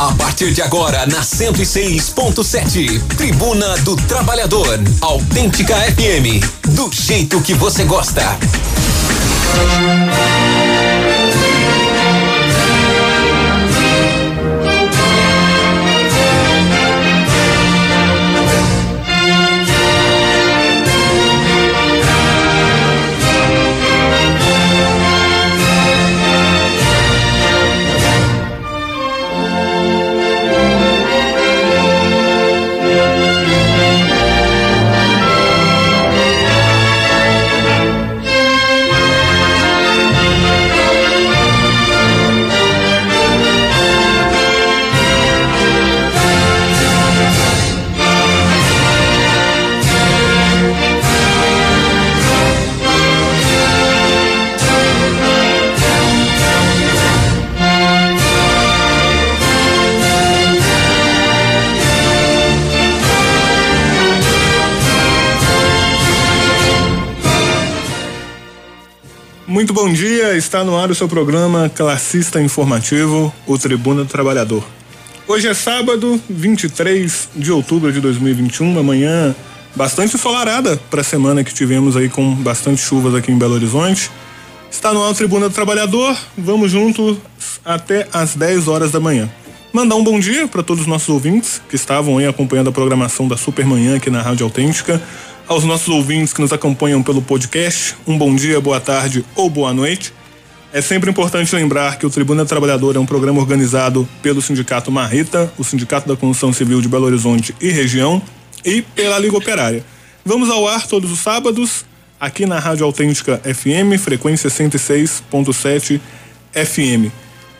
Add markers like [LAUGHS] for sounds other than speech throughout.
A partir de agora, na 106.7, Tribuna do Trabalhador. Autêntica FM. Do jeito que você gosta. Muito bom dia, está no ar o seu programa classista informativo, o Tribuna do Trabalhador. Hoje é sábado, 23 de outubro de 2021, uma manhã bastante ensolarada para a semana que tivemos aí com bastante chuvas aqui em Belo Horizonte. Está no ar o Tribuna do Trabalhador, vamos juntos até às 10 horas da manhã. Mandar um bom dia para todos os nossos ouvintes que estavam aí acompanhando a programação da Supermanhã aqui na Rádio Autêntica aos nossos ouvintes que nos acompanham pelo podcast, um bom dia, boa tarde ou boa noite. É sempre importante lembrar que o Tribuna Trabalhador é um programa organizado pelo Sindicato Marreta, o Sindicato da Construção Civil de Belo Horizonte e região, e pela Liga Operária. Vamos ao ar todos os sábados, aqui na Rádio Autêntica FM, frequência 106.7 FM.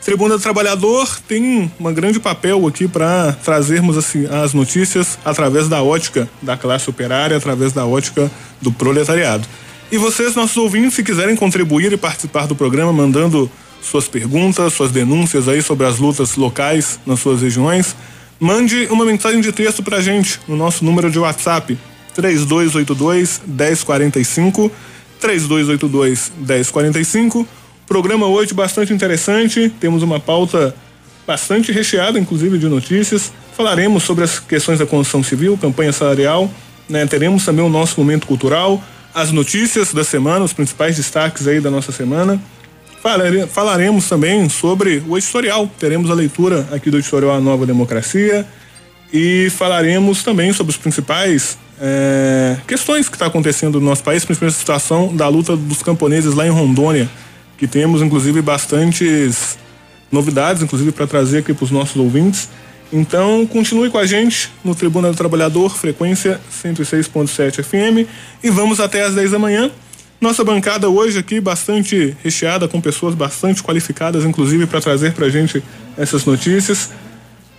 Tribuna do Trabalhador tem um grande papel aqui para trazermos assim, as notícias através da ótica da classe operária, através da ótica do proletariado. E vocês, nossos ouvintes, se quiserem contribuir e participar do programa, mandando suas perguntas, suas denúncias aí sobre as lutas locais nas suas regiões, mande uma mensagem de texto para a gente no nosso número de WhatsApp 3282 1045 3282 1045 Programa hoje bastante interessante, temos uma pauta bastante recheada, inclusive, de notícias. Falaremos sobre as questões da construção civil, campanha salarial, né? teremos também o nosso momento cultural, as notícias da semana, os principais destaques aí da nossa semana. Falaremos também sobre o editorial, teremos a leitura aqui do editorial A Nova Democracia e falaremos também sobre os principais é, questões que está acontecendo no nosso país, principalmente a situação da luta dos camponeses lá em Rondônia que temos inclusive bastantes novidades, inclusive para trazer aqui para os nossos ouvintes. Então, continue com a gente no Tribuna do Trabalhador, frequência 106.7 FM, e vamos até às 10 da manhã. Nossa bancada hoje aqui bastante recheada com pessoas bastante qualificadas, inclusive para trazer para a gente essas notícias.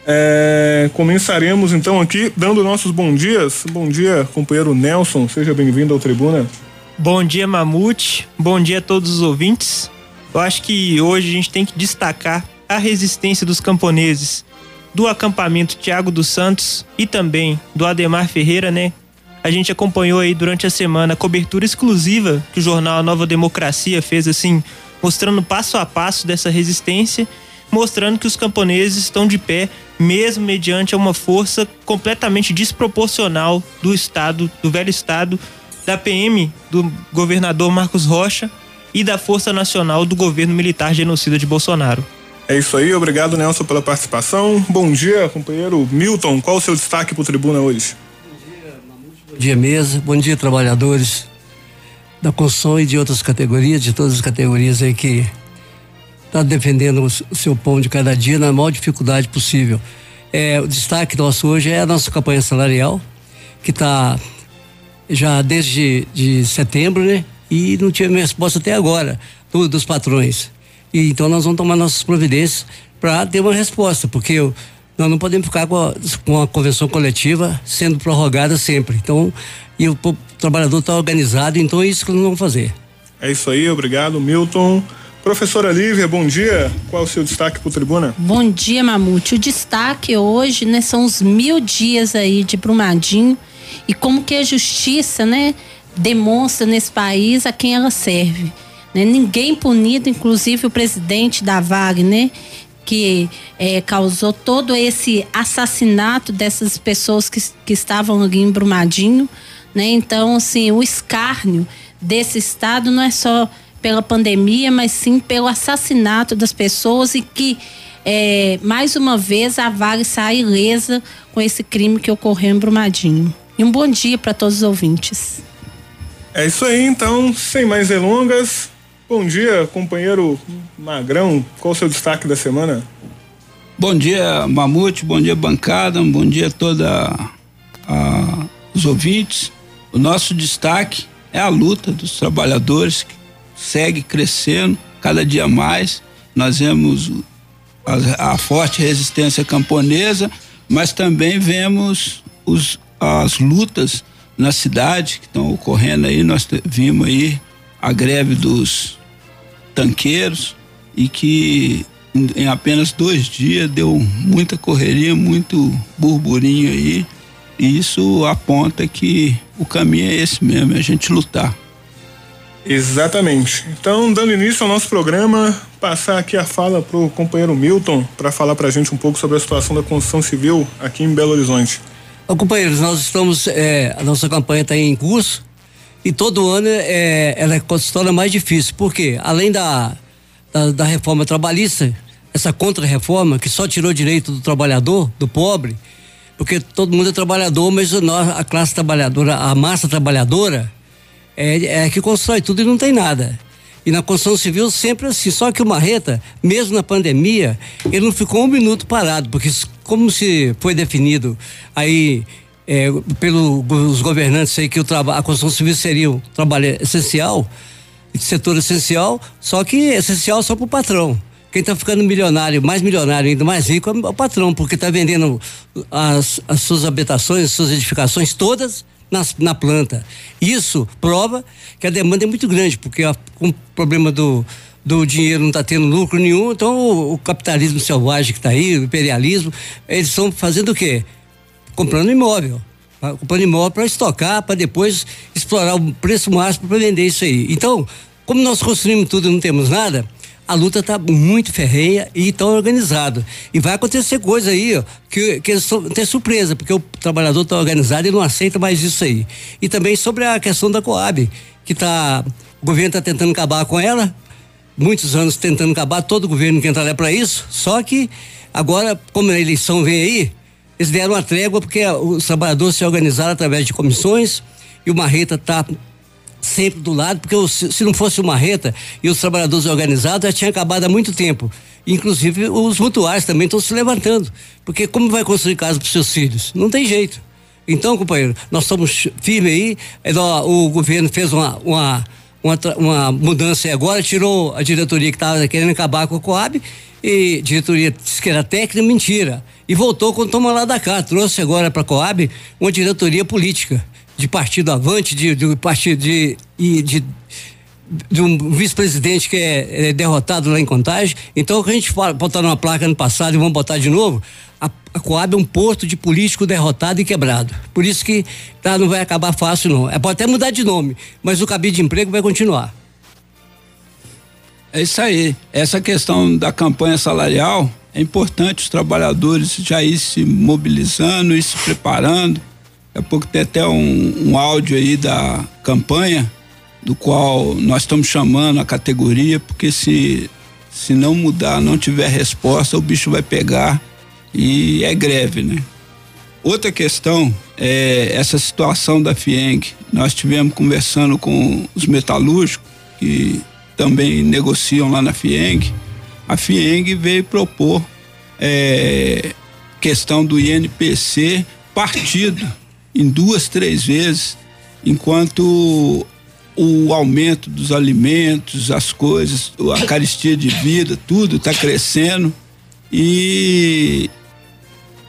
É, começaremos então aqui dando nossos bons dias. Bom dia, companheiro Nelson, seja bem-vindo ao Tribuna. Bom dia, Mamute. Bom dia a todos os ouvintes. Eu acho que hoje a gente tem que destacar a resistência dos camponeses do acampamento Tiago dos Santos e também do Ademar Ferreira, né? A gente acompanhou aí durante a semana a cobertura exclusiva que o jornal Nova Democracia fez assim, mostrando passo a passo dessa resistência, mostrando que os camponeses estão de pé mesmo mediante uma força completamente desproporcional do estado, do velho estado da PM do governador Marcos Rocha e da Força Nacional do governo militar genocida de Bolsonaro. É isso aí, obrigado Nelson pela participação. Bom dia, companheiro Milton, qual o seu destaque para o Tribuna hoje? Bom dia, Mamute, bom dia mesa, bom dia trabalhadores da construção e de outras categorias, de todas as categorias aí que está defendendo o seu pão de cada dia na maior dificuldade possível. É, o destaque nosso hoje é a nossa campanha salarial, que está já desde de setembro, né? E não tive resposta até agora do, dos patrões. E então nós vamos tomar nossas providências para ter uma resposta, porque eu, nós não podemos ficar com a, com a convenção coletiva sendo prorrogada sempre. Então, e o, o trabalhador está organizado, então é isso que nós vamos fazer. É isso aí, obrigado, Milton. Professora Lívia, bom dia. Qual é o seu destaque para o Tribuna? Bom dia, Mamute. O destaque hoje, né, são os mil dias aí de Brumadinho e como que a justiça, né, demonstra nesse país a quem ela serve. Né? Ninguém punido, inclusive o presidente da Wagner, que é, causou todo esse assassinato dessas pessoas que, que estavam ali em Brumadinho, né? Então, assim, o escárnio desse estado não é só pela pandemia, mas sim pelo assassinato das pessoas e que é, mais uma vez a Vale sai ilesa com esse crime que ocorreu em Brumadinho. E um bom dia para todos os ouvintes. É isso aí, então, sem mais delongas. Bom dia, companheiro Magrão. Qual o seu destaque da semana? Bom dia, Mamute. Bom dia, bancada. Bom dia a toda a, os ouvintes. O nosso destaque é a luta dos trabalhadores que segue crescendo cada dia mais. Nós vemos a, a forte resistência camponesa, mas também vemos os, as lutas na cidade que estão ocorrendo aí. Nós vimos aí a greve dos tanqueiros e que em, apenas dois dias deu muita correria, muito burburinho aí. E isso aponta que o caminho é esse mesmo, é a gente lutar. Exatamente. Então, dando início ao nosso programa, passar aqui a fala para o companheiro Milton para falar para a gente um pouco sobre a situação da construção civil aqui em Belo Horizonte. Ô, companheiros, nós estamos, é, a nossa campanha está em curso e todo ano é, ela se torna mais difícil, porque além da, da, da reforma trabalhista, essa contra-reforma que só tirou direito do trabalhador, do pobre, porque todo mundo é trabalhador, mas nós, a classe trabalhadora, a massa trabalhadora, é, é que constrói tudo e não tem nada. E na construção civil sempre assim. Só que o Marreta, mesmo na pandemia, ele não ficou um minuto parado, porque como se foi definido aí é, pelos governantes aí que o trabalho, a construção civil seria um trabalho essencial, setor essencial, só que essencial só para o patrão. Quem está ficando milionário, mais milionário, ainda mais rico é o patrão, porque está vendendo as, as suas habitações, as suas edificações todas na, na planta. Isso prova que a demanda é muito grande, porque a, com o problema do, do dinheiro não está tendo lucro nenhum, então o, o capitalismo selvagem que está aí, o imperialismo, eles estão fazendo o quê? Comprando imóvel. Comprando imóvel para estocar, para depois explorar o preço máximo para vender isso aí. Então, como nós construímos tudo e não temos nada, a luta está muito ferreia e tão organizado. E vai acontecer coisa aí, ó, que, que têm surpresa, porque o trabalhador está organizado e não aceita mais isso aí. E também sobre a questão da Coab, que tá. O governo está tentando acabar com ela, muitos anos tentando acabar, todo governo que entrar é para isso, só que agora, como a eleição vem aí, eles deram uma trégua porque os trabalhadores se organizaram através de comissões e o Marreta está sempre do lado, porque se não fosse uma reta e os trabalhadores organizados, já tinha acabado há muito tempo. Inclusive os mutuais também estão se levantando, porque como vai construir casa para seus filhos? Não tem jeito. Então, companheiro, nós estamos firmes aí. É, o governo fez uma, uma, uma, uma mudança agora, tirou a diretoria que estava querendo acabar com a Coab, e diretoria disse que era técnica, mentira. E voltou quando toma lá da cá, trouxe agora para a Coab uma diretoria política de partido avante, de, de partido de, de, de de um vice-presidente que é, é, derrotado lá em Contagem. Então, a gente fala, botar uma placa no passado e vamos botar de novo, a, a Coab é um porto de político derrotado e quebrado. Por isso que tá, não vai acabar fácil, não. É, pode até mudar de nome, mas o cabide de emprego vai continuar. É isso aí. Essa questão da campanha salarial é importante os trabalhadores já ir se mobilizando, ir se preparando Daqui a pouco tem até um, um áudio aí da campanha, do qual nós estamos chamando a categoria, porque se, se não mudar, não tiver resposta, o bicho vai pegar e é greve, né? Outra questão é essa situação da FIENG. Nós tivemos conversando com os metalúrgicos que também negociam lá na FIENG. A FIENG veio propor é, questão do INPC partido em duas, três vezes, enquanto o aumento dos alimentos, as coisas, a caristia de vida, tudo está crescendo. E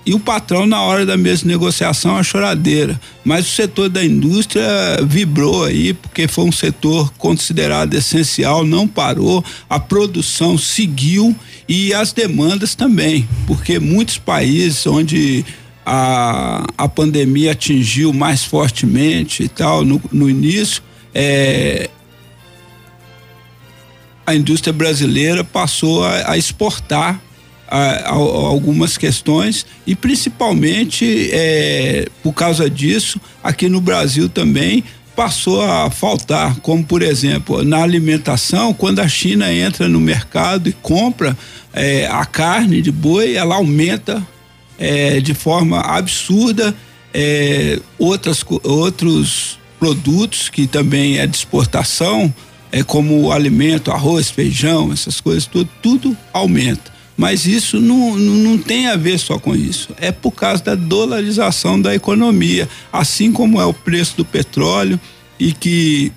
e o patrão na hora da mesma negociação a choradeira, mas o setor da indústria vibrou aí porque foi um setor considerado essencial, não parou, a produção seguiu e as demandas também, porque muitos países onde a, a pandemia atingiu mais fortemente e tal no, no início, é, a indústria brasileira passou a, a exportar a, a, algumas questões e principalmente é, por causa disso aqui no Brasil também passou a faltar, como por exemplo na alimentação, quando a China entra no mercado e compra é, a carne de boi, ela aumenta é, de forma absurda é, outras, outros produtos que também é de exportação, é como alimento, arroz, feijão, essas coisas, tudo, tudo aumenta. Mas isso não, não tem a ver só com isso. É por causa da dolarização da economia, assim como é o preço do petróleo e que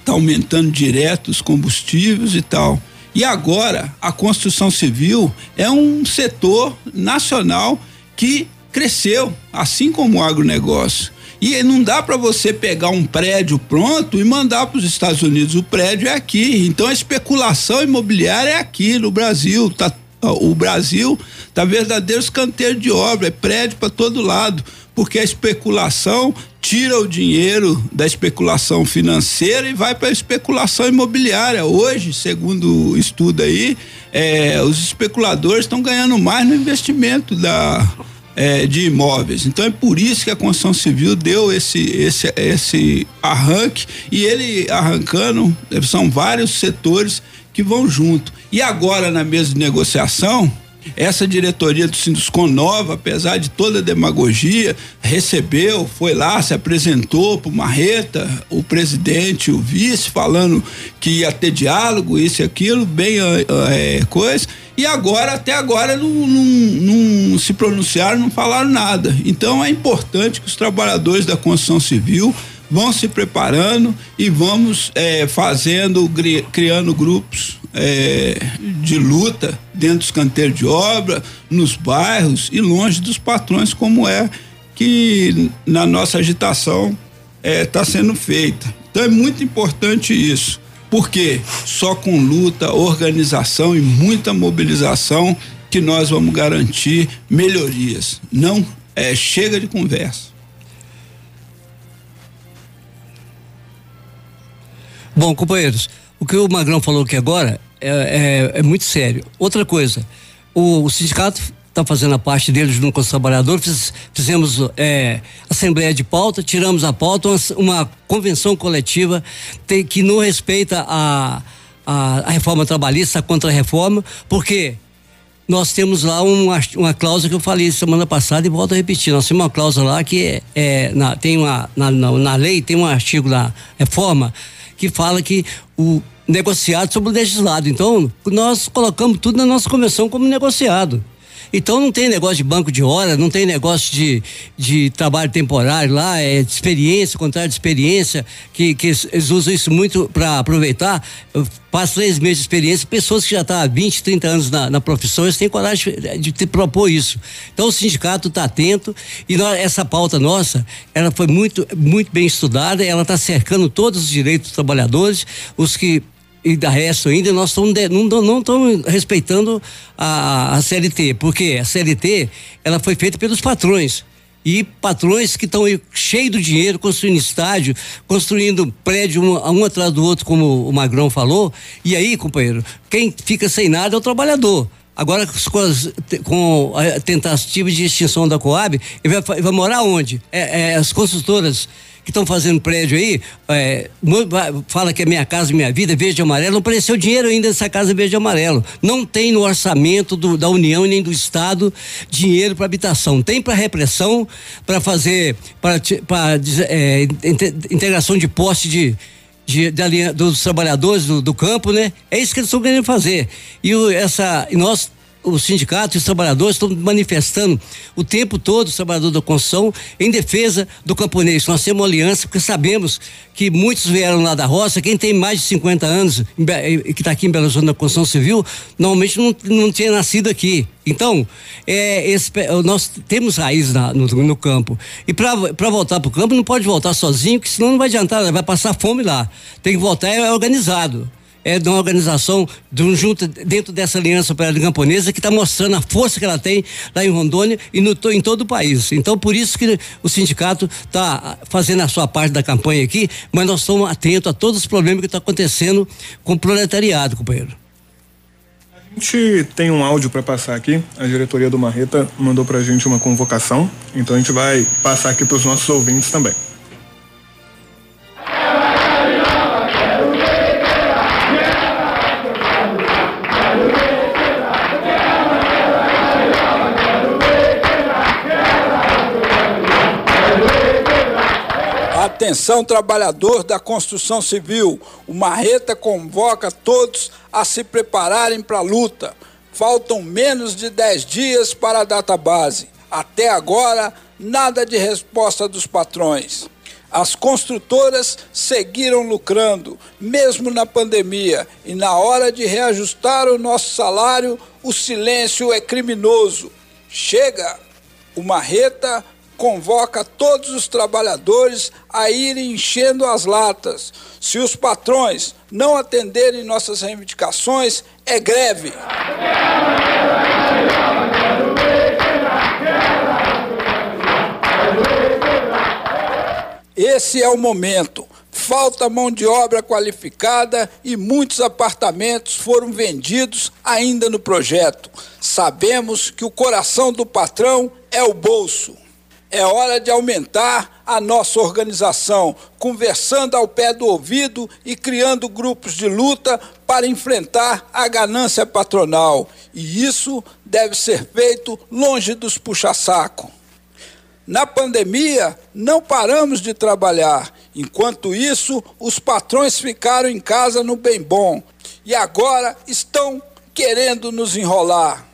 está aumentando direto os combustíveis e tal. E agora a construção civil é um setor nacional que cresceu, assim como o agronegócio. E não dá para você pegar um prédio pronto e mandar para os Estados Unidos. O prédio é aqui. Então a especulação imobiliária é aqui no Brasil. Tá, o Brasil tá verdadeiro escanteio de obra, é prédio para todo lado, porque a especulação tira o dinheiro da especulação financeira e vai para a especulação imobiliária. Hoje, segundo o estudo aí, é, os especuladores estão ganhando mais no investimento da, é, de imóveis. Então é por isso que a construção civil deu esse, esse, esse arranque e ele arrancando, são vários setores que vão junto. E agora, na mesa de negociação, essa diretoria do Sinduscom nova, apesar de toda a demagogia, recebeu, foi lá, se apresentou para o Marreta, o presidente, o vice, falando que ia ter diálogo, isso e aquilo, bem é, coisa. E agora, até agora, não, não, não se pronunciaram, não falaram nada. Então é importante que os trabalhadores da construção civil vão se preparando e vamos é, fazendo, criando grupos é, de luta dentro dos canteiros de obra, nos bairros e longe dos patrões, como é que na nossa agitação está é, sendo feita. Então é muito importante isso, porque só com luta, organização e muita mobilização que nós vamos garantir melhorias. Não é, chega de conversa. Bom, companheiros, o que o Magrão falou aqui agora é, é, é muito sério. Outra coisa, o, o sindicato está fazendo a parte dele junto com os trabalhadores, fizemos é, assembleia de pauta, tiramos a pauta, uma, uma convenção coletiva tem, que não respeita a, a, a reforma trabalhista, a contra-reforma, porque nós temos lá uma, uma cláusula que eu falei semana passada e volto a repetir. Nós temos uma cláusula lá que é, é na, tem uma, na, na, na, lei, tem um artigo na reforma que fala que o negociado sobre o legislado. Então, nós colocamos tudo na nossa convenção como negociado. Então não tem negócio de banco de hora, não tem negócio de, de trabalho temporário lá, é de experiência, contrário de experiência, que, que eles usam isso muito para aproveitar. Faz três meses de experiência, pessoas que já estão tá há 20, 30 anos na, na profissão, eles têm coragem de, de, de propor isso. Então o sindicato está atento e nós, essa pauta nossa, ela foi muito, muito bem estudada, ela está cercando todos os direitos dos trabalhadores, os que e da resto ainda nós não não estamos respeitando a, a CLT, porque a CLT ela foi feita pelos patrões e patrões que estão cheios do dinheiro, construindo estádio, construindo prédio um, um, atrás do outro, como o Magrão falou. E aí, companheiro, quem fica sem nada é o trabalhador. Agora, com, as, com a tentativa de extinção da Coab, ele vai, vai morar onde? É, é, as construtoras que estão fazendo prédio aí, é, fala que é minha casa, minha vida, verde e amarelo, não apareceu dinheiro ainda nessa casa verde e amarelo. Não tem no orçamento do, da União nem do Estado dinheiro para habitação. Tem para repressão, para fazer, para é, integração de poste de de, de, dos trabalhadores do, do, campo, né? É isso que eles estão querendo fazer. E o, essa, e nós os sindicatos e os trabalhadores estão manifestando o tempo todo, os trabalhadores da construção, em defesa do camponês. Nós temos uma aliança, porque sabemos que muitos vieram lá da roça, quem tem mais de 50 anos, que está aqui em Belo Horizonte na construção civil, normalmente não, não tinha nascido aqui. Então, é, esse, nós temos raiz na, no, no, campo. E para voltar para o campo, não pode voltar sozinho, que senão não vai adiantar, vai passar fome lá. Tem que voltar é organizado é de uma organização de um junto dentro dessa aliança operária camponesa que está mostrando a força que ela tem lá em Rondônia e no, em todo o país. Então, por isso que o sindicato está fazendo a sua parte da campanha aqui, mas nós estamos atentos a todos os problemas que estão acontecendo com o proletariado, companheiro. A gente tem um áudio para passar aqui. A diretoria do Marreta mandou para a gente uma convocação. Então a gente vai passar aqui para os nossos ouvintes também. Atenção, trabalhador da construção civil. O Marreta convoca todos a se prepararem para a luta. Faltam menos de 10 dias para a data base. Até agora, nada de resposta dos patrões. As construtoras seguiram lucrando, mesmo na pandemia, e na hora de reajustar o nosso salário, o silêncio é criminoso. Chega! O Marreta convoca todos os trabalhadores a irem enchendo as latas. Se os patrões não atenderem nossas reivindicações, é greve. Esse é o momento. Falta mão de obra qualificada e muitos apartamentos foram vendidos ainda no projeto. Sabemos que o coração do patrão é o bolso. É hora de aumentar a nossa organização, conversando ao pé do ouvido e criando grupos de luta para enfrentar a ganância patronal. E isso deve ser feito longe dos puxa-saco. Na pandemia, não paramos de trabalhar. Enquanto isso, os patrões ficaram em casa no bem bom e agora estão querendo nos enrolar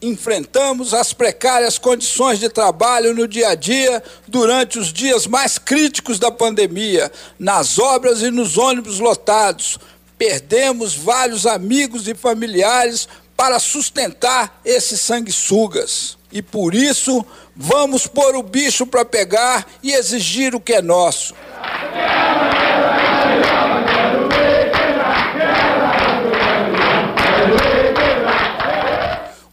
enfrentamos as precárias condições de trabalho no dia a dia durante os dias mais críticos da pandemia, nas obras e nos ônibus lotados. Perdemos vários amigos e familiares para sustentar esses sanguessugas. E por isso, vamos pôr o bicho para pegar e exigir o que é nosso.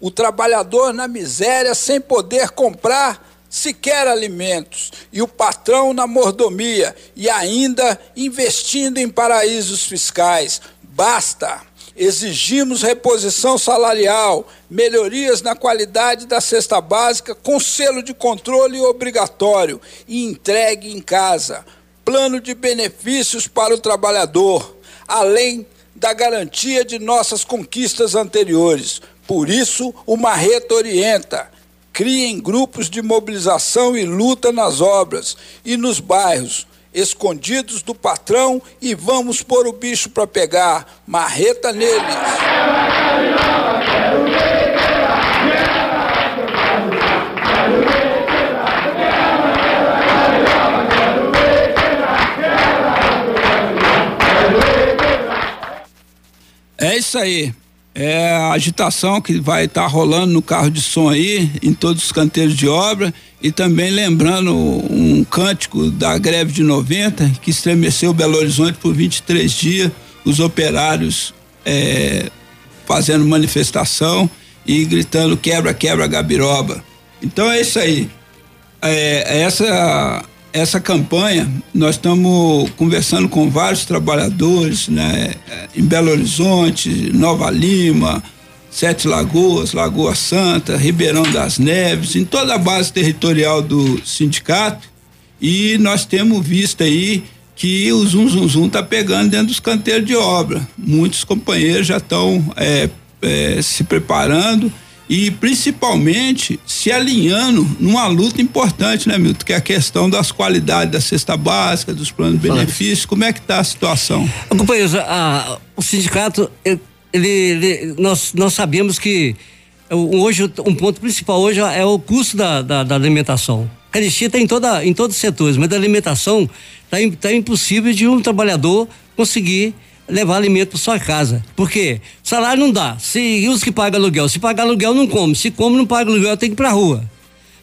O trabalhador na miséria sem poder comprar sequer alimentos, e o patrão na mordomia e ainda investindo em paraísos fiscais. Basta! Exigimos reposição salarial, melhorias na qualidade da cesta básica com selo de controle obrigatório e entregue em casa. Plano de benefícios para o trabalhador, além da garantia de nossas conquistas anteriores por isso, o Marreta orienta: criem grupos de mobilização e luta nas obras e nos bairros, escondidos do patrão e vamos pôr o bicho para pegar. Marreta neles. É isso aí é a agitação que vai estar tá rolando no carro de som aí, em todos os canteiros de obra, e também lembrando um cântico da greve de 90, que estremeceu Belo Horizonte por 23 dias, os operários é, fazendo manifestação e gritando quebra, quebra, Gabiroba. Então é isso aí. É, essa essa campanha, nós estamos conversando com vários trabalhadores, né? Em Belo Horizonte, Nova Lima, Sete Lagoas, Lagoa Santa, Ribeirão das Neves, em toda a base territorial do sindicato. E nós temos visto aí que o zum zum zum tá pegando dentro dos canteiros de obra. Muitos companheiros já estão é, é, se preparando e principalmente se alinhando numa luta importante, né, Milton? Que é a questão das qualidades da cesta básica, dos planos de benefícios. Como é que está a situação? Companheiros, a, o sindicato, ele, ele, nós, nós sabemos que hoje um ponto principal hoje é o custo da, da, da alimentação. Caristia está em, toda, em todos os setores, mas da alimentação está tá impossível de um trabalhador conseguir levar alimento para sua casa. Por quê? Salário não dá. Se os que pagam aluguel, se pagar aluguel não come, se come não paga aluguel tem que ir para rua.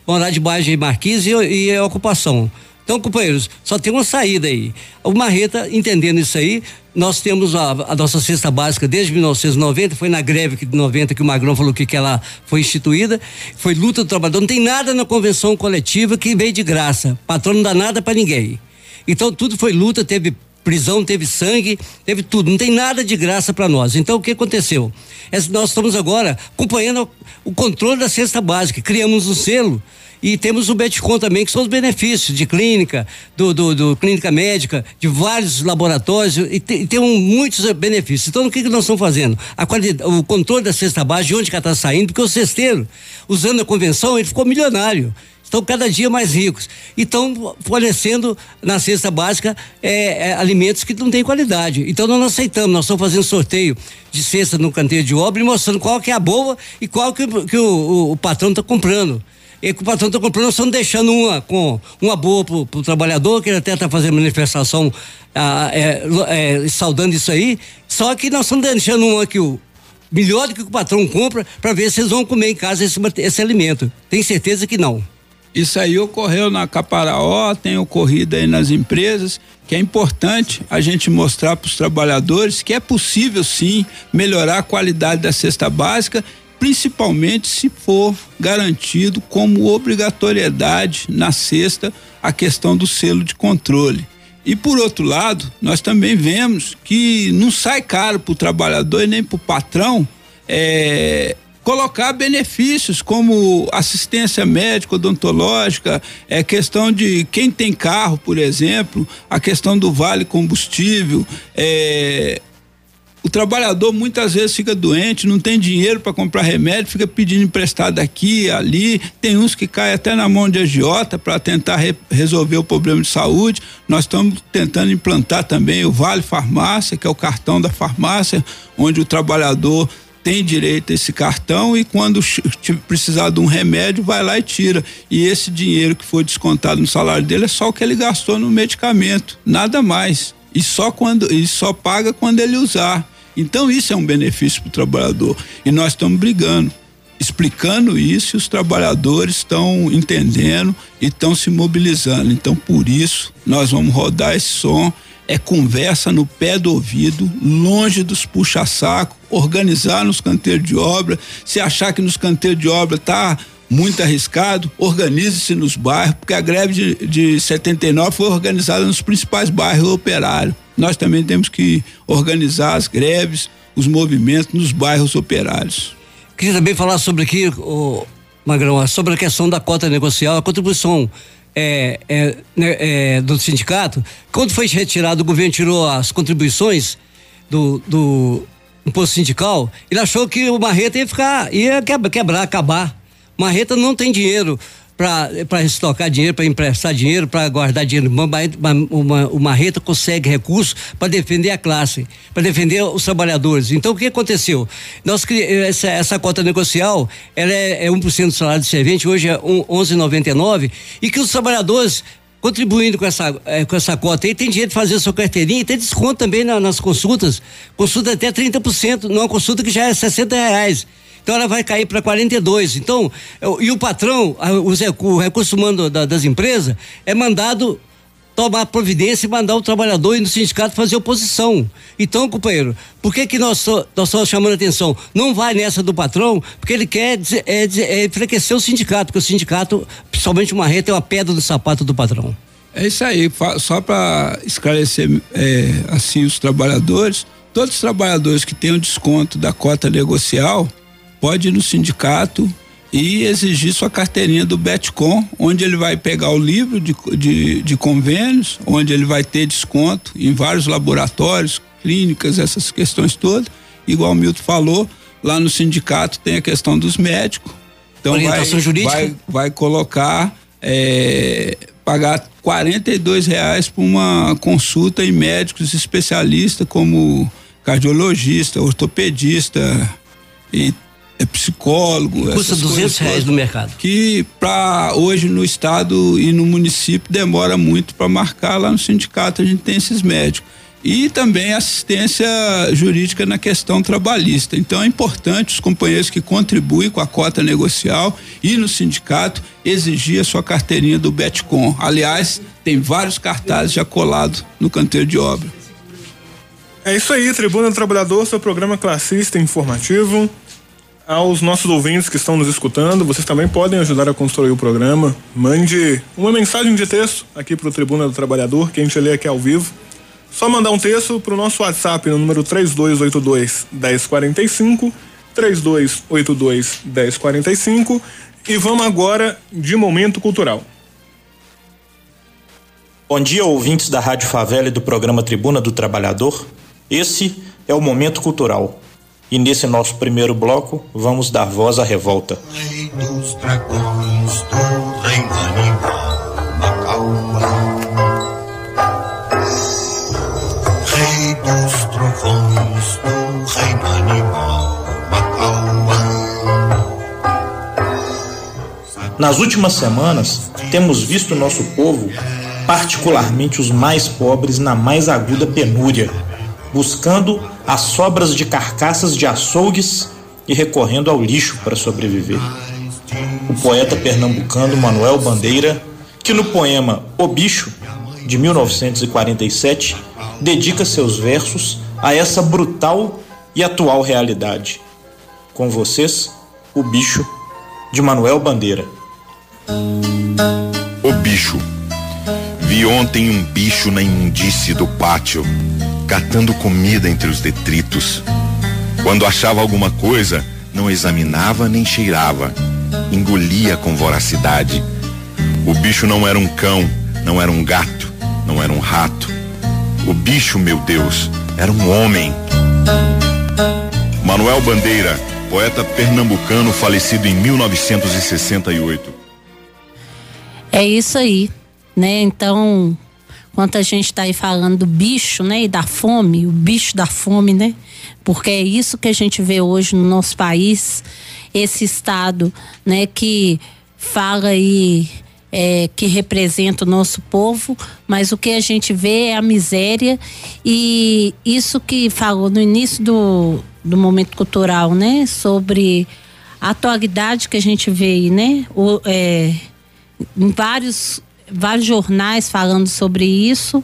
Morar debaixo de marquise e, e ocupação. Então, companheiros, só tem uma saída aí. O Marreta, entendendo isso aí, nós temos a, a, nossa cesta básica desde 1990, foi na greve de 90 que o Magrão falou que, que ela foi instituída, foi luta do trabalhador, não tem nada na convenção coletiva que veio de graça. Patrão não dá nada para ninguém. Então tudo foi luta, teve prisão, teve sangue, teve tudo. Não tem nada de graça para nós. Então o que aconteceu? É, nós estamos agora acompanhando o controle da cesta básica. Criamos um selo e temos o Betcom também, que são os benefícios de clínica, do, do, do clínica médica, de vários laboratórios, e, te, e tem um, muitos benefícios. Então, o que, que nós estamos fazendo? A o controle da cesta básica, de onde que ela está saindo, porque o cesteiro, usando a convenção, ele ficou milionário estão cada dia mais ricos e estão fornecendo na cesta básica é, é, alimentos que não têm qualidade. Então nós não aceitamos, nós estamos fazendo sorteio de cesta no canteiro de obra e mostrando qual que é a boa e qual que, que o, o, o patrão está comprando. E que o patrão está comprando, nós estamos deixando uma com uma boa para o trabalhador, que ele até está fazendo manifestação ah, é, é, saudando isso aí. Só que nós estamos deixando uma que o melhor do que o patrão compra para ver se eles vão comer em casa esse, esse alimento. Tem certeza que não. Isso aí ocorreu na Caparaó, tem ocorrido aí nas empresas, que é importante a gente mostrar para os trabalhadores que é possível sim melhorar a qualidade da cesta básica, principalmente se for garantido como obrigatoriedade na cesta a questão do selo de controle. E por outro lado, nós também vemos que não sai caro para o trabalhador e nem para o patrão é, colocar benefícios como assistência médica, odontológica, é questão de quem tem carro, por exemplo, a questão do vale combustível, é, o trabalhador muitas vezes fica doente, não tem dinheiro para comprar remédio, fica pedindo emprestado aqui, ali. Tem uns que caem até na mão de agiota para tentar re resolver o problema de saúde. Nós estamos tentando implantar também o Vale Farmácia, que é o cartão da farmácia, onde o trabalhador tem direito a esse cartão e quando precisar de um remédio vai lá e tira. E esse dinheiro que foi descontado no salário dele é só o que ele gastou no medicamento, nada mais. E só quando e só paga quando ele usar. Então isso é um benefício para o trabalhador e nós estamos brigando, explicando isso e os trabalhadores estão entendendo e estão se mobilizando. Então por isso nós vamos rodar esse som é conversa no pé do ouvido, longe dos puxa-saco, organizar nos canteiros de obra. Se achar que nos canteiros de obra tá muito arriscado, organize-se nos bairros, porque a greve de, de 79 foi organizada nos principais bairros operários. Nós também temos que organizar as greves, os movimentos nos bairros operários. Queria também falar sobre aqui, o Magrão, sobre a questão da cota negocial, a contribuição é, é, né, é, do sindicato, quando foi retirado, o governo tirou as contribuições do, do imposto sindical, ele achou que o Marreta ia ficar, ia quebrar, acabar. Marreta não tem dinheiro para estocar dinheiro, para emprestar dinheiro, para guardar dinheiro. Uma, uma, o Marreta consegue recursos para defender a classe, para defender os trabalhadores. Então, o que aconteceu? Nós, essa, essa cota negocial, ela é, é 1% do salário do servente, hoje é 11,99, e que os trabalhadores contribuindo com essa, é, com essa cota aí, tem dinheiro de fazer a sua carteirinha e tem desconto também na, nas consultas. Consulta até 30%, numa consulta que já é 60 reais. Então ela vai cair para 42. Então, e o patrão, o recurso humano das empresas, é mandado tomar providência e mandar o trabalhador ir no sindicato fazer oposição. Então, companheiro, por que que nós nós estamos chamando a atenção? Não vai nessa do patrão, porque ele quer é, é enfraquecer o sindicato, porque o sindicato, principalmente uma reta, é uma pedra do sapato do patrão. É isso aí, só para esclarecer é, assim os trabalhadores, todos os trabalhadores que têm o desconto da cota negocial, pode ir no sindicato e exigir sua carteirinha do Betcom, onde ele vai pegar o livro de, de, de convênios, onde ele vai ter desconto em vários laboratórios, clínicas, essas questões todas. Igual o Milton falou, lá no sindicato tem a questão dos médicos. Então Orientação vai, jurídica. Vai, vai colocar, é, pagar 42 reais por uma consulta em médicos especialistas como cardiologista, ortopedista e é psicólogo. Custa 200 reais no mercado. Que para hoje no estado e no município demora muito para marcar lá no sindicato a gente tem esses médicos e também assistência jurídica na questão trabalhista. Então é importante os companheiros que contribuem com a cota negocial e no sindicato exigir a sua carteirinha do Betcom. Aliás, tem vários cartazes já colados no canteiro de obra. É isso aí, Tribuna do Trabalhador, seu programa classista informativo aos nossos ouvintes que estão nos escutando, vocês também podem ajudar a construir o programa. Mande uma mensagem de texto aqui para o Tribuna do Trabalhador, que a gente lê aqui ao vivo. Só mandar um texto pro nosso WhatsApp no número 3282 1045, 3282 1045 e vamos agora de momento cultural. Bom dia, ouvintes da Rádio Favela e do programa Tribuna do Trabalhador. Esse é o Momento Cultural. E nesse nosso primeiro bloco, vamos dar voz à revolta. Nas últimas semanas, temos visto nosso povo, particularmente os mais pobres, na mais aguda penúria buscando as sobras de carcaças de açougues e recorrendo ao lixo para sobreviver. O poeta pernambucano Manuel Bandeira, que no poema O Bicho, de 1947, dedica seus versos a essa brutal e atual realidade. Com vocês, O Bicho, de Manuel Bandeira. O Bicho. Vi ontem um bicho na imundície do pátio catando comida entre os detritos. Quando achava alguma coisa, não examinava nem cheirava, engolia com voracidade. O bicho não era um cão, não era um gato, não era um rato. O bicho, meu Deus, era um homem. Manuel Bandeira, poeta pernambucano falecido em 1968. É isso aí, né? Então, Enquanto a gente está aí falando do bicho, né, e da fome, o bicho da fome, né? Porque é isso que a gente vê hoje no nosso país, esse estado, né, que fala aí é, que representa o nosso povo, mas o que a gente vê é a miséria e isso que falou no início do, do momento cultural, né, sobre a atualidade que a gente vê aí, né, o, é, em vários vários jornais falando sobre isso,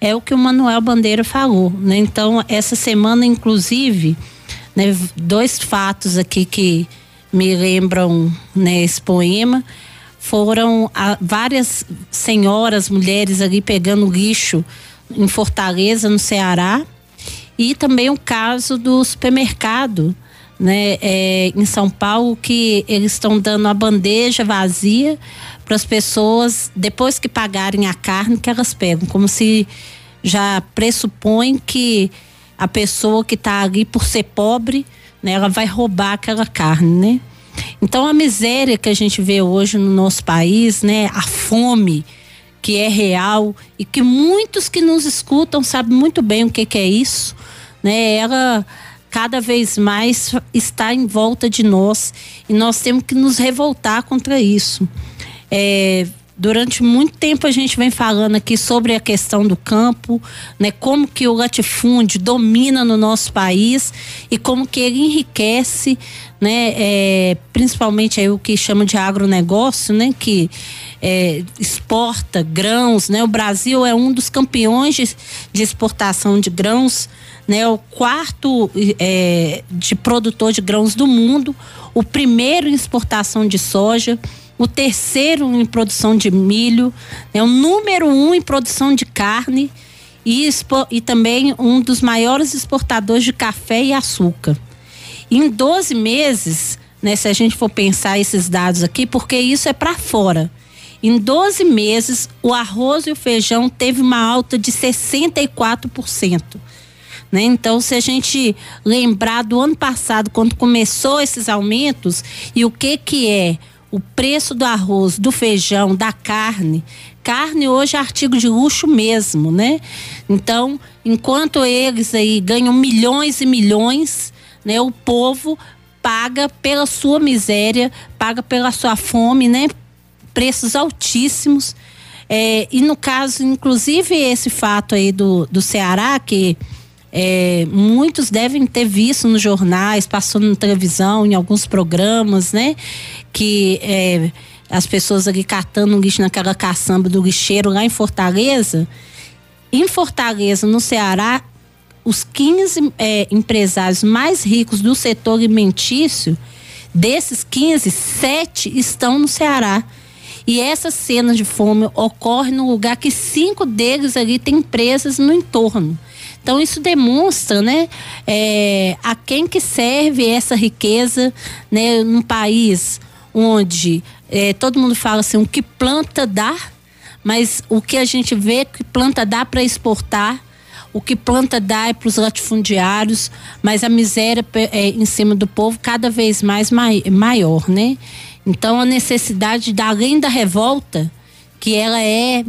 é o que o Manuel Bandeira falou. Né? Então, essa semana, inclusive, né, dois fatos aqui que me lembram né, esse poema foram a, várias senhoras, mulheres ali pegando lixo em Fortaleza, no Ceará, e também o caso do supermercado né, é, em São Paulo, que eles estão dando a bandeja vazia para as pessoas, depois que pagarem a carne, que elas pegam, como se já pressupõe que a pessoa que está ali por ser pobre, né, ela vai roubar aquela carne, né? Então a miséria que a gente vê hoje no nosso país, né, a fome que é real e que muitos que nos escutam sabem muito bem o que, que é isso, né? Ela cada vez mais está em volta de nós e nós temos que nos revoltar contra isso. É, durante muito tempo a gente vem falando aqui sobre a questão do campo, né? Como que o latifúndio domina no nosso país e como que ele enriquece, né? É, principalmente aí o que chama de agronegócio, né? Que é, exporta grãos, né? O Brasil é um dos campeões de, de exportação de grãos, né? O quarto é, de produtor de grãos do mundo, o primeiro em exportação de soja o terceiro em produção de milho, é o número um em produção de carne e, e também um dos maiores exportadores de café e açúcar. Em 12 meses, né, se a gente for pensar esses dados aqui, porque isso é para fora. Em 12 meses, o arroz e o feijão teve uma alta de 64%. Né? Então, se a gente lembrar do ano passado, quando começou esses aumentos, e o que que é o preço do arroz, do feijão, da carne. Carne hoje é artigo de luxo mesmo, né? Então, enquanto eles aí ganham milhões e milhões, né? O povo paga pela sua miséria, paga pela sua fome, né? Preços altíssimos. É, e no caso, inclusive, esse fato aí do, do Ceará, que é, muitos devem ter visto nos jornais, passou na televisão, em alguns programas, né? Que é, as pessoas ali catando lixo naquela caçamba do lixeiro lá em Fortaleza. Em Fortaleza, no Ceará, os 15 é, empresários mais ricos do setor alimentício, desses 15, sete estão no Ceará. E essa cena de fome ocorre no lugar que cinco deles ali têm empresas no entorno. Então isso demonstra, né, é, a quem que serve essa riqueza, né, num país onde é, todo mundo fala assim, o que planta dá, mas o que a gente vê que planta dá para exportar, o que planta dá é para os latifundiários, mas a miséria é, em cima do povo cada vez mais mai, maior, né? Então a necessidade, da, além da revolta, que ela é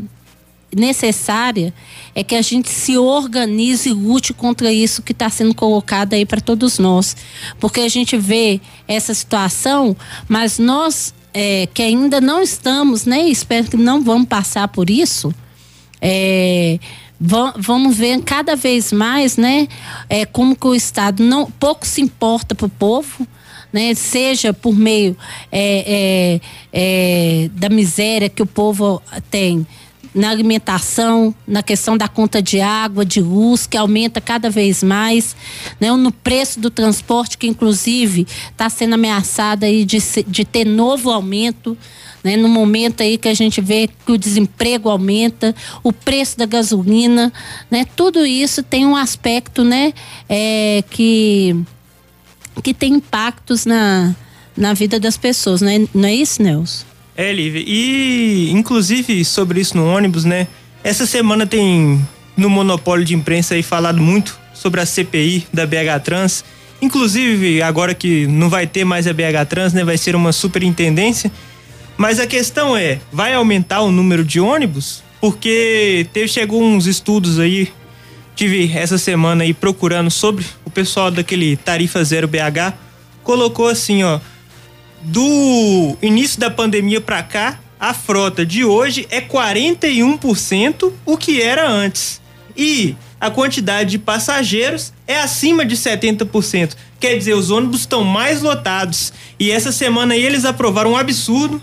necessária, é que a gente se organize e lute contra isso que está sendo colocado aí para todos nós. Porque a gente vê essa situação, mas nós é, que ainda não estamos, né? Espero que não vamos passar por isso. É, vamos ver cada vez mais, né? É, como que o Estado não pouco se importa para o povo. Né, seja por meio é, é, é, da miséria que o povo tem, na alimentação, na questão da conta de água, de luz, que aumenta cada vez mais, né? no preço do transporte, que inclusive está sendo ameaçada aí de, de ter novo aumento. Né? No momento aí que a gente vê que o desemprego aumenta, o preço da gasolina, né? Tudo isso tem um aspecto, né? É, que, que tem impactos na, na vida das pessoas, né? Não é isso, Nelson? É, Lívia. E, inclusive, sobre isso no ônibus, né? Essa semana tem no monopólio de imprensa aí falado muito sobre a CPI da BH Trans. Inclusive, agora que não vai ter mais a BH Trans, né? Vai ser uma superintendência. Mas a questão é, vai aumentar o número de ônibus? Porque teve, chegou uns estudos aí, tive essa semana aí procurando sobre o pessoal daquele Tarifa Zero BH, colocou assim, ó, do início da pandemia para cá, a frota de hoje é 41% o que era antes. E a quantidade de passageiros é acima de 70%. Quer dizer, os ônibus estão mais lotados. E essa semana eles aprovaram um absurdo,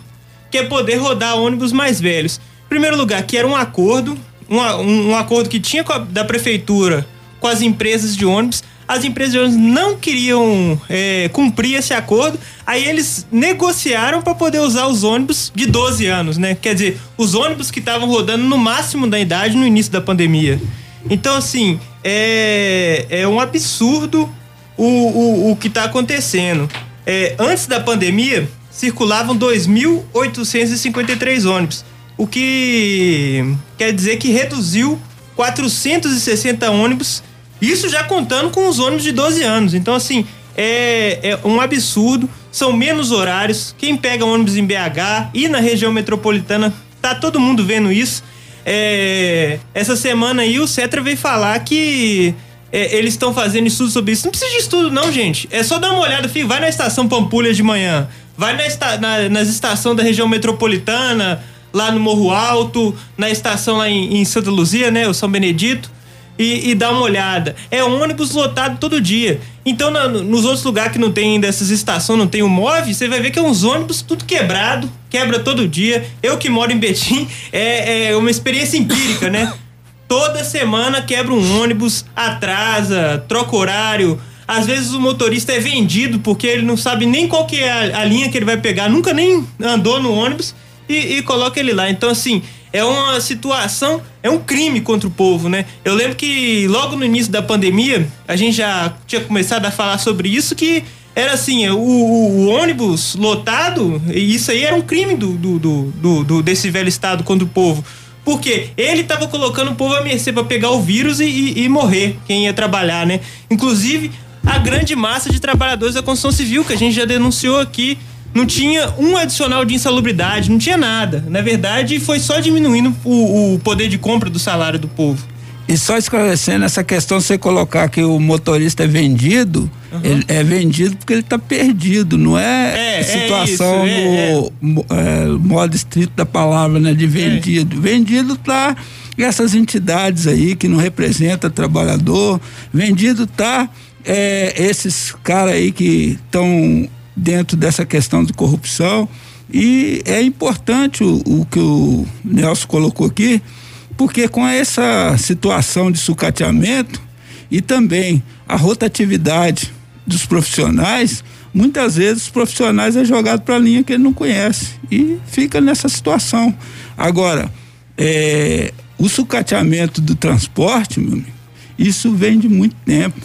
que é poder rodar ônibus mais velhos. Em primeiro lugar, que era um acordo, um, um, um acordo que tinha a, da prefeitura com as empresas de ônibus as empresas não queriam é, cumprir esse acordo, aí eles negociaram para poder usar os ônibus de 12 anos, né? Quer dizer, os ônibus que estavam rodando no máximo da idade no início da pandemia. Então, assim, é, é um absurdo o, o, o que está acontecendo. É, antes da pandemia, circulavam 2.853 ônibus, o que quer dizer que reduziu 460 ônibus isso já contando com os ônibus de 12 anos. Então, assim, é, é um absurdo. São menos horários. Quem pega ônibus em BH e na região metropolitana, tá todo mundo vendo isso. É, essa semana aí o Cetra veio falar que é, eles estão fazendo estudo sobre isso. Não precisa de estudo, não, gente. É só dar uma olhada, filho. Vai na estação Pampulha de manhã. Vai na, esta, na, nas estações da região metropolitana, lá no Morro Alto, na estação lá em, em Santa Luzia, né? O São Benedito e, e dá uma olhada. É ônibus lotado todo dia. Então, na, nos outros lugares que não tem dessas estações, não tem o MOV, você vai ver que é uns ônibus tudo quebrado, quebra todo dia. Eu que moro em Betim, é, é uma experiência empírica, né? [LAUGHS] Toda semana quebra um ônibus, atrasa, troca horário. Às vezes o motorista é vendido porque ele não sabe nem qual que é a, a linha que ele vai pegar, nunca nem andou no ônibus e, e coloca ele lá. Então, assim, é uma situação, é um crime contra o povo, né? Eu lembro que logo no início da pandemia, a gente já tinha começado a falar sobre isso, que era assim, o, o, ônibus lotado, e isso aí era um crime do, do, do, do, desse velho estado contra o povo. Porque ele estava colocando o povo a mercê para pegar o vírus e, e, e morrer, quem ia trabalhar, né? Inclusive, a grande massa de trabalhadores da construção civil, que a gente já denunciou aqui, não tinha um adicional de insalubridade, não tinha nada. Na verdade, foi só diminuindo o, o poder de compra do salário do povo. E só esclarecendo essa questão, você colocar que o motorista é vendido, uhum. ele é vendido porque ele está perdido, não é, é, é situação é isso, no é, modo estrito da palavra, né, de vendido. Vendido tá essas entidades aí que não representa trabalhador, vendido tá esses caras aí que estão dentro dessa questão de corrupção. E é importante o, o que o Nelson colocou aqui, porque com essa situação de sucateamento e também a rotatividade dos profissionais, muitas vezes os profissionais é jogado para a linha que ele não conhece e fica nessa situação. Agora, é, o sucateamento do transporte, meu amigo, isso vem de muito tempo.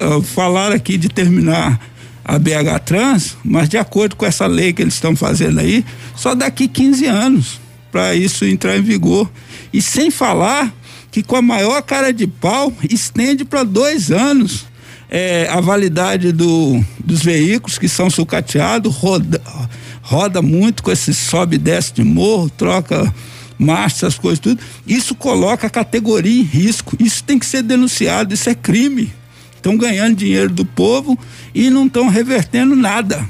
Uh, falaram aqui de terminar a BH Trans, mas de acordo com essa lei que eles estão fazendo aí, só daqui 15 anos para isso entrar em vigor. E sem falar que com a maior cara de pau estende para dois anos é, a validade do, dos veículos que são sucateados, roda, roda muito com esse sobe e desce de morro, troca marcha, essas coisas tudo. Isso coloca a categoria em risco. Isso tem que ser denunciado, isso é crime. Estão ganhando dinheiro do povo e não estão revertendo nada.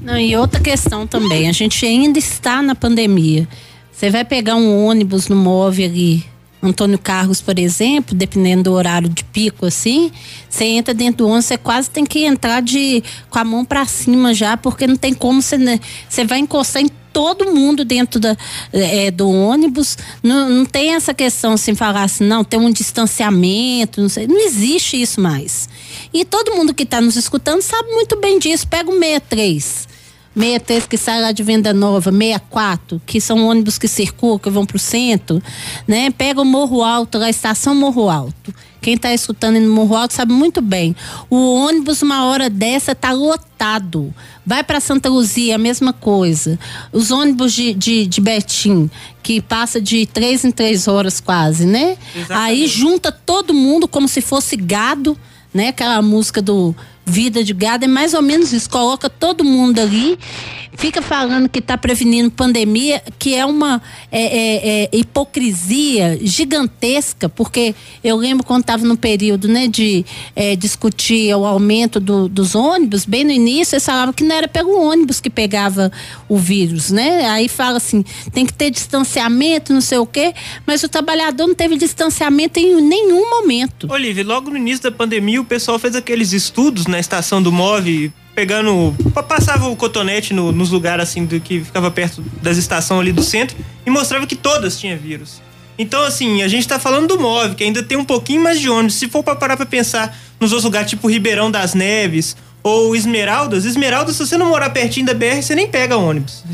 Não, e outra questão também, a gente ainda está na pandemia. Você vai pegar um ônibus no móvel ali, Antônio Carlos, por exemplo, dependendo do horário de pico, assim, você entra dentro do ônibus, você quase tem que entrar de com a mão para cima já, porque não tem como você, né, você vai encostar em todo mundo dentro da, é, do ônibus. Não, não tem essa questão assim, falar assim, não, tem um distanciamento, não sei. Não existe isso mais. E todo mundo que está nos escutando sabe muito bem disso. Pega o 63. 63 que sai lá de Venda Nova, 64, que são ônibus que circulam, que vão para o centro, né? Pega o Morro Alto, lá, a estação Morro Alto. Quem está escutando no Morro Alto sabe muito bem. O ônibus, uma hora dessa, tá lotado. Vai para Santa Luzia, a mesma coisa. Os ônibus de, de, de Betim, que passa de três em três horas quase, né? Exatamente. Aí junta todo mundo como se fosse gado, né? Aquela música do vida de gado é mais ou menos isso. Coloca todo mundo ali, fica falando que está prevenindo pandemia, que é uma é, é, é, hipocrisia gigantesca, porque eu lembro quando estava no período né, de é, discutir o aumento do, dos ônibus, bem no início, eles falavam que não era pelo ônibus que pegava o vírus, né? Aí fala assim, tem que ter distanciamento, não sei o quê, mas o trabalhador não teve distanciamento em nenhum momento. Olivia, logo no início da pandemia, o pessoal fez aqueles estudos na estação do MOV, pegando. Passava o cotonete no, nos lugares assim do que ficava perto das estações ali do centro e mostrava que todas tinham vírus. Então, assim, a gente tá falando do MOV, que ainda tem um pouquinho mais de ônibus. Se for para parar pra pensar nos outros lugares, tipo Ribeirão das Neves ou Esmeraldas, Esmeraldas, se você não morar pertinho da BR, você nem pega ônibus.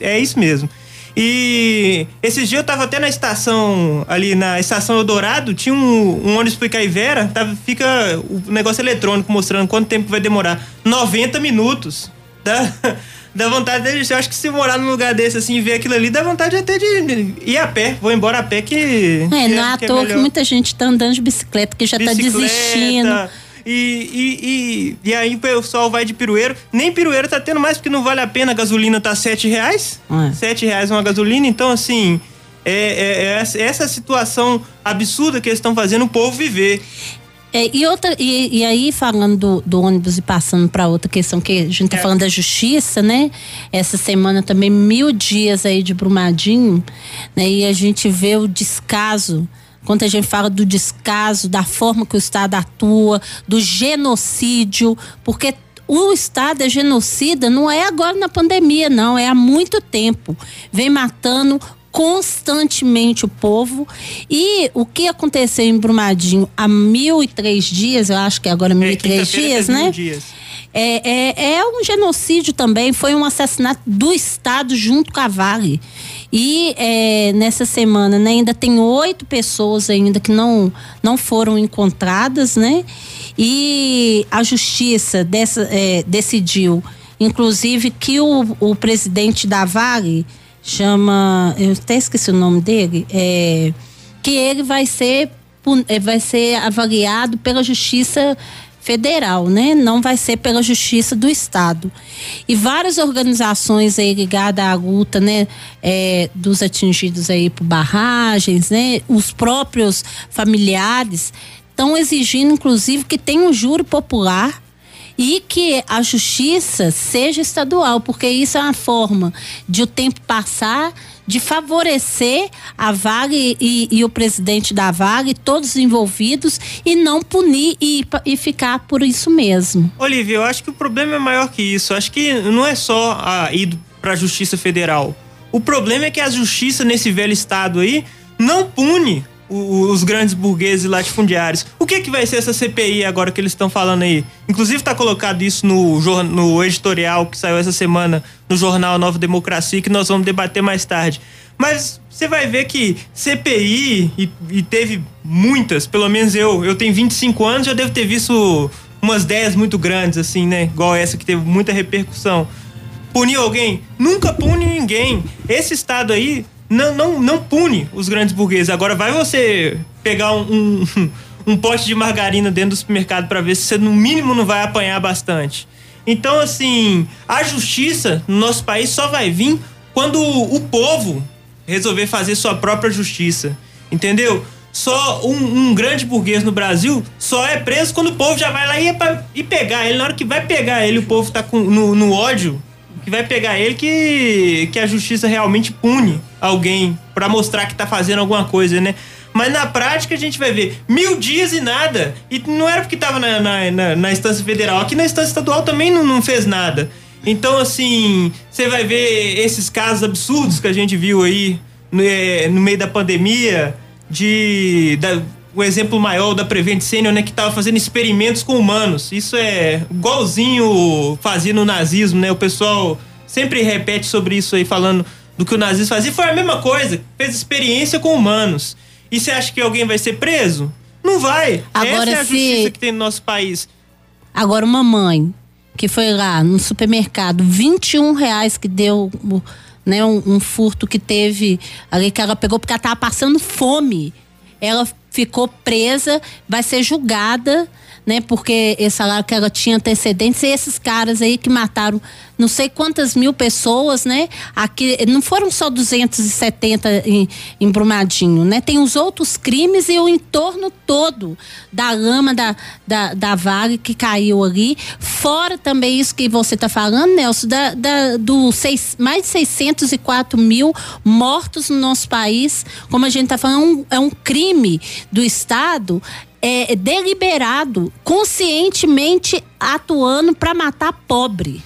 É isso mesmo. E esses dias eu tava até na estação, ali na estação Eldorado, tinha um, um ônibus pro Icaivera, tava, fica o negócio eletrônico mostrando quanto tempo vai demorar. 90 minutos. [LAUGHS] Dá, dá vontade de. Eu acho que se morar num lugar desse assim e ver aquilo ali, dá vontade até de ir a pé. Vou embora a pé que. É, que, não é à toa que muita gente tá andando de bicicleta, que já tá bicicleta, tá desistindo e, e, e, e, aí o pessoal vai de pirueiro. Nem pirueiro tá tendo mais, porque não vale a pena, a gasolina tá sete reais. É. Sete reais uma gasolina, então assim. É, é, é essa situação absurda que eles estão fazendo o povo viver. É, e, outra, e, e, aí, falando do, do ônibus e passando para outra questão, que a gente tá é. falando da justiça, né? Essa semana também, mil dias aí de Brumadinho, né? E a gente vê o descaso quando a gente fala do descaso, da forma que o Estado atua, do genocídio, porque o Estado é genocida não é agora na pandemia, não, é há muito tempo. Vem matando constantemente o povo. E o que aconteceu em Brumadinho há mil e três dias, eu acho que agora mil é, e três dias, né? Dias. É, é, é, um genocídio também, foi um assassinato do Estado junto com a Vale. E é, nessa semana né, ainda tem oito pessoas ainda que não, não foram encontradas, né? E a justiça dessa, é, decidiu, inclusive, que o, o presidente da Vale chama. Eu até esqueci o nome dele. É, que ele vai ser, é, vai ser avaliado pela justiça federal, né? Não vai ser pela justiça do estado. E várias organizações aí ligadas à luta, né? É, dos atingidos aí por barragens, né? Os próprios familiares estão exigindo, inclusive, que tenha um júri popular e que a justiça seja estadual, porque isso é uma forma de o tempo passar de favorecer a Vale e, e, o presidente da Vale, todos os envolvidos, e não punir e, e ficar por isso mesmo. Olivia, eu acho que o problema é maior que isso. Eu acho que não é só a ir para a Justiça Federal. O problema é que a justiça nesse velho estado aí não pune os grandes burgueses latifundiários. O que que vai ser essa CPI agora que eles estão falando aí? Inclusive está colocado isso no, no editorial que saiu essa semana no jornal Nova Democracia, que nós vamos debater mais tarde. Mas você vai ver que CPI, e, e, teve muitas, pelo menos eu, eu tenho 25 anos, já devo ter visto umas 10 muito grandes, assim, né? Igual essa que teve muita repercussão. Punir alguém? Nunca pune ninguém. Esse Estado aí não, não, não pune os grandes burgueses. Agora vai você pegar um, um, [LAUGHS] um pote de margarina dentro do supermercado para ver se você no mínimo não vai apanhar bastante. Então, assim, a justiça no nosso país só vai vir quando o povo resolver fazer sua própria justiça. Entendeu? Só um, um, grande burguês no Brasil só é preso quando o povo já vai lá e, é e pegar ele. Na hora que vai pegar ele, o povo tá com, no, no ódio que vai pegar ele que, que a justiça realmente pune alguém para mostrar que tá fazendo alguma coisa, né? Mas na prática a gente vai ver mil dias e nada. E não era porque tava na, na, na, na instância federal. Aqui na instância estadual também não, não fez nada. Então, assim, você vai ver esses casos absurdos que a gente viu aí no, é, no meio da pandemia, de. Da, o exemplo maior da Prevent Senior, né, que estava fazendo experimentos com humanos. Isso é igualzinho fazia no nazismo, né? O pessoal sempre repete sobre isso aí, falando do que o nazismo fazia. Foi a mesma coisa, fez experiência com humanos. E você acha que alguém vai ser preso? Não vai. Agora, Essa é a se... justiça que tem no nosso país. Agora, uma mãe que foi lá no supermercado, 21 reais que deu né, um, um furto que teve ali que ela pegou porque ela estava passando fome. Ela ficou presa, vai ser julgada né? Porque esse salário que ela tinha antecedentes, e esses caras aí que mataram não sei quantas mil pessoas, né? Aqui não foram só 270 em, em Brumadinho, né? Tem os outros crimes e o entorno todo da lama da, da, da vale que caiu ali. Fora também isso que você está falando, Nelson, da, da, do seis, mais de 604 mil mortos no nosso país. Como a gente está falando, é um, é um crime do Estado é, deliberado, conscientemente atuando para matar pobre.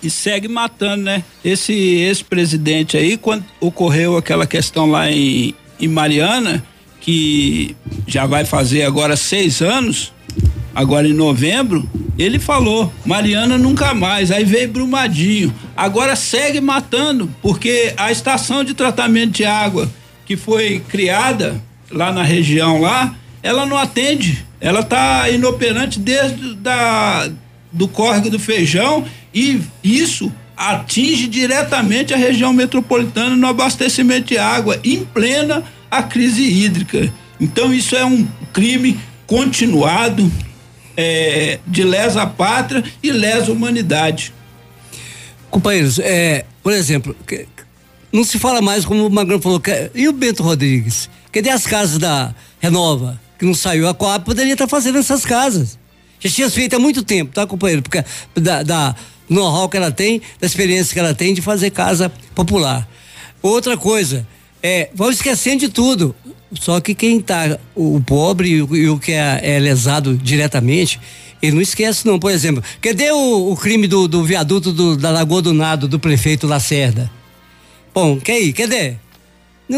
E segue matando, né? Esse ex-presidente aí, quando ocorreu aquela questão lá em, em Mariana, que já vai fazer agora seis anos, agora em novembro, ele falou: Mariana nunca mais. Aí veio Brumadinho. Agora segue matando, porque a estação de tratamento de água que foi criada lá na região lá, ela não atende. Ela está inoperante desde da, do córrego do feijão e isso atinge diretamente a região metropolitana no abastecimento de água em plena a crise hídrica. Então isso é um crime continuado é, de lesa pátria e lesa humanidade. Companheiros, é, por exemplo, não se fala mais como o Magrão falou, que, e o Bento Rodrigues? Cadê as casas da Renova? Que não saiu a Coab, poderia estar fazendo essas casas. Já tinha feito há muito tempo, tá, companheiro? Porque da, da know-how que ela tem, da experiência que ela tem de fazer casa popular. Outra coisa, é, vamos esquecendo de tudo. Só que quem tá, o, o pobre e o, e o que é, é, lesado diretamente, ele não esquece não. Por exemplo, cadê o, o crime do, do viaduto do, da Lagoa do Nado, do prefeito Lacerda? Bom, que aí, cadê?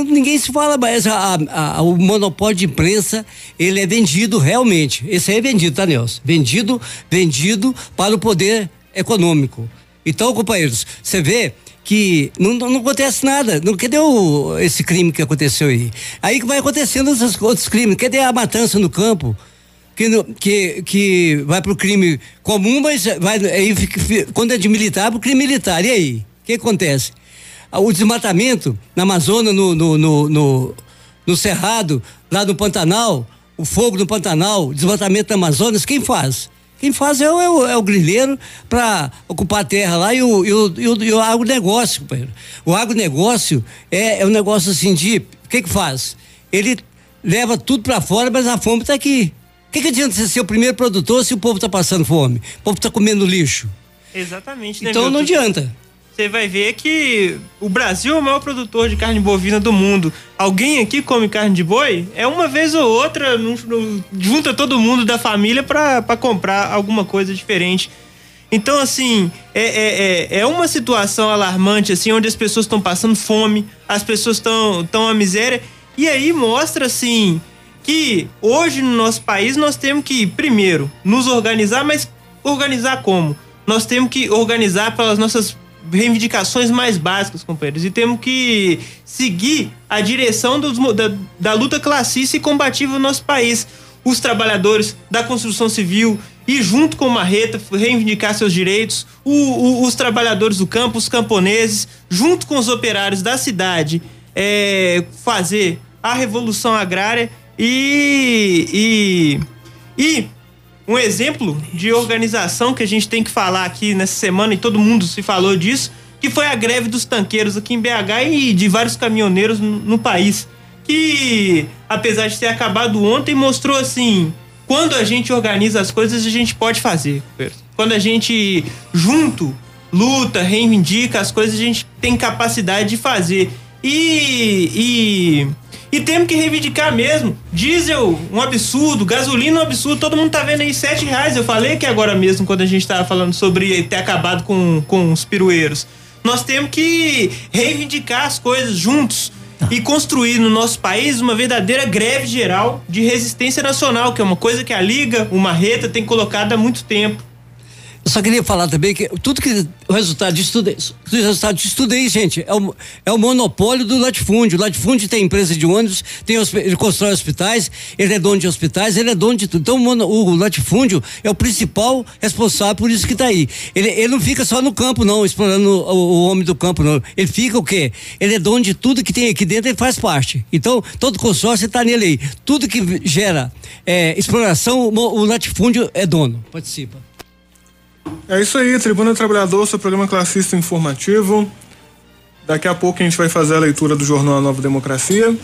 Ninguém se fala mais. A, a, o monopólio de imprensa, ele é vendido realmente. Esse aí é vendido, tá, Nelson? Vendido, vendido para o poder econômico. Então, companheiros, você vê que não, não, acontece nada. Não, cadê o, esse crime que aconteceu aí? Aí que vai acontecendo esses outros crimes. Cadê a matança no campo? Que, que, que vai pro crime comum, mas vai, aí, quando é de militar, pro crime militar. E aí? O que acontece? O desmatamento na Amazônia, no, no, no, no, no Cerrado, lá no Pantanal, o fogo no Pantanal, o desmatamento da Amazônia, quem faz? Quem faz é o, é o, é o grileiro para ocupar a terra lá e o, e o, e o, e o agronegócio, companheiro. O agronegócio é, é um negócio assim de. O que que faz? Ele leva tudo para fora, mas a fome está aqui. O que, que adianta você ser o primeiro produtor se o povo está passando fome? O povo está comendo lixo. Exatamente, né, Então não adianta você vai ver que o Brasil é o maior produtor de carne bovina do mundo. Alguém aqui come carne de boi? É uma vez ou outra, junta todo mundo da família para comprar alguma coisa diferente. Então, assim, é, é, é, é uma situação alarmante, assim, onde as pessoas estão passando fome, as pessoas estão tão à miséria. E aí mostra assim que hoje no nosso país nós temos que, primeiro, nos organizar, mas organizar como? Nós temos que organizar pelas nossas reivindicações mais básicas, companheiros, e temos que seguir a direção dos, da, da luta classista e combativa no nosso país. Os trabalhadores da construção civil e junto com o Marreta reivindicar seus direitos, o, o, os trabalhadores do campo, os camponeses, junto com os operários da cidade, é, fazer a revolução agrária e, e, e um exemplo de organização que a gente tem que falar aqui nessa semana, e todo mundo se falou disso, que foi a greve dos tanqueiros aqui em BH e de vários caminhoneiros no, país. Que, apesar de ter acabado ontem, mostrou assim: quando a gente organiza as coisas, a gente pode fazer. Quando a gente junto luta, reivindica as coisas, a gente tem capacidade de fazer. E, e e temos que reivindicar mesmo. Diesel, um absurdo. Gasolina, um absurdo. Todo mundo tá vendo aí sete reais. Eu falei que agora mesmo, quando a gente tava falando sobre ter acabado com, com os pirueiros. Nós temos que reivindicar as coisas juntos e construir no nosso país uma verdadeira greve geral de resistência nacional, que é uma coisa que a Liga, o Marreta, tem colocado há muito tempo. Só queria falar também que tudo que o resultado disso tudo, o resultado disso tudo aí, gente, é o, é o monopólio do latifúndio. O latifúndio tem empresa de ônibus, tem, ele constrói hospitais, ele é dono de hospitais, ele é dono de tudo. Então o, o latifúndio é o principal responsável por isso que está aí. Ele, ele não fica só no campo, não, explorando o, o, homem do campo, não. Ele fica o quê? Ele é dono de tudo que tem aqui dentro, ele faz parte. Então, todo consórcio está nele aí. Tudo que gera é, exploração, o, o latifúndio é dono. Participa. É isso aí, Tribuna do Trabalhador, seu programa classista informativo. Daqui a pouco a gente vai fazer a leitura do jornal Nova Democracia.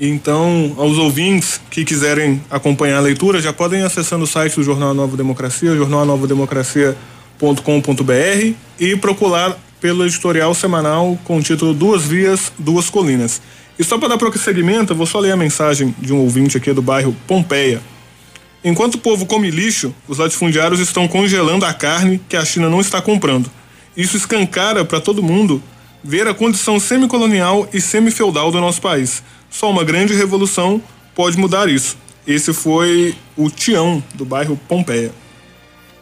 Então, aos ouvintes que quiserem acompanhar a leitura, já podem ir acessando o site do Jornal Nova Democracia, jornalavademocracia.com.br e procurar pelo editorial semanal com o título Duas Vias, Duas Colinas. E só para dar prosseguimento, eu vou só ler a mensagem de um ouvinte aqui do bairro Pompeia. Enquanto o povo come lixo, os latifundiários estão congelando a carne que a China não está comprando. Isso escancara para todo mundo ver a condição semicolonial e semifeudal do nosso país. Só uma grande revolução pode mudar isso. Esse foi o Tião, do bairro Pompeia.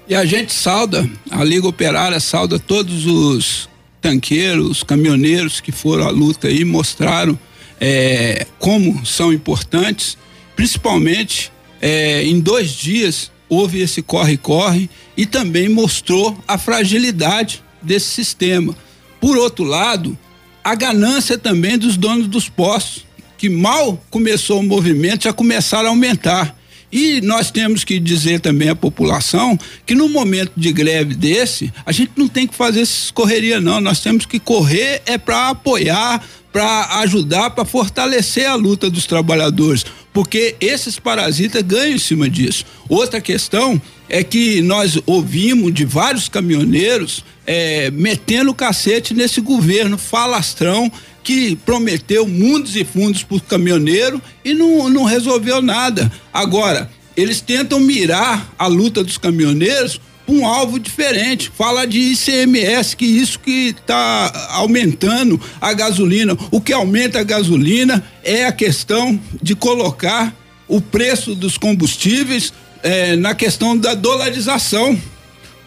E a gente sauda, a Liga Operária sauda todos os tanqueiros, caminhoneiros que foram à luta e mostraram é, como são importantes, principalmente é, em dois dias houve esse corre-corre e também mostrou a fragilidade desse sistema. Por outro lado, a ganância também dos donos dos postos, que mal começou o movimento já começaram a aumentar. E nós temos que dizer também à população que no momento de greve desse, a gente não tem que fazer essas correria não, nós temos que correr é para apoiar, para ajudar, para fortalecer a luta dos trabalhadores, porque esses parasitas ganham em cima disso. Outra questão é que nós ouvimos de vários caminhoneiros é, metendo o cacete nesse governo falastrão que prometeu mundos e fundos para o caminhoneiro e não, não resolveu nada. Agora, eles tentam mirar a luta dos caminhoneiros um alvo diferente. Fala de ICMS, que isso que está aumentando a gasolina. O que aumenta a gasolina é a questão de colocar o preço dos combustíveis eh, na questão da dolarização.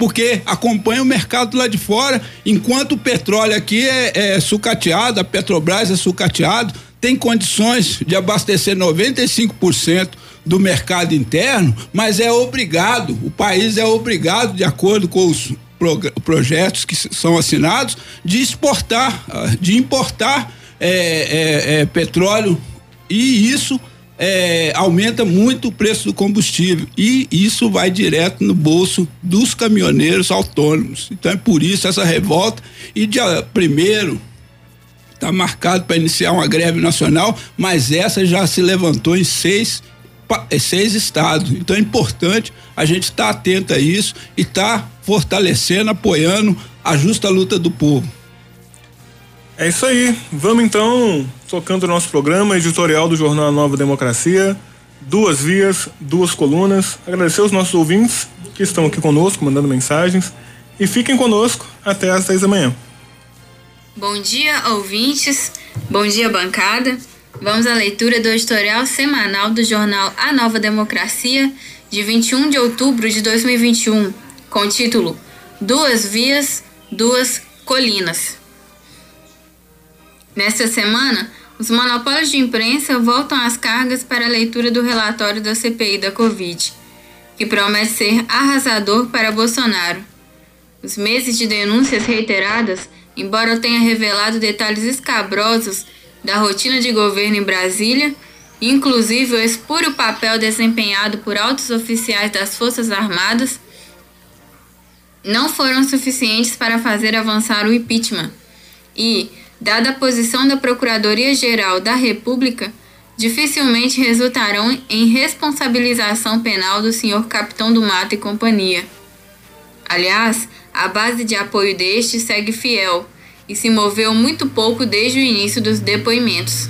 Porque acompanha o mercado lá de fora, enquanto o petróleo aqui é, é sucateado, a Petrobras é sucateado, tem condições de abastecer 95% do mercado interno, mas é obrigado, o país é obrigado, de acordo com os projetos que são assinados, de exportar, ah, de importar é, é, é, petróleo e isso é, aumenta muito o preço do combustível e isso vai direto no bolso dos caminhoneiros autônomos. Então é por isso essa revolta e dia primeiro está marcado para iniciar uma greve nacional, mas essa já se levantou em seis é seis estados. Então é importante a gente estar tá atento a isso e estar tá fortalecendo, apoiando a justa luta do povo. É isso aí. Vamos então tocando o nosso programa editorial do Jornal Nova Democracia. Duas vias, duas colunas. Agradecer os nossos ouvintes que estão aqui conosco, mandando mensagens. E fiquem conosco até às 10 da manhã. Bom dia, ouvintes. Bom dia, bancada. Vamos à leitura do editorial semanal do jornal A Nova Democracia, de 21 de outubro de 2021, com o título Duas Vias, Duas Colinas. Nesta semana, os monopólios de imprensa voltam às cargas para a leitura do relatório da CPI da Covid, que promete ser arrasador para Bolsonaro. Os meses de denúncias reiteradas, embora tenha revelado detalhes escabrosos da rotina de governo em Brasília, inclusive o espúrio papel desempenhado por altos oficiais das Forças Armadas, não foram suficientes para fazer avançar o impeachment. E, dada a posição da Procuradoria-Geral da República, dificilmente resultarão em responsabilização penal do senhor Capitão do Mato e companhia. Aliás, a base de apoio deste segue fiel e se moveu muito pouco desde o início dos depoimentos.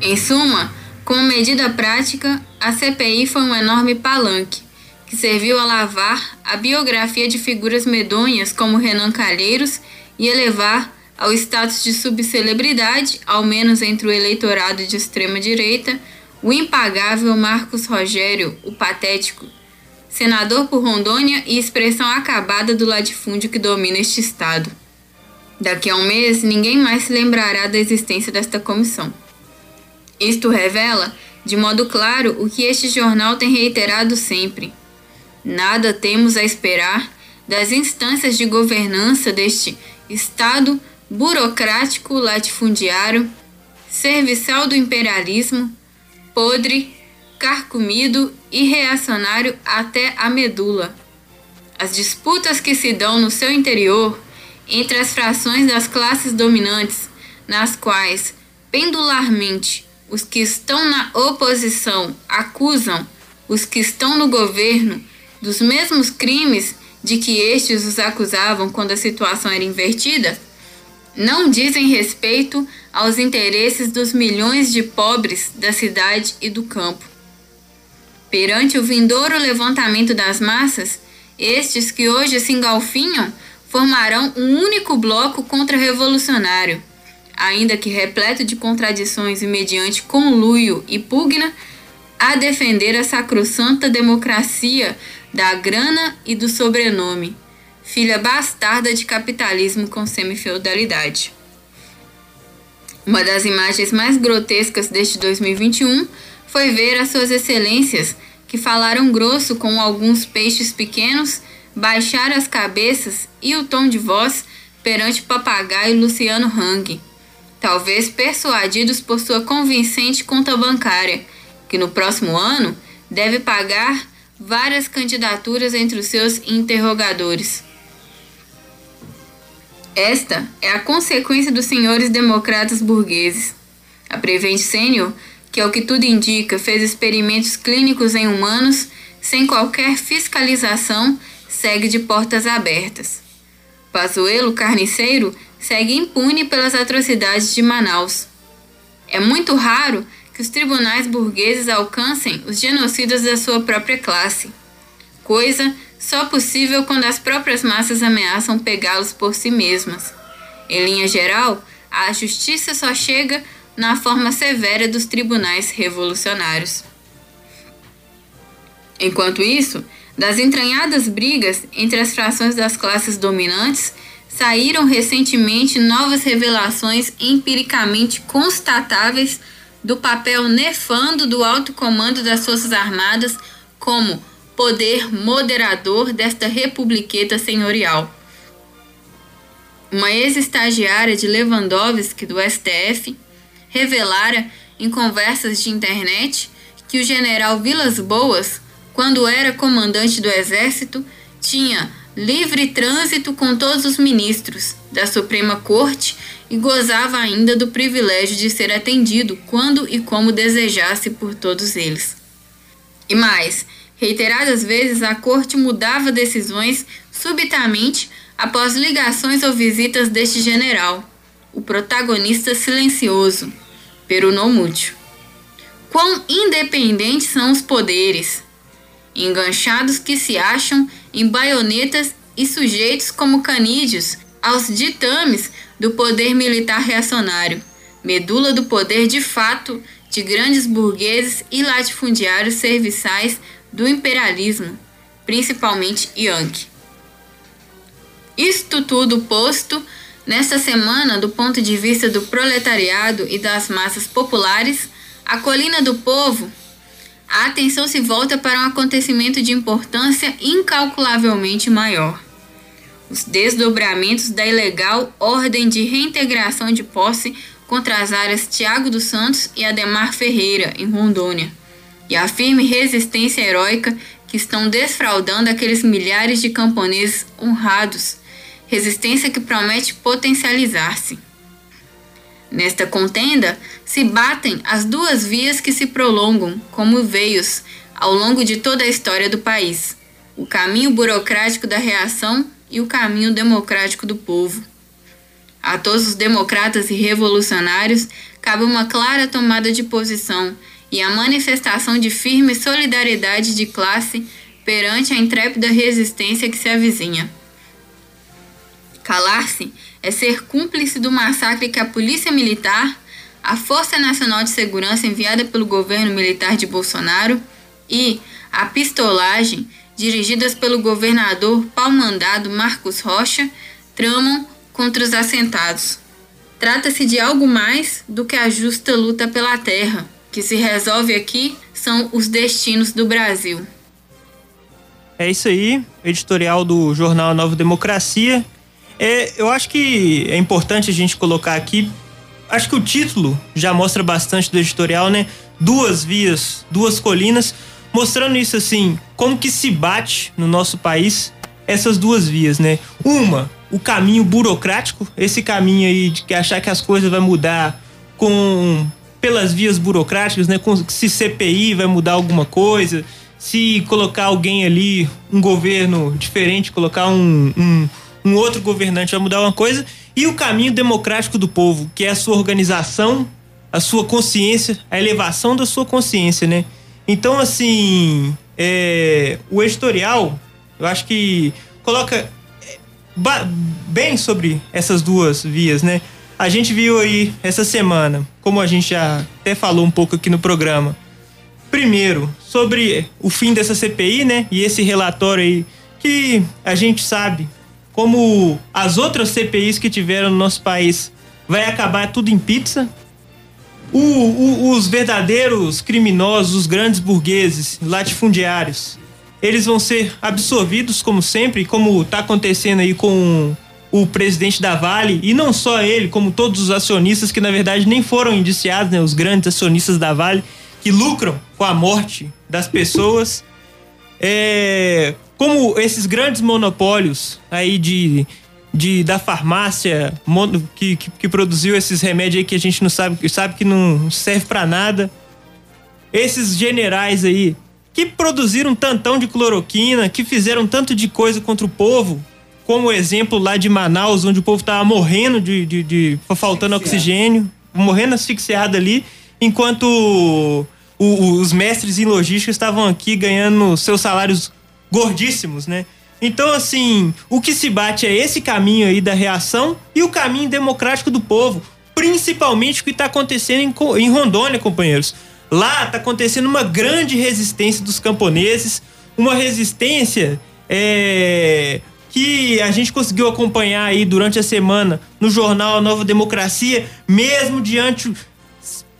Em suma, como medida prática, a CPI foi um enorme palanque, que serviu a lavar a biografia de figuras medonhas como Renan Calheiros e elevar ao status de subcelebridade, ao menos entre o eleitorado de extrema-direita, o impagável Marcos Rogério, o patético, senador por Rondônia e expressão acabada do latifúndio que domina este estado. Daqui a um mês, ninguém mais se lembrará da existência desta comissão. Isto revela, de modo claro, o que este jornal tem reiterado sempre. Nada temos a esperar das instâncias de governança deste Estado burocrático latifundiário, serviçal do imperialismo, podre, carcomido e reacionário até a medula. As disputas que se dão no seu interior entre as frações das classes dominantes, nas quais, pendularmente, os que estão na oposição acusam os que estão no governo dos mesmos crimes de que estes os acusavam quando a situação era invertida, não dizem respeito aos interesses dos milhões de pobres da cidade e do campo. Perante o vindouro levantamento das massas, estes que hoje se engalfinham formarão um único bloco contra-revolucionário, ainda que repleto de contradições e mediante conluio e pugna, a defender a sacrossanta democracia da grana e do sobrenome, filha bastarda de capitalismo com semifeudalidade. Uma das imagens mais grotescas deste 2021 foi ver as suas excelências, que falaram grosso com alguns peixes pequenos baixar as cabeças e o tom de voz perante o papagaio Luciano Hang, talvez persuadidos por sua convincente conta bancária, que no próximo ano deve pagar várias candidaturas entre os seus interrogadores. Esta é a consequência dos senhores democratas burgueses. A Prevent Senior, que ao que tudo indica fez experimentos clínicos em humanos sem qualquer fiscalização segue de portas abertas. Pazuello Carniceiro segue impune pelas atrocidades de Manaus. É muito raro que os tribunais burgueses alcancem os genocidas da sua própria classe, coisa só possível quando as próprias massas ameaçam pegá-los por si mesmas. Em linha geral, a justiça só chega na forma severa dos tribunais revolucionários. Enquanto isso, das entranhadas brigas entre as frações das classes dominantes, saíram recentemente novas revelações empiricamente constatáveis do papel nefando do alto comando das Forças Armadas como poder moderador desta republiqueta senhorial. Uma ex-estagiária de Lewandowski do STF revelara em conversas de internet que o general Vilas Boas quando era comandante do Exército, tinha livre trânsito com todos os ministros da Suprema Corte e gozava ainda do privilégio de ser atendido quando e como desejasse por todos eles. E mais, reiteradas vezes a Corte mudava decisões subitamente após ligações ou visitas deste general, o protagonista silencioso, pero não mútil. Quão independentes são os poderes! enganchados que se acham em baionetas e sujeitos como canídeos aos ditames do poder militar reacionário, medula do poder de fato de grandes burgueses e latifundiários serviçais do imperialismo, principalmente Yankee. Isto tudo posto, nesta semana, do ponto de vista do proletariado e das massas populares, a colina do povo, a atenção se volta para um acontecimento de importância incalculavelmente maior. Os desdobramentos da ilegal ordem de reintegração de posse contra as áreas Tiago dos Santos e Ademar Ferreira, em Rondônia, e a firme resistência heróica que estão desfraudando aqueles milhares de camponeses honrados, resistência que promete potencializar-se. Nesta contenda se batem as duas vias que se prolongam como veios ao longo de toda a história do país: o caminho burocrático da reação e o caminho democrático do povo. A todos os democratas e revolucionários cabe uma clara tomada de posição e a manifestação de firme solidariedade de classe perante a intrépida resistência que se avizinha. Calar-se é ser cúmplice do massacre que a Polícia Militar, a Força Nacional de Segurança enviada pelo governo militar de Bolsonaro e a pistolagem dirigidas pelo governador pau-mandado Marcos Rocha tramam contra os assentados. Trata-se de algo mais do que a justa luta pela terra, que se resolve aqui são os destinos do Brasil. É isso aí, editorial do jornal Nova Democracia. É, eu acho que é importante a gente colocar aqui. Acho que o título já mostra bastante do editorial, né? Duas vias, duas colinas, mostrando isso assim, como que se bate no nosso país essas duas vias, né? Uma, o caminho burocrático, esse caminho aí de achar que as coisas vai mudar com pelas vias burocráticas, né? Se CPI vai mudar alguma coisa, se colocar alguém ali, um governo diferente, colocar um, um, um outro governante vai mudar uma coisa, e o caminho democrático do povo, que é a sua organização, a sua consciência, a elevação da sua consciência, né? Então, assim, é, o editorial, eu acho que coloca bem sobre essas duas vias, né? A gente viu aí essa semana, como a gente já até falou um pouco aqui no programa. Primeiro, sobre o fim dessa CPI, né? E esse relatório aí que a gente sabe como as outras CPIs que tiveram no nosso país vai acabar tudo em pizza. O, o, os verdadeiros criminosos, os grandes burgueses, latifundiários, eles vão ser absorvidos como sempre, como está acontecendo aí com o presidente da Vale, e não só ele, como todos os acionistas que na verdade nem foram indiciados, né, os grandes acionistas da Vale, que lucram com a morte das pessoas. [LAUGHS] É, como esses grandes monopólios aí de, de da farmácia que, que, que, produziu esses remédios aí que a gente não sabe, sabe que não serve para nada. Esses generais aí que produziram tantão de cloroquina, que fizeram tanto de coisa contra o povo, como o exemplo lá de Manaus, onde o povo tava morrendo de, de, de faltando oxigênio, morrendo asfixiado ali, enquanto o, o, os mestres em logística estavam aqui ganhando seus salários gordíssimos, né? Então, assim, o que se bate é esse caminho aí da reação e o caminho democrático do povo, principalmente o que está acontecendo em, em Rondônia, companheiros. Lá está acontecendo uma grande resistência dos camponeses, uma resistência é, que a gente conseguiu acompanhar aí durante a semana no jornal Nova Democracia, mesmo diante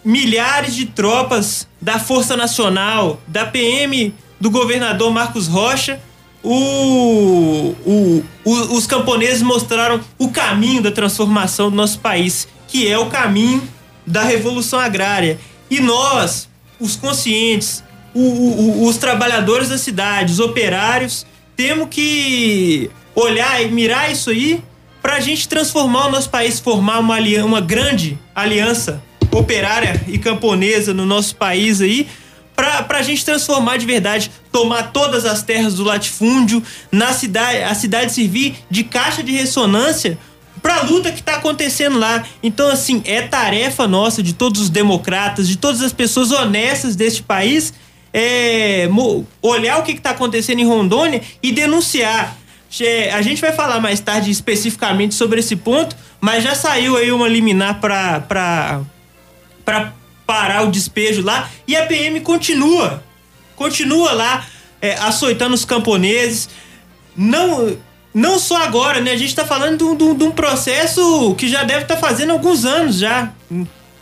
milhares de tropas da Força Nacional, da PM do governador Marcos Rocha, o, o, o, os camponeses mostraram o caminho da transformação do nosso país, que é o caminho da revolução agrária. E nós, os conscientes, os trabalhadores da cidade, os operários, temos que olhar e mirar isso aí para a gente transformar o nosso país, formar uma, aliança, uma grande aliança operária e camponesa no nosso país aí, para a gente transformar de verdade, tomar todas as terras do latifúndio, na cidade, a cidade servir de caixa de ressonância pra luta que tá acontecendo lá. Então, assim, é tarefa nossa, de todos os democratas, de todas as pessoas honestas deste país, é, olhar o que, que tá acontecendo em Rondônia e denunciar. A gente vai falar mais tarde especificamente sobre esse ponto, mas já saiu aí uma liminar para para para parar o despejo lá e a PM continua, continua lá é, açoitando os camponeses. Não não só agora, né? A gente está falando de, de, de, um processo que já deve estar tá fazendo alguns anos já.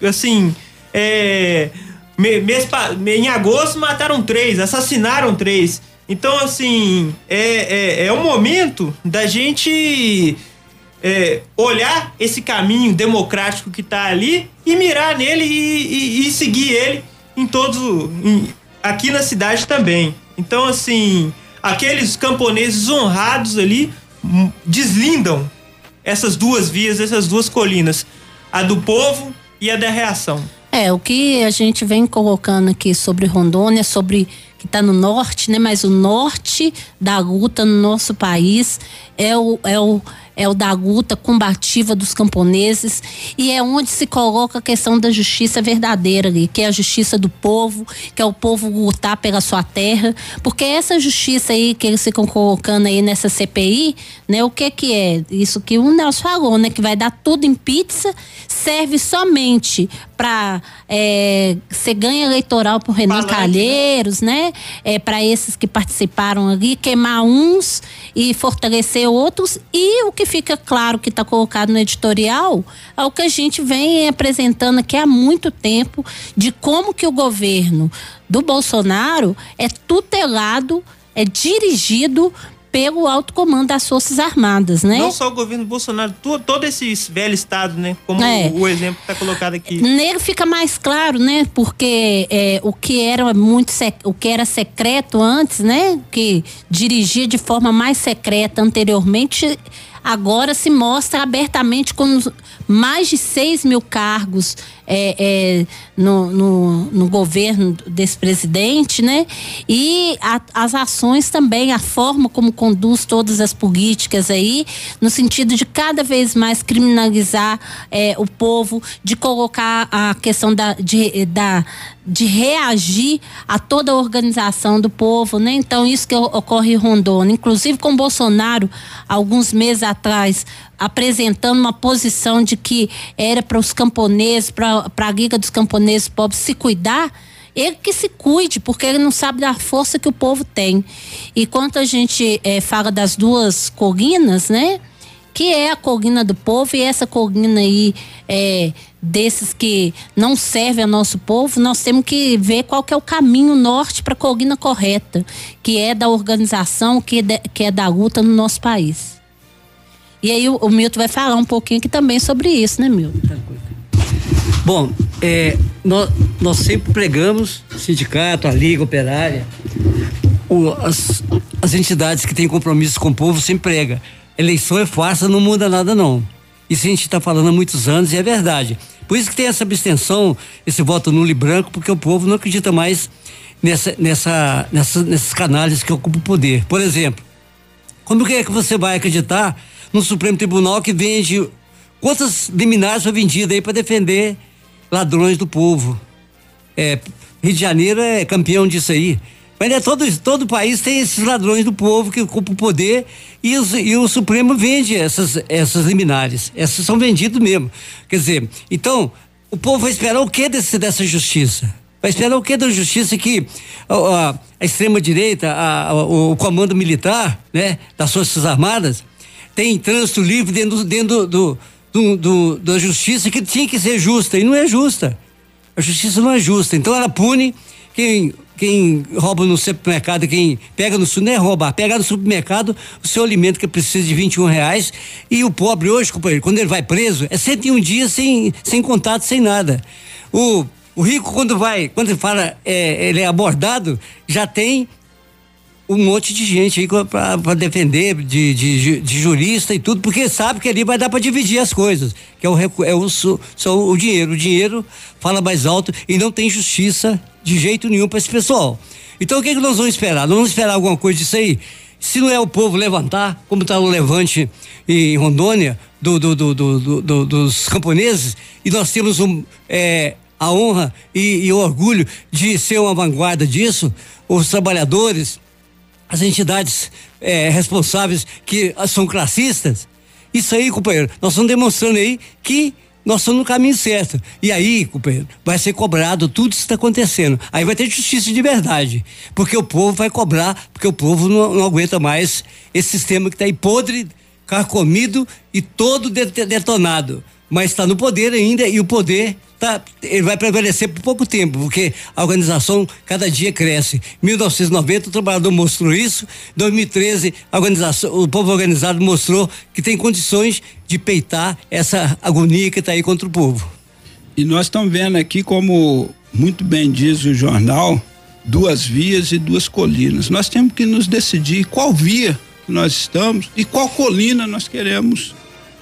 Assim, é, mês, em agosto mataram três, assassinaram três. Então, assim, é, é, é um momento da gente é, olhar esse caminho democrático que está ali e mirar nele e, e, e seguir ele em todos. Em, aqui na cidade também. Então, assim, aqueles camponeses honrados ali hum, deslindam essas duas vias, essas duas colinas, a do povo e a da reação. É, o que a gente vem colocando aqui sobre Rondônia, sobre que está no norte, né? Mas o norte da luta no nosso país é o, é o é o da luta combativa dos camponeses e é onde se coloca a questão da justiça verdadeira ali, que é a justiça do povo, que é o povo lutar pela sua terra, porque essa justiça aí que eles ficam colocando aí nessa CPI, né, o que que é? Isso que o Nelson falou, né, que vai dar tudo em pizza, serve somente para é, ser ganho eleitoral por Renan né? Calheiros, né? né? É, para esses que participaram ali, queimar uns e fortalecer outros e o que fica claro que está colocado no editorial é o que a gente vem apresentando aqui há muito tempo de como que o governo do Bolsonaro é tutelado, é dirigido pelo alto comando das Forças Armadas, né? Não só o governo Bolsonaro, todo, esse velho estado, né? Como é. o, o, exemplo está colocado aqui. Nele fica mais claro, né? Porque é, o que era muito o que era secreto antes, né? Que dirigia de forma mais secreta anteriormente agora se mostra abertamente com mais de 6 mil cargos é, é, no, no, no, governo desse presidente, né? E a, as ações também, a forma como conduz todas as políticas aí, no sentido de cada vez mais criminalizar é, o povo, de colocar a questão da, de, da, de reagir a toda a organização do povo, né? Então, isso que ocorre em Rondônia, inclusive com Bolsonaro, alguns meses atrás, apresentando uma posição de que era para os camponeses, para a Liga dos Camponeses Pobres se cuidar, ele que se cuide, porque ele não sabe da força que o povo tem. E quando a gente é, fala das duas colinas, né? Que é a colina do povo e essa colina aí é, desses que não servem ao nosso povo, nós temos que ver qual que é o caminho norte para a colina correta, que é da organização, que é, de, que é da luta no nosso país. E aí o, o Milton vai falar um pouquinho aqui também sobre isso, né, Milton? Bom, é, nós, nós sempre pregamos, sindicato, a Liga Operária, o, as, as entidades que têm compromisso com o povo sempre prega. Eleição é farsa, não muda nada não. Isso a gente está falando há muitos anos e é verdade. Por isso que tem essa abstenção, esse voto nulo e branco, porque o povo não acredita mais nessa, nessa, nessa, nesses canais que ocupam o poder. Por exemplo, como é que você vai acreditar no Supremo Tribunal que vende quantas liminares foi vendida aí para defender ladrões do povo. É, Rio de Janeiro é campeão disso aí. Mas é todo, todo país tem esses ladrões do povo que ocupam o poder e, os, e o Supremo vende essas, essas liminares. Essas são vendidas mesmo. Quer dizer, então, o povo vai esperar o que desse, dessa justiça? Vai esperar o que da justiça que a, a, a extrema-direita, o comando militar, né, das Forças Armadas, tem trânsito livre dentro, dentro do, do, do, da justiça que tinha que ser justa e não é justa. A justiça não é justa. Então ela pune quem, quem rouba no supermercado, quem pega no não é roubar, pega no supermercado o seu alimento que precisa de 21 reais e o pobre hoje, companheiro, quando ele vai preso, é 101 dias sem, sem contato, sem nada. O, o rico, quando vai, quando ele fala, é, ele é abordado, já tem um monte de gente aí para defender, de, de, de, jurista e tudo, porque sabe que ali vai dar para dividir as coisas, que é o, é o, só o dinheiro. O dinheiro fala mais alto e não tem justiça de jeito nenhum para esse pessoal. Então o que, é que nós vamos esperar? Nós vamos esperar alguma coisa disso aí? Se não é o povo levantar, como está o levante em Rondônia, do, do, do, dos camponeses, e nós temos um, é, a honra e, e o orgulho de ser uma vanguarda disso, os trabalhadores as entidades é, responsáveis que são classistas, Isso aí, companheiro, nós estamos demonstrando aí que nós estamos no caminho certo. E aí, companheiro, vai ser cobrado tudo isso que está acontecendo. Aí vai ter justiça de verdade. Porque o povo vai cobrar, porque o povo não, não aguenta mais esse sistema que está aí podre, carcomido e todo detonado. Mas está no poder ainda e o poder tá, ele vai prevalecer por pouco tempo, porque a organização cada dia cresce. 1990 o trabalhador mostrou isso, 2013 a organização, o povo organizado mostrou que tem condições de peitar essa agonia que está aí contra o povo. E nós estamos vendo aqui como muito bem diz o jornal, duas vias e duas colinas. Nós temos que nos decidir qual via nós estamos e qual colina nós queremos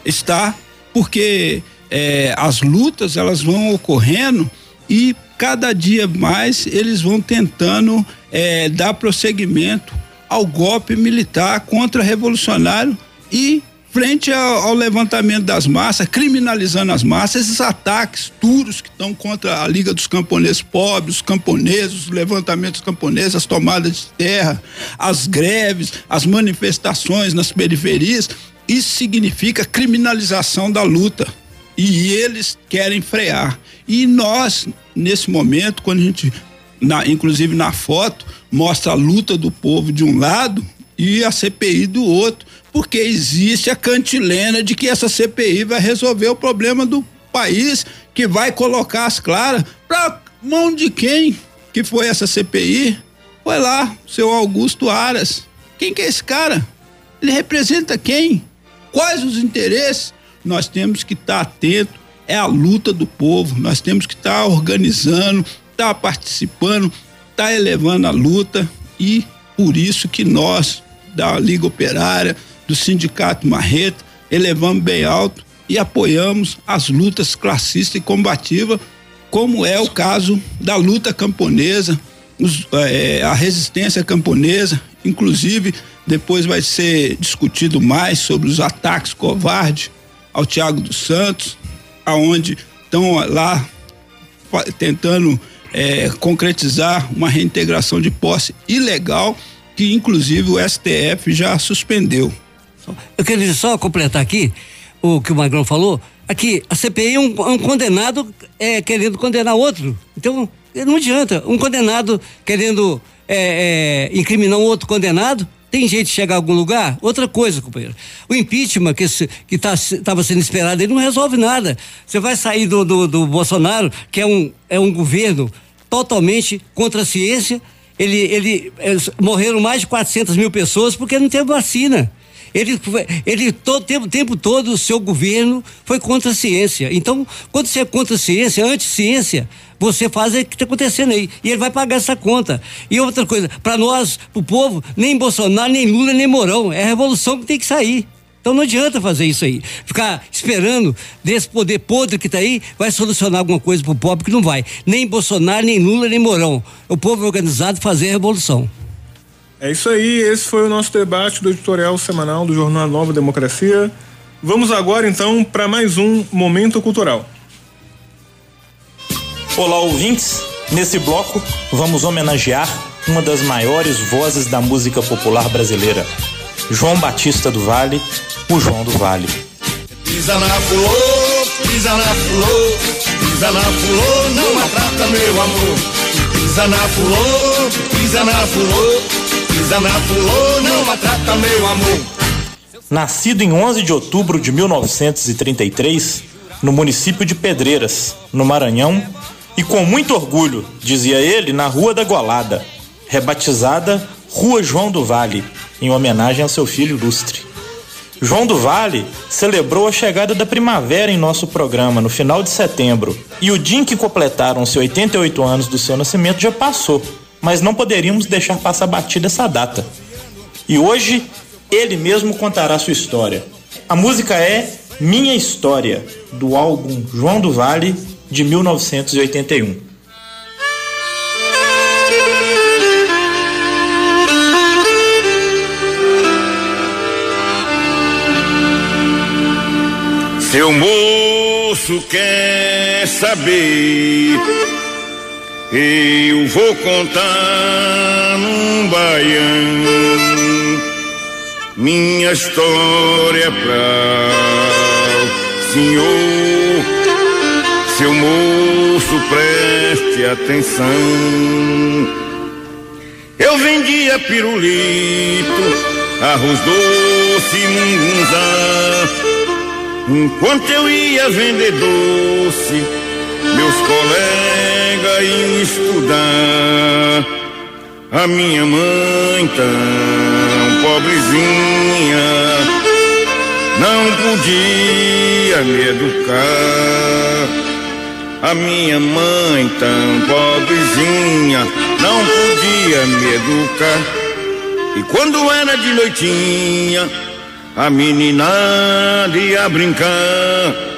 estar, porque é, as lutas elas vão ocorrendo e cada dia mais eles vão tentando é, dar prosseguimento ao golpe militar contra-revolucionário e frente ao, ao, levantamento das massas, criminalizando as massas, esses ataques duros que estão contra a Liga dos Camponeses Pobres, os camponeses, os levantamentos camponeses, as tomadas de terra, as greves, as manifestações nas periferias, isso significa criminalização da luta e eles querem frear. E nós, nesse momento, quando a gente, na, inclusive na foto, mostra a luta do povo de um lado e a CPI do outro, porque existe a cantilena de que essa CPI vai resolver o problema do país, que vai colocar as claras para mão de quem que foi essa CPI? Foi lá, seu Augusto Aras. Quem que é esse cara? Ele representa quem? Quais os interesses? nós temos que estar tá atento, é a luta do povo, nós temos que estar tá organizando, estar tá participando, estar elevando a luta e por isso que nós, da Liga Operária, do Sindicato Marreta, elevamos bem alto e apoiamos as lutas classistas e combativas, como é o caso da luta camponesa, os, é, a resistência camponesa, inclusive depois vai ser discutido mais sobre os ataques covardes ao Tiago dos Santos, aonde estão lá tentando é, concretizar uma reintegração de posse ilegal que inclusive o STF já suspendeu. Eu queria só completar aqui o que o Magrão falou. Aqui, a CPI é um, um condenado é, querendo condenar outro. Então, não adianta. Um condenado querendo é, é, incriminar um outro condenado, tem jeito de chegar a algum lugar? Outra coisa, companheiro. O impeachment que estava tá, sendo esperado, ele não resolve nada. Você vai sair do, do, do, Bolsonaro, que é um, é um governo totalmente contra a ciência. Ele, ele, morreram mais de 400 mil pessoas porque não teve vacina. Ele, ele todo tempo, tempo todo o seu governo foi contra a ciência. Então, quando você é contra a ciência, anti-ciência, você faz o que está acontecendo aí. E ele vai pagar essa conta. E outra coisa, para nós, o povo, nem Bolsonaro, nem Lula, nem Mourão. É a revolução que tem que sair. Então não adianta fazer isso aí. Ficar esperando desse poder podre que está aí, vai solucionar alguma coisa para o pobre que não vai. Nem Bolsonaro, nem Lula, nem Mourão. O povo organizado fazer a revolução. É isso aí, esse foi o nosso debate do editorial semanal do Jornal Nova Democracia. Vamos agora então para mais um Momento Cultural. Olá, ouvintes. Nesse bloco, vamos homenagear uma das maiores vozes da música popular brasileira, João Batista do Vale, o João do Vale. Pisa na fulô, pisa na fulô, pisa na fulô, não maltrata meu amor. Pisa na fulô, pisa na fulô, Pisa na fulô, não maltrata meu amor. Nascido em 11 de outubro de 1933, no município de Pedreiras, no Maranhão, e com muito orgulho, dizia ele, na Rua da Golada, rebatizada Rua João do Vale, em homenagem ao seu filho ilustre. João do Vale celebrou a chegada da primavera em nosso programa no final de setembro, e o dia em que completaram-se 88 anos do seu nascimento já passou mas não poderíamos deixar passar batida essa data. E hoje ele mesmo contará sua história. A música é Minha História, do álbum João do Vale, de 1981. Seu moço quer saber eu vou contar num baião minha história pra senhor. Seu moço, preste atenção. Eu vendia pirulito, arroz doce, mungunzá. Enquanto eu ia vender doce, meus colegas iam estudar. A minha mãe tão pobrezinha não podia me educar. A minha mãe tão pobrezinha não podia me educar. E quando era de noitinha, a meninada ia brincar.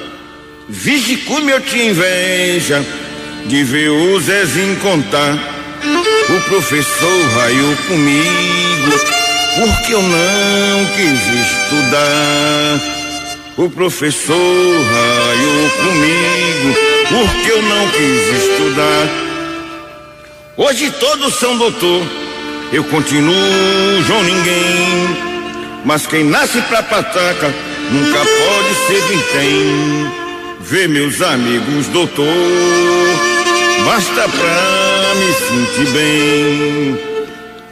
Vixe como eu tinha inveja de ver o Zezinho contar o professor raiou comigo, porque eu não quis estudar. O professor raiou comigo, porque eu não quis estudar. Hoje todos são doutor, eu continuo João Ninguém. Mas quem nasce pra pataca nunca pode ser vintém. Vê meus amigos doutor, basta pra me sentir bem.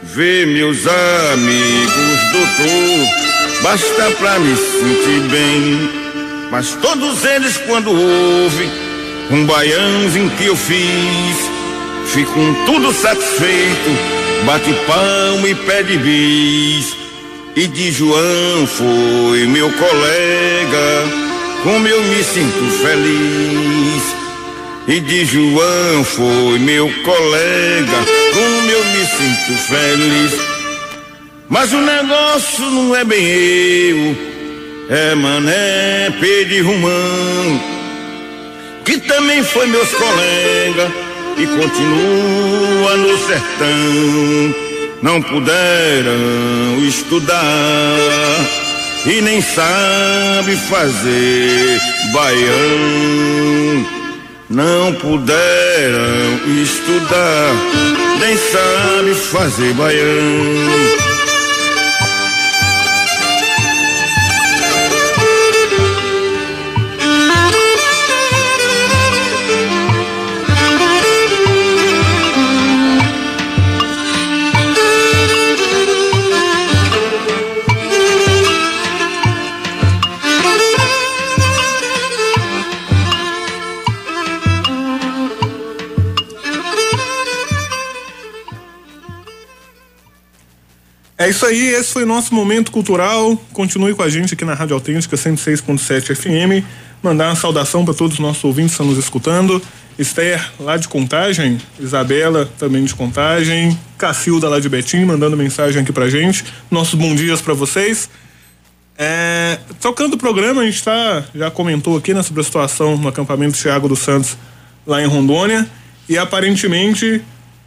Ver meus amigos, doutor, basta pra me sentir bem. Mas todos eles, quando ouvem um baiãozinho que eu fiz, ficam tudo satisfeito, bate palma e pede bis. E de João foi meu colega, como eu me sinto feliz. E de João foi meu colega, como eu me sinto feliz. Mas o negócio não é bem eu, é Mané Pedro Romão, que também foi meus colegas e continua no sertão. Não puderam estudar e nem sabe fazer baião não puderam estudar, nem sabe fazer baião. Isso aí, esse foi nosso momento cultural. Continue com a gente aqui na Rádio Autêntica 106.7 FM. Mandar uma saudação para todos os nossos ouvintes que estão nos escutando. Esther, lá de Contagem, Isabela, também de Contagem, Cacilda, lá de Betim, mandando mensagem aqui pra gente. Nossos bons dias para vocês. É, tocando o programa, a gente tá, já comentou aqui né, sobre a situação no acampamento Thiago dos Santos, lá em Rondônia. E aparentemente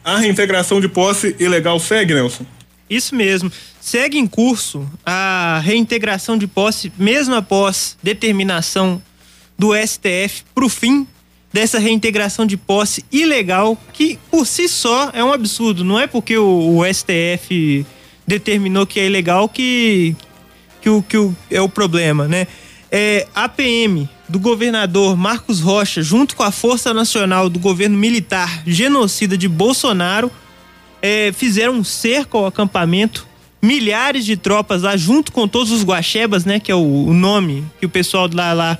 a reintegração de posse ilegal segue, Nelson? Isso mesmo. Segue em curso a reintegração de posse, mesmo após determinação do STF para o fim dessa reintegração de posse ilegal, que por si só é um absurdo. Não é porque o, o STF determinou que é ilegal que, que, o, que o, é o problema, né? É, a PM do governador Marcos Rocha, junto com a Força Nacional do governo militar genocida de Bolsonaro, é, fizeram um cerco ao acampamento, milhares de tropas lá, junto com todos os guaxebas, né? Que é o, o nome que o pessoal lá, lá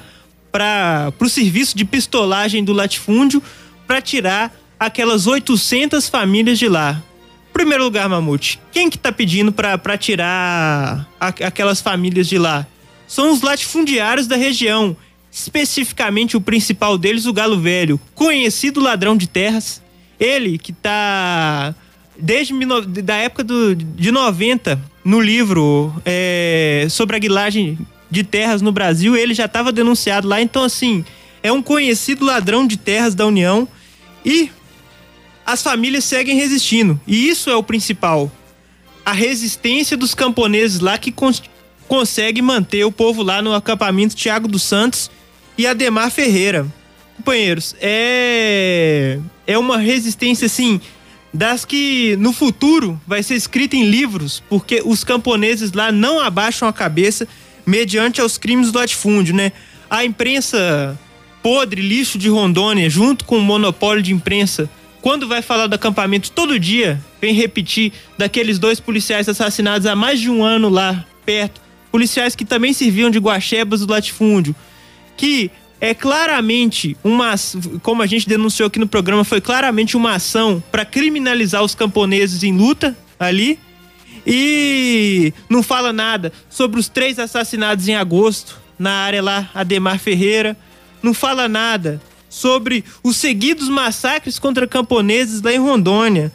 para o serviço de pistolagem do latifúndio, para tirar aquelas 800 famílias de lá. Primeiro lugar, Mamute, quem que tá pedindo para tirar a, aquelas famílias de lá? São os latifundiários da região, especificamente o principal deles, o Galo Velho, conhecido ladrão de terras. Ele que tá desde da época do, de 90, no livro é, sobre a guilagem de terras no Brasil, ele já estava denunciado lá. Então, assim, é um conhecido ladrão de terras da União e as famílias seguem resistindo. E isso é o principal. A resistência dos camponeses lá que cons consegue manter o povo lá no acampamento Tiago dos Santos e Ademar Ferreira. Companheiros, é, é uma resistência assim das que no futuro vai ser escrita em livros, porque os camponeses lá não abaixam a cabeça mediante aos crimes do latifúndio, né? A imprensa podre, lixo de Rondônia, junto com o monopólio de imprensa, quando vai falar do acampamento todo dia, vem repetir daqueles dois policiais assassinados há mais de um ano lá perto, policiais que também serviam de guaxebas do latifúndio, que é claramente uma, como a gente denunciou aqui no programa, foi claramente uma ação para criminalizar os camponeses em luta ali. E não fala nada sobre os três assassinados em agosto na área lá, Ademar Ferreira. Não fala nada sobre os seguidos massacres contra camponeses lá em Rondônia.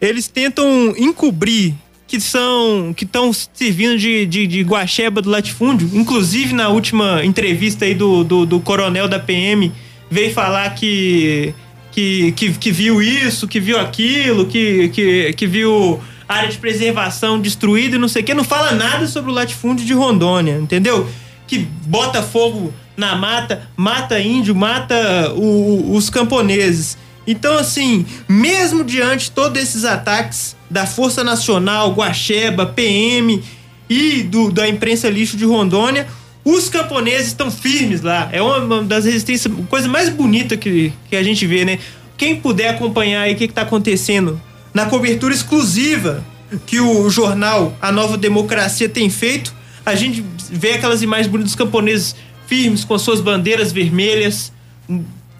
Eles tentam encobrir que são que estão servindo de, de, de, guaxeba do latifúndio. Inclusive, na última entrevista aí do, do, do, coronel da PM, veio falar que, que, que, que viu isso, que viu aquilo, que, que, que viu área de preservação destruída e não sei o que. Não fala nada sobre o latifúndio de Rondônia, entendeu? Que bota fogo na mata, mata índio, mata o, os camponeses. Então, assim, mesmo diante de todos esses ataques da Força Nacional, Guaxeba, PM e do, da imprensa lixo de Rondônia, os camponeses estão firmes lá. É uma das resistências, coisa mais bonita que, que a gente vê, né? Quem puder acompanhar aí o que está acontecendo na cobertura exclusiva que o jornal A Nova Democracia tem feito, a gente vê aquelas imagens bonitas dos camponeses firmes com suas bandeiras vermelhas,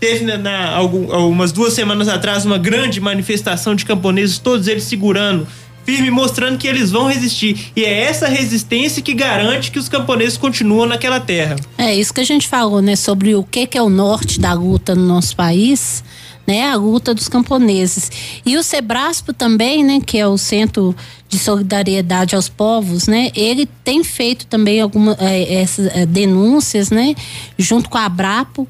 Teve na, na, algumas duas semanas atrás uma grande manifestação de camponeses, todos eles segurando firme, mostrando que eles vão resistir. E é essa resistência que garante que os camponeses continuam naquela terra. É isso que a gente falou, né? Sobre o que, que é o norte da luta no nosso país. Né, a luta dos camponeses. E o Sebraspo também, né, que é o Centro de Solidariedade aos Povos, né, ele tem feito também algumas é, essas é, denúncias, né, junto com a Abrapo,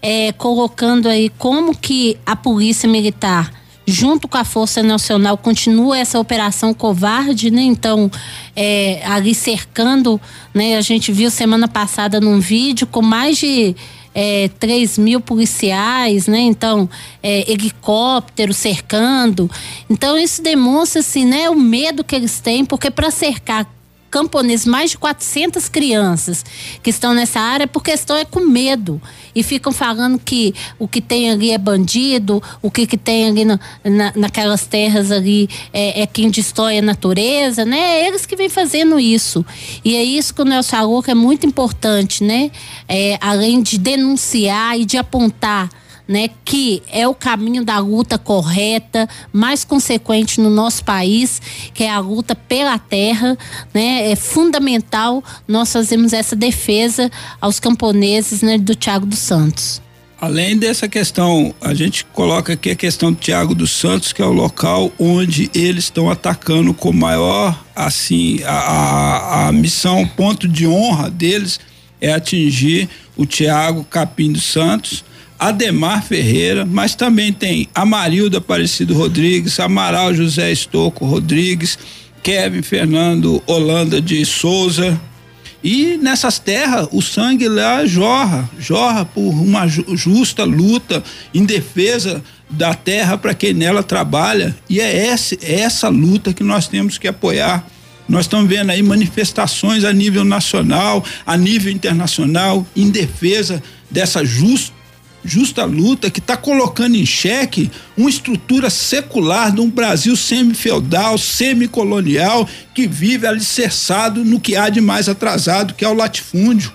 é, colocando aí como que a polícia militar junto com a Força Nacional continua essa operação covarde, né? Então, é, ali cercando, né? A gente viu semana passada num vídeo com mais de é, 3 mil policiais, né? Então, é, helicóptero cercando. Então, isso demonstra, assim, né? O medo que eles têm, porque para cercar camponeses, mais de 400 crianças que estão nessa área, por questão é com medo. E ficam falando que o que tem ali é bandido, o que, que tem ali na, na naquelas terras ali é, é, quem destrói a natureza, né? É eles que vêm fazendo isso. E é isso que o Nelson falou que é muito importante, né? É, além de denunciar e de apontar né, que é o caminho da luta correta, mais consequente no nosso país, que é a luta pela terra, né? É fundamental nós fazermos essa defesa aos camponeses, né, do Tiago dos Santos. Além dessa questão, a gente coloca aqui a questão do Tiago dos Santos, que é o local onde eles estão atacando com maior, assim, a, a, a missão, ponto de honra deles é atingir o Tiago Capim dos Santos, Ademar Ferreira, mas também tem Amarildo Aparecido Rodrigues, Amaral José Estocco Rodrigues, Kevin Fernando Holanda de Souza. E nessas terras o sangue lá jorra, jorra por uma justa luta em defesa da terra para quem nela trabalha. E é essa, é essa luta que nós temos que apoiar. Nós estamos vendo aí manifestações a nível nacional, a nível internacional, em defesa dessa justa justa luta que está colocando em xeque uma estrutura secular de um Brasil semi-feudal, semi-colonial, que vive alicerçado no que há de mais atrasado, que é o latifúndio,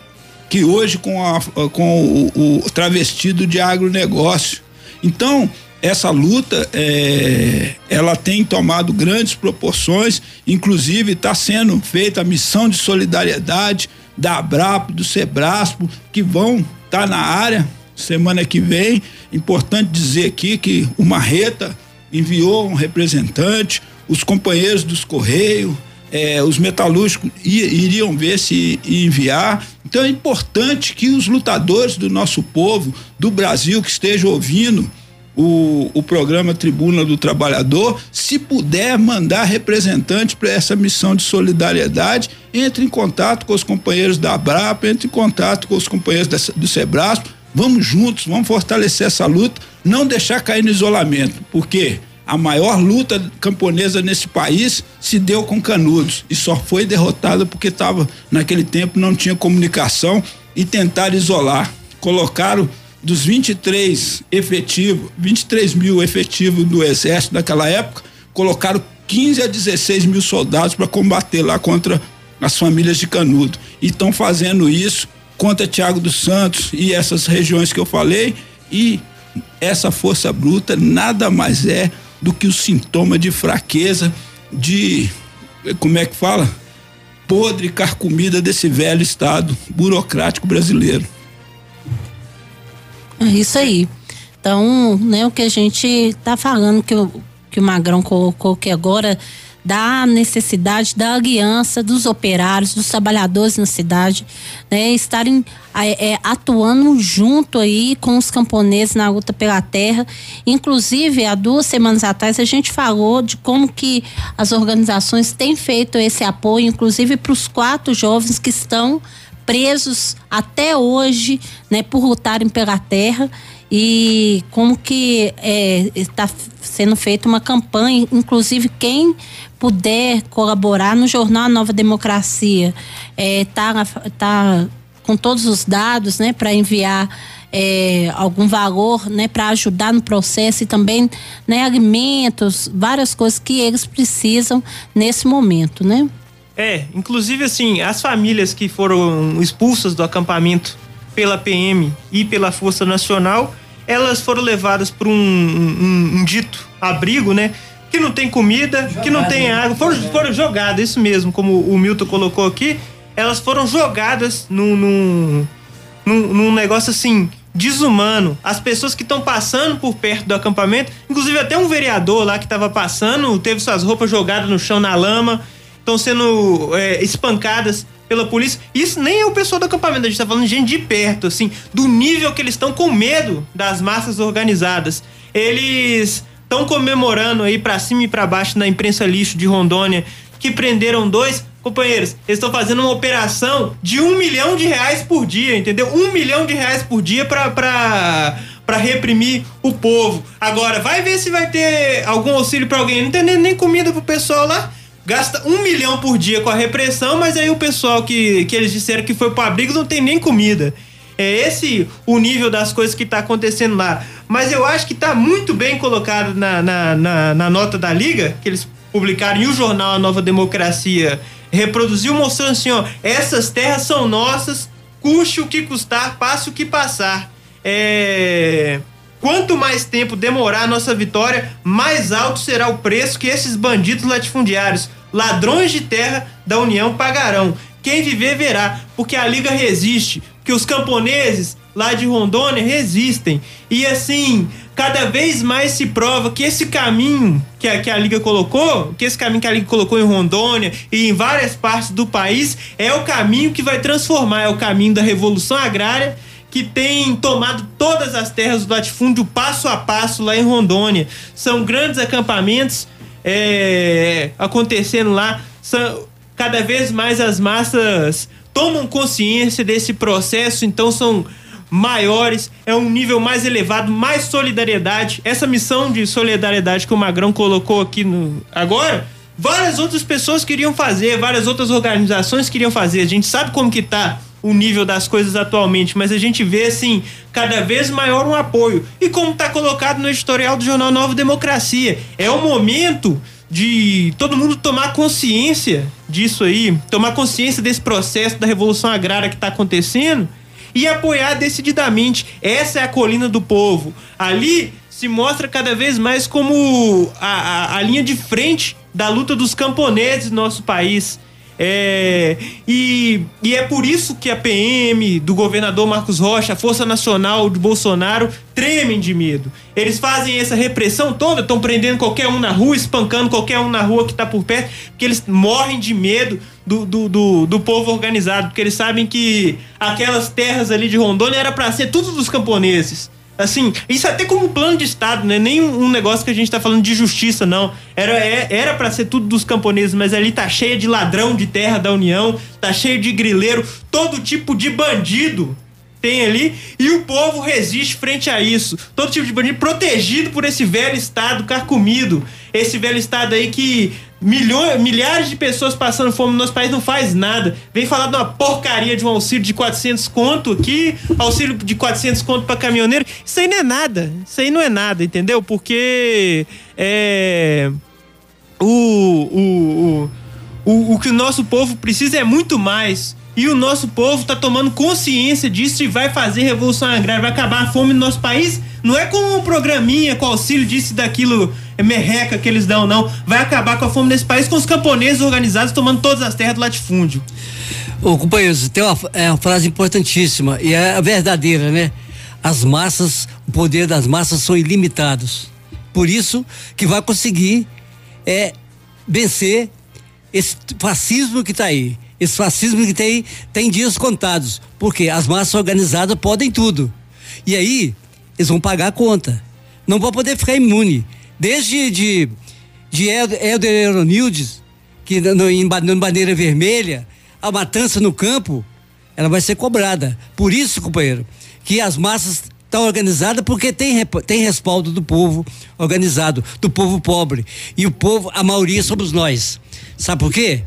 que hoje com, a, com o, o travestido de agronegócio. Então, essa luta é, ela tem tomado grandes proporções, inclusive está sendo feita a missão de solidariedade da Abrapo, do Sebraspo, que vão estar tá na área semana que vem. Importante dizer aqui que o Marreta enviou um representante, os companheiros dos Correios, eh, os metalúrgicos iriam ver se enviar. Então é importante que os lutadores do nosso povo, do Brasil, que estejam ouvindo o, o programa Tribuna do Trabalhador, se puder mandar representante para essa missão de solidariedade, entre em contato com os companheiros da Abrapa, entre em contato com os companheiros da, do Sebrasco, Vamos juntos, vamos fortalecer essa luta, não deixar cair no isolamento, porque a maior luta camponesa nesse país se deu com Canudos e só foi derrotada porque estava naquele tempo não tinha comunicação e tentaram isolar. Colocaram dos 23 efetivos, 23 mil efetivos do exército daquela época, colocaram 15 a 16 mil soldados para combater lá contra as famílias de Canudo. E estão fazendo isso contra Tiago dos Santos e essas regiões que eu falei. E essa força bruta nada mais é do que o sintoma de fraqueza, de. Como é que fala? Podre carcomida desse velho Estado burocrático brasileiro. É isso aí. Então, né, o que a gente está falando, que o, que o Magrão colocou que agora da necessidade da aliança dos operários, dos trabalhadores na cidade, né, estarem é, atuando junto aí com os camponeses na luta pela terra. Inclusive, há duas semanas atrás a gente falou de como que as organizações têm feito esse apoio, inclusive para os quatro jovens que estão presos até hoje, né, por lutarem pela terra e como que está é, sendo feita uma campanha, inclusive quem puder colaborar no jornal Nova Democracia, é, tá, tá com todos os dados, né, para enviar é, algum valor, né, para ajudar no processo e também, né, alimentos, várias coisas que eles precisam nesse momento, né? É, inclusive assim, as famílias que foram expulsas do acampamento pela PM e pela Força Nacional, elas foram levadas para um, um, um, dito abrigo, né? Que não tem comida, Jogado, que não tem né? água. Foram, foram jogadas, isso mesmo, como o Milton colocou aqui. Elas foram jogadas num, num, num, num negócio assim, desumano. As pessoas que estão passando por perto do acampamento, inclusive até um vereador lá que estava passando, teve suas roupas jogadas no chão na lama, estão sendo é, espancadas pela polícia. Isso nem é o pessoal do acampamento, a gente tá falando de gente de perto, assim, do nível que eles estão com medo das massas organizadas. Eles estão comemorando aí para cima e para baixo na imprensa lixo de Rondônia que prenderam dois companheiros. Eles estão fazendo uma operação de um milhão de reais por dia, entendeu? Um milhão de reais por dia para pra para reprimir o povo. Agora, vai ver se vai ter algum auxílio para alguém. Não tem nem, nem comida pro pessoal lá gasta um milhão por dia com a repressão, mas aí o pessoal que, que eles disseram que foi pro abrigo não tem nem comida. É esse o nível das coisas que está acontecendo lá. Mas eu acho que está muito bem colocado na, na, na, na, nota da Liga, que eles publicaram, e o jornal A Nova Democracia reproduziu, mostrando assim: ó, essas terras são nossas, custe o que custar, passe o que passar. É Quanto mais tempo demorar a nossa vitória, mais alto será o preço que esses bandidos latifundiários, ladrões de terra da União pagarão. Quem viver verá, porque a Liga resiste, que os camponeses lá de Rondônia resistem. E assim, cada vez mais se prova que esse caminho que a, que a Liga colocou, que esse caminho que a Liga colocou em Rondônia e em várias partes do país, é o caminho que vai transformar, é o caminho da revolução agrária que tem tomado todas as terras do latifúndio passo a passo lá em Rondônia. São grandes acampamentos é, acontecendo lá. São, cada vez mais as massas tomam consciência desse processo, então são maiores, é um nível mais elevado, mais solidariedade. Essa missão de solidariedade que o Magrão colocou aqui no agora, várias outras pessoas queriam fazer, várias outras organizações queriam fazer. A gente sabe como que tá o nível das coisas atualmente, mas a gente vê assim cada vez maior um apoio. E como está colocado no editorial do jornal Nova Democracia, é o momento de todo mundo tomar consciência disso aí, tomar consciência desse processo da revolução agrária que está acontecendo e apoiar decididamente. Essa é a colina do povo. Ali se mostra cada vez mais como a, a, a linha de frente da luta dos camponeses no nosso país. É, e, e é por isso que a PM do governador Marcos Rocha, a Força Nacional de Bolsonaro, tremem de medo. Eles fazem essa repressão toda, estão prendendo qualquer um na rua, espancando qualquer um na rua que está por perto, porque eles morrem de medo do, do, do, do, povo organizado, porque eles sabem que aquelas terras ali de Rondônia era para ser tudo dos camponeses. Assim, isso até como plano de Estado, né? Nem um negócio que a gente tá falando de justiça, não. Era é, era para ser tudo dos camponeses, mas ali tá cheio de ladrão de terra da União, tá cheio de grileiro, todo tipo de bandido tem ali e o povo resiste frente a isso. Todo tipo de bandido protegido por esse velho Estado carcomido. Esse velho Estado aí que milhões, milhares de pessoas passando fome no nosso país não faz nada. Vem falar de uma porcaria de um auxílio de 400 conto aqui, auxílio de 400 conto para caminhoneiro. Isso aí não é nada. Isso aí não é nada, entendeu? Porque é o, o, o, o, o que o nosso povo precisa é muito mais. E o nosso povo tá tomando consciência disso e vai fazer revolução agrária, vai acabar a fome no nosso país. Não é com um programinha, com auxílio disso daquilo, é merreca que eles dão, não. Vai acabar com a fome nesse país com os camponeses organizados tomando todas as terras do latifúndio. Ô, companheiros, tem uma, é uma frase importantíssima e é verdadeira, né? As massas, o poder das massas são ilimitados. Por isso que vai conseguir é, vencer esse fascismo que está aí. Esse fascismo que tem, tem dias contados. Porque as massas organizadas podem tudo. E aí, eles vão pagar a conta. Não vão poder ficar imune. Desde de, de Helder Aeronildes, que no, em, no Bandeira Vermelha, a matança no campo, ela vai ser cobrada. Por isso, companheiro, que as massas estão organizadas porque tem, tem respaldo do povo organizado, do povo pobre. E o povo, a maioria somos nós. Sabe por quê?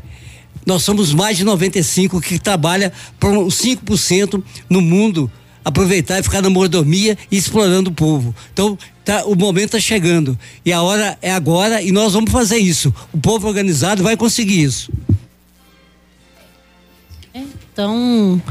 Nós somos mais de 95 que trabalha para uns 5% no mundo aproveitar e ficar na mordomia e explorando o povo. Então, tá, o momento está chegando. E a hora é agora e nós vamos fazer isso. O povo organizado vai conseguir isso. Então,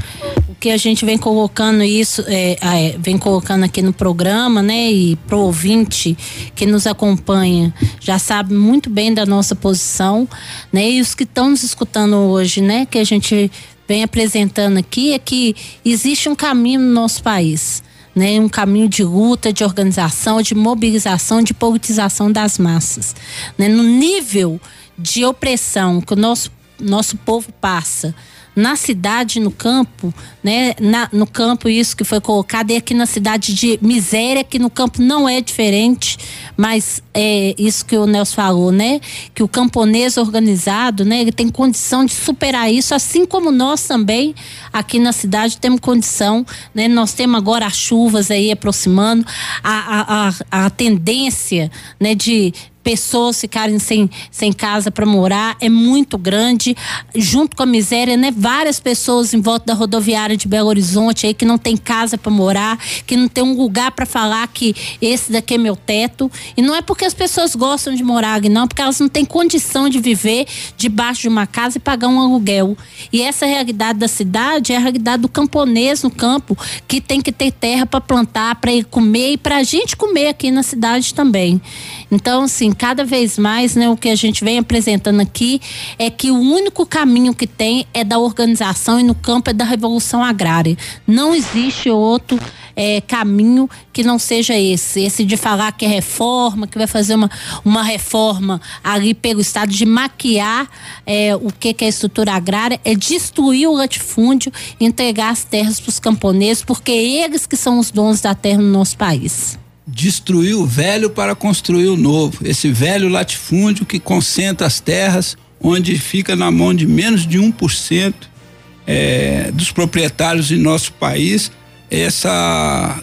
o que a gente vem colocando isso, é, é, vem colocando aqui no programa, né? E pro ouvinte que nos acompanha já sabe muito bem da nossa posição, né? E os que estão nos escutando hoje, né? Que a gente vem apresentando aqui é que existe um caminho no nosso país. Né, um caminho de luta, de organização, de mobilização, de politização das massas. Né, no nível de opressão que o nosso, nosso povo passa, na cidade, no campo, né? Na, no campo, isso que foi colocado, e aqui na cidade de miséria, que no campo não é diferente, mas é isso que o Nelson falou, né? Que o camponês organizado, né? Ele tem condição de superar isso, assim como nós também, aqui na cidade, temos condição, né? Nós temos agora as chuvas aí aproximando, a, a, a, a tendência, né? De, pessoas ficarem sem, sem casa para morar é muito grande, junto com a miséria, né? Várias pessoas em volta da rodoviária de Belo Horizonte aí que não tem casa para morar, que não tem um lugar para falar que esse daqui é meu teto. E não é porque as pessoas gostam de morar aqui, não, porque elas não têm condição de viver debaixo de uma casa e pagar um aluguel. E essa realidade da cidade é a realidade do camponês no campo, que tem que ter terra para plantar, para ir comer e para a gente comer aqui na cidade também. Então, assim, cada vez mais, né, o que a gente vem apresentando aqui é que o único caminho que tem é da organização e no campo é da revolução agrária. Não existe outro é, caminho que não seja esse. Esse de falar que é reforma, que vai fazer uma, uma reforma ali pelo Estado, de maquiar é, o que, que é estrutura agrária, é destruir o latifúndio, entregar as terras para os camponeses, porque eles que são os donos da terra no nosso país destruir o velho para construir o novo. Esse velho latifúndio que concentra as terras, onde fica na mão de menos de 1% é, dos proprietários em nosso país, essa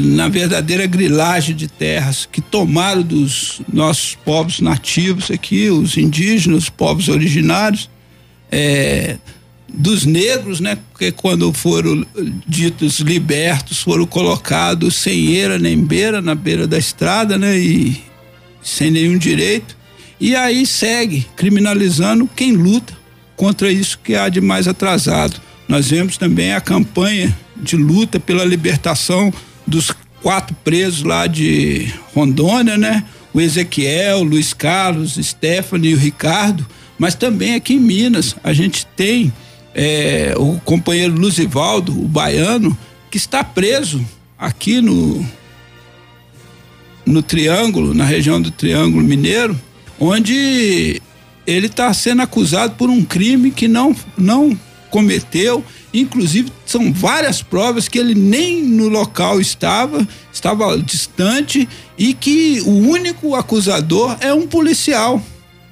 na verdadeira grilagem de terras que tomaram dos nossos povos nativos aqui, os indígenas, os povos originários, é, dos negros, né? Porque quando foram ditos libertos, foram colocados sem eira nem beira, na beira da estrada, né? E sem nenhum direito. E aí segue criminalizando quem luta contra isso que há de mais atrasado. Nós vemos também a campanha de luta pela libertação dos quatro presos lá de Rondônia, né? O Ezequiel, Luiz Carlos, Stephanie e o Ricardo, mas também aqui em Minas a gente tem é, o companheiro Luzivaldo, o baiano, que está preso aqui no no Triângulo, na região do Triângulo Mineiro, onde ele está sendo acusado por um crime que não não cometeu. Inclusive, são várias provas que ele nem no local estava, estava distante e que o único acusador é um policial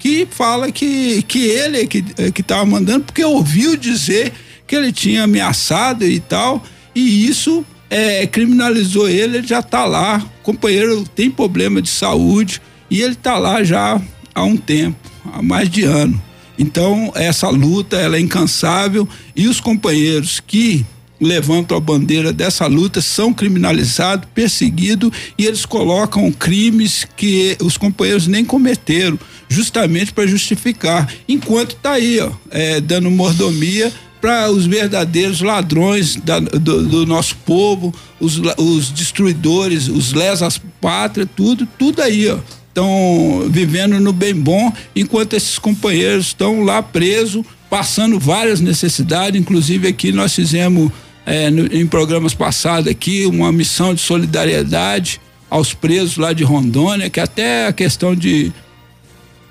que fala que, que ele é que, é que estava mandando, porque ouviu dizer que ele tinha ameaçado e tal. E isso é, criminalizou ele, ele já está lá. O companheiro tem problema de saúde e ele está lá já há um tempo, há mais de ano. Então, essa luta ela é incansável e os companheiros que levantam a bandeira dessa luta são criminalizados, perseguidos e eles colocam crimes que os companheiros nem cometeram, justamente para justificar. Enquanto está aí, ó, é, dando mordomia para os verdadeiros ladrões da, do, do, nosso povo, os, os destruidores, os lesas pátria, tudo, tudo aí, ó. Estão vivendo no bem bom, enquanto esses companheiros estão lá presos, passando várias necessidades, inclusive aqui nós fizemos é, no, em programas passados aqui uma missão de solidariedade aos presos lá de Rondônia, que até a questão de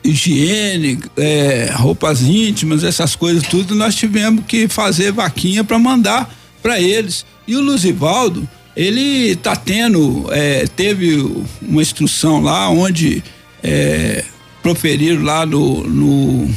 higiene, é, roupas íntimas, essas coisas tudo, nós tivemos que fazer vaquinha para mandar para eles. E o Luzivaldo, ele tá tendo, é, teve uma instrução lá onde é, proferiram lá no, no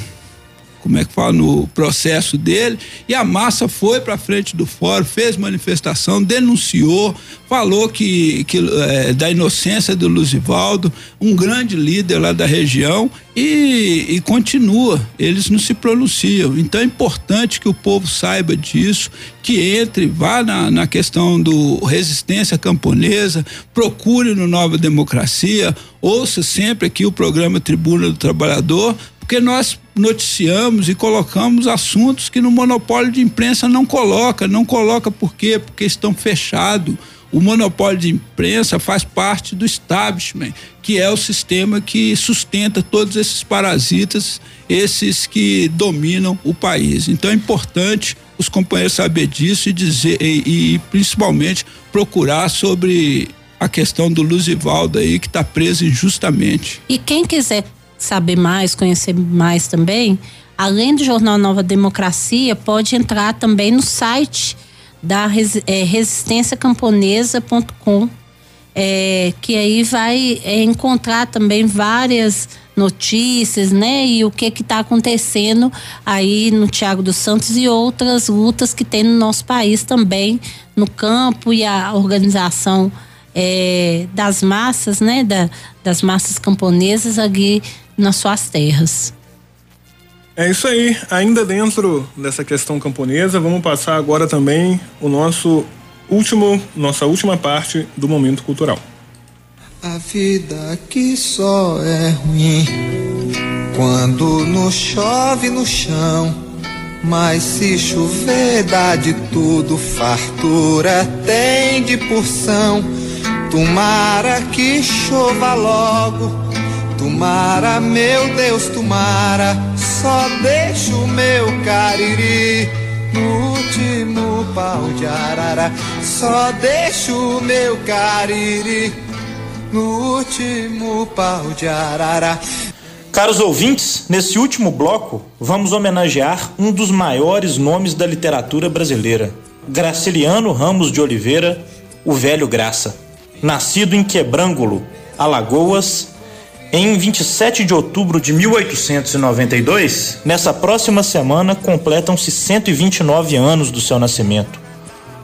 como é que fala, no processo dele, e a massa foi para frente do fórum, fez manifestação, denunciou, falou que, que é, da inocência do Luzivaldo, um grande líder lá da região, e, e, continua, eles não se pronunciam. Então é importante que o povo saiba disso, que entre, vá na, na questão do resistência camponesa, procure no Nova Democracia, ouça sempre aqui o programa Tribuna do Trabalhador, porque nós noticiamos e colocamos assuntos que no monopólio de imprensa não coloca. Não coloca por quê? Porque estão fechados. O monopólio de imprensa faz parte do establishment, que é o sistema que sustenta todos esses parasitas, esses que dominam o país. Então é importante os companheiros saber disso e dizer e, e principalmente procurar sobre a questão do Luzivaldo aí que está preso injustamente. E quem quiser saber mais, conhecer mais também, além do jornal Nova Democracia, pode entrar também no site da é, resistenciacamponesa.com, é, que aí vai é, encontrar também várias notícias, né? E o que que está acontecendo aí no Tiago dos Santos e outras lutas que tem no nosso país também, no campo e a organização é, das massas, né? Da, das massas camponesas aqui nas suas terras. É isso aí. Ainda dentro dessa questão camponesa, vamos passar agora também o nosso último, nossa última parte do momento cultural. A vida aqui só é ruim quando não chove no chão. Mas se chover dá de tudo, fartura tem de porção. Tomara que chova logo Tomara, meu Deus, tomara, só deixa o meu cariri no último pau de arara. Só deixa o meu cariri no último pau de arara. Caros ouvintes, nesse último bloco, vamos homenagear um dos maiores nomes da literatura brasileira, Graciliano Ramos de Oliveira, o Velho Graça. Nascido em Quebrângulo, Alagoas, em 27 de outubro de 1892, nessa próxima semana completam-se 129 anos do seu nascimento.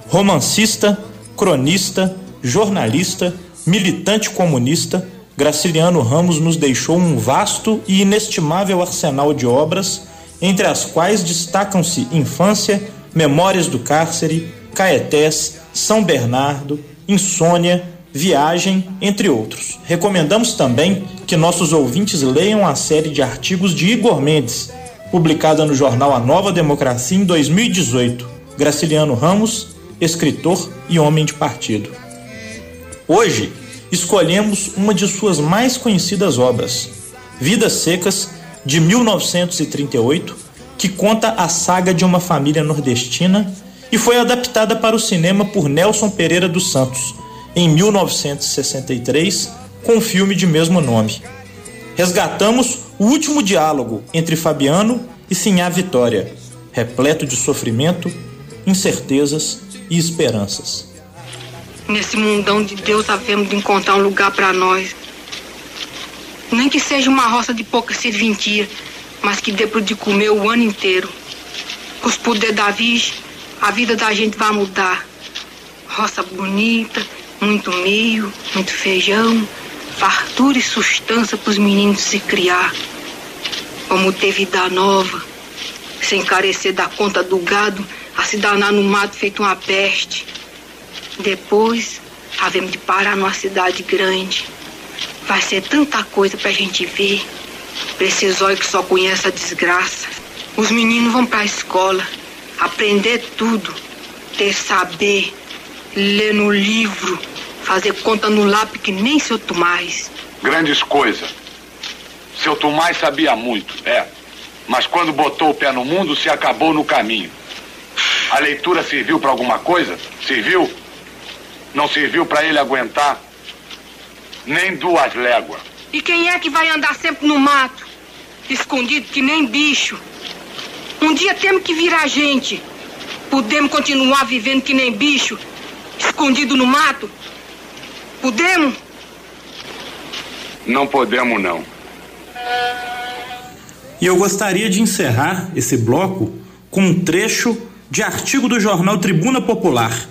Romancista, cronista, jornalista, militante comunista, Graciliano Ramos nos deixou um vasto e inestimável arsenal de obras, entre as quais destacam-se Infância, Memórias do Cárcere, Caetés, São Bernardo, Insônia, Viagem, entre outros. Recomendamos também que nossos ouvintes leiam a série de artigos de Igor Mendes, publicada no jornal A Nova Democracia em 2018. Graciliano Ramos, escritor e homem de partido. Hoje, escolhemos uma de suas mais conhecidas obras, Vidas Secas, de 1938, que conta a saga de uma família nordestina e foi adaptada para o cinema por Nelson Pereira dos Santos em 1963 com o filme de mesmo nome. Resgatamos o último diálogo entre Fabiano e Sinhá Vitória, repleto de sofrimento, incertezas e esperanças. Nesse mundão de Deus havemos de encontrar um lugar para nós. Nem que seja uma roça de pouca serventia, mas que dê para de comer o ano inteiro. Com os poderes da Virgem, a vida da gente vai mudar. Roça bonita, muito milho, muito feijão, fartura e sustância para os meninos se criar. Como ter vida nova, sem carecer da conta do gado, a se danar no mato feito uma peste. Depois, havemos de parar numa cidade grande. Vai ser tanta coisa pra gente ver. Pra esses olhos que só conhecem a desgraça. Os meninos vão pra escola, aprender tudo, ter saber, ler no livro, fazer conta no lápis que nem seu Tomás. Grandes coisas. Seu Tomás sabia muito, é. Mas quando botou o pé no mundo, se acabou no caminho. A leitura serviu para alguma coisa? Serviu? Não serviu para ele aguentar nem duas léguas. E quem é que vai andar sempre no mato, escondido que nem bicho? Um dia temos que virar gente. Podemos continuar vivendo que nem bicho, escondido no mato? Podemos? Não podemos, não. E eu gostaria de encerrar esse bloco com um trecho de artigo do jornal Tribuna Popular,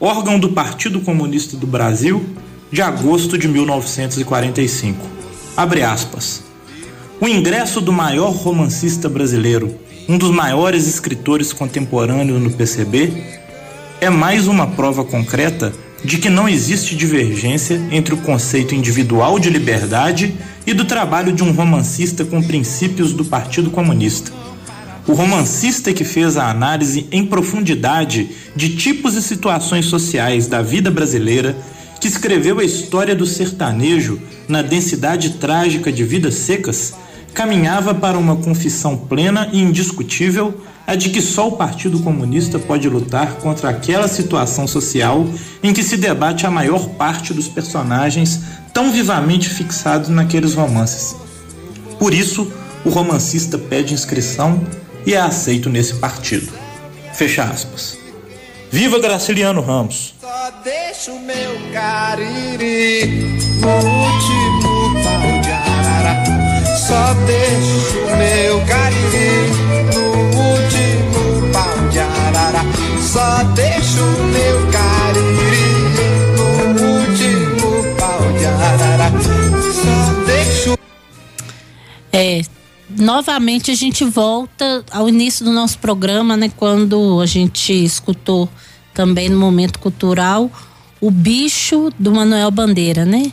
órgão do Partido Comunista do Brasil, de agosto de 1945. Abre aspas. O ingresso do maior romancista brasileiro, um dos maiores escritores contemporâneos no PCB, é mais uma prova concreta de que não existe divergência entre o conceito individual de liberdade e do trabalho de um romancista com princípios do Partido Comunista. O romancista que fez a análise em profundidade de tipos e situações sociais da vida brasileira, que escreveu a história do sertanejo na densidade trágica de vidas secas, caminhava para uma confissão plena e indiscutível a de que só o Partido Comunista pode lutar contra aquela situação social em que se debate a maior parte dos personagens tão vivamente fixados naqueles romances. Por isso, o romancista pede inscrição e é aceito nesse partido. Fecha aspas. Viva Graciliano Ramos! Só deixo meu cariri no último. Só deixo meu cariri no último pau de arara. Só deixo meu cariri no último pau de arara. Só deixo. É, novamente a gente volta ao início do nosso programa, né? Quando a gente escutou também no momento cultural o bicho do Manuel Bandeira, né?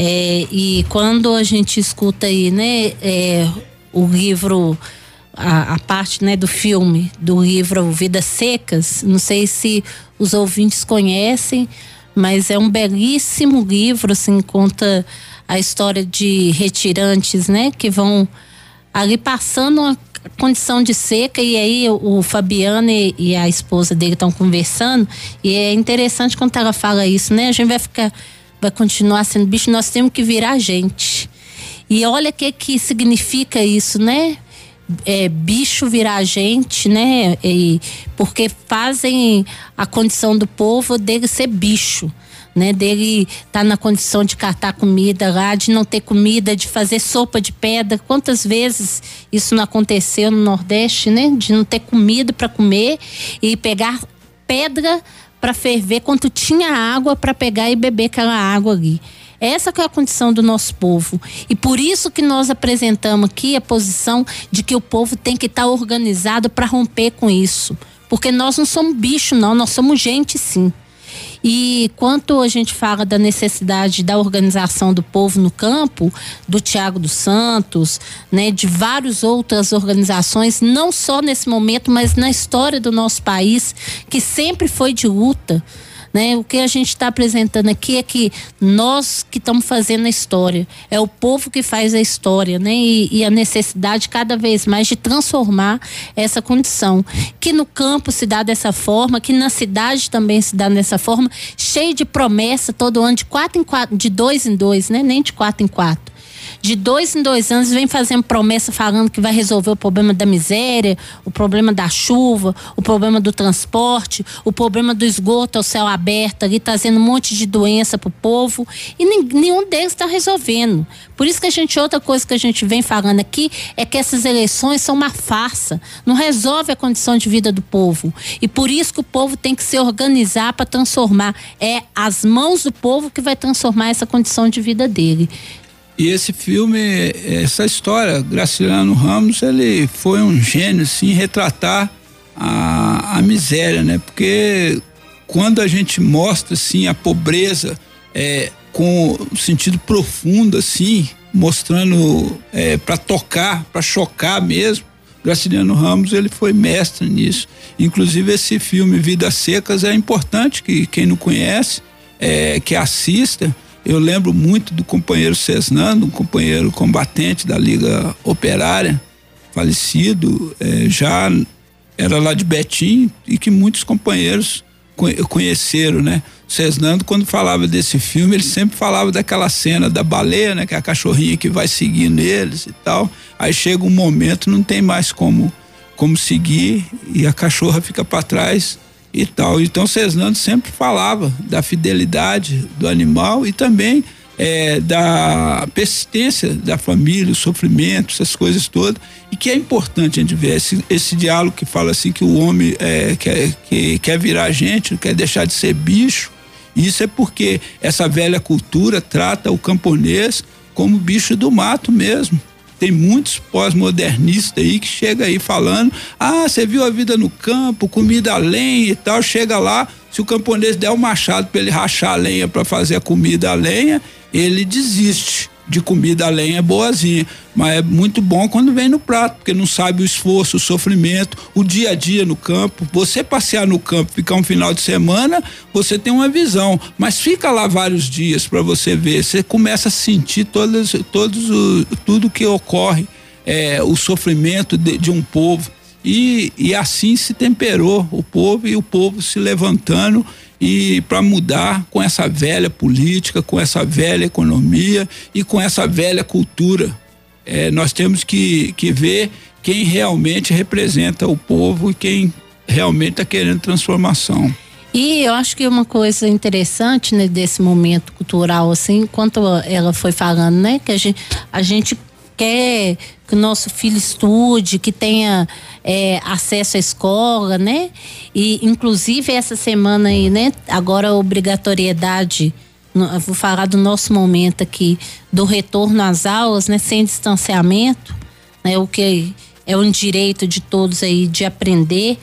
É, e quando a gente escuta aí, né, é, o livro, a, a, parte né, do filme, do livro Vidas Secas, não sei se os ouvintes conhecem, mas é um belíssimo livro, assim, conta a história de retirantes, né, que vão ali passando uma condição de seca e aí o, Fabiano e, e, a esposa dele estão conversando e é interessante quando ela fala isso, né? A gente vai ficar vai continuar sendo bicho, nós temos que virar gente. E olha o que que significa isso, né? É, bicho virar gente, né? E, porque fazem a condição do povo dele ser bicho né? Dele estar tá na condição de catar comida lá, de não ter comida, de fazer sopa de pedra. Quantas vezes isso não aconteceu no Nordeste, né? De não ter comida para comer e pegar pedra para ferver quando tinha água para pegar e beber aquela água ali. Essa que é a condição do nosso povo. E por isso que nós apresentamos aqui a posição de que o povo tem que estar tá organizado para romper com isso. Porque nós não somos bicho, não, nós somos gente sim. E quanto a gente fala da necessidade da organização do povo no campo, do Tiago dos Santos, né, de várias outras organizações, não só nesse momento, mas na história do nosso país, que sempre foi de luta. Né? O que a gente está apresentando aqui é que nós que estamos fazendo a história, é o povo que faz a história, né? E, e, a necessidade cada vez mais de transformar essa condição. Que no campo se dá dessa forma, que na cidade também se dá dessa forma, cheio de promessa todo ano, de quatro em quatro, de dois em dois, né? Nem de quatro em quatro de dois em dois anos vem fazendo promessa falando que vai resolver o problema da miséria, o problema da chuva, o problema do transporte, o problema do esgoto ao céu aberto ali, trazendo um monte de doença pro povo e nenhum deles está resolvendo. Por isso que a gente, outra coisa que a gente vem falando aqui é que essas eleições são uma farsa, não resolve a condição de vida do povo. E por isso que o povo tem que se organizar para transformar. É as mãos do povo que vai transformar essa condição de vida dele. E esse filme, essa história, Graciliano Ramos, ele foi um gênio, assim, retratar a, a miséria, né? Porque quando a gente mostra, assim, a pobreza é, com sentido profundo, assim, mostrando é, para tocar, para chocar mesmo, Graciliano Ramos ele foi mestre nisso. Inclusive esse filme Vidas Secas é importante que quem não conhece é, que assista eu lembro muito do companheiro Cesnando, um companheiro combatente da Liga Operária, falecido, eh, já era lá de Betim e que muitos companheiros conheceram, né? Cesnando, quando falava desse filme, ele sempre falava daquela cena da baleia, né? Que é a cachorrinha que vai seguindo eles e tal. Aí chega um momento, não tem mais como, como seguir e a cachorra fica para trás e tal. Então Cesnando sempre falava da fidelidade do animal e também é, da persistência da família, o sofrimento, essas coisas todas, e que é importante a gente ver esse, esse diálogo que fala assim que o homem é, quer, que, quer virar gente, quer deixar de ser bicho. Isso é porque essa velha cultura trata o camponês como bicho do mato mesmo. Tem muitos pós-modernistas aí que chega aí falando: ah, você viu a vida no campo, comida lenha e tal. Chega lá, se o camponês der o um machado para ele rachar a lenha para fazer a comida a lenha, ele desiste de comida a lenha boazinha, mas é muito bom quando vem no prato, porque não sabe o esforço, o sofrimento, o dia a dia no campo. Você passear no campo, ficar um final de semana, você tem uma visão, mas fica lá vários dias para você ver, você começa a sentir todas, todos o, tudo que ocorre, é, o sofrimento de, de um povo. E, e assim se temperou o povo e o povo se levantando e para mudar com essa velha política, com essa velha economia e com essa velha cultura. É, nós temos que, que ver quem realmente representa o povo e quem realmente está querendo transformação. E eu acho que uma coisa interessante né, desse momento cultural, assim, enquanto ela foi falando, né, que a gente, a gente quer que o nosso filho estude, que tenha é, acesso à escola, né? E inclusive essa semana aí, né? Agora a obrigatoriedade, vou falar do nosso momento aqui, do retorno às aulas, né? Sem distanciamento, né? O que é um direito de todos aí de aprender,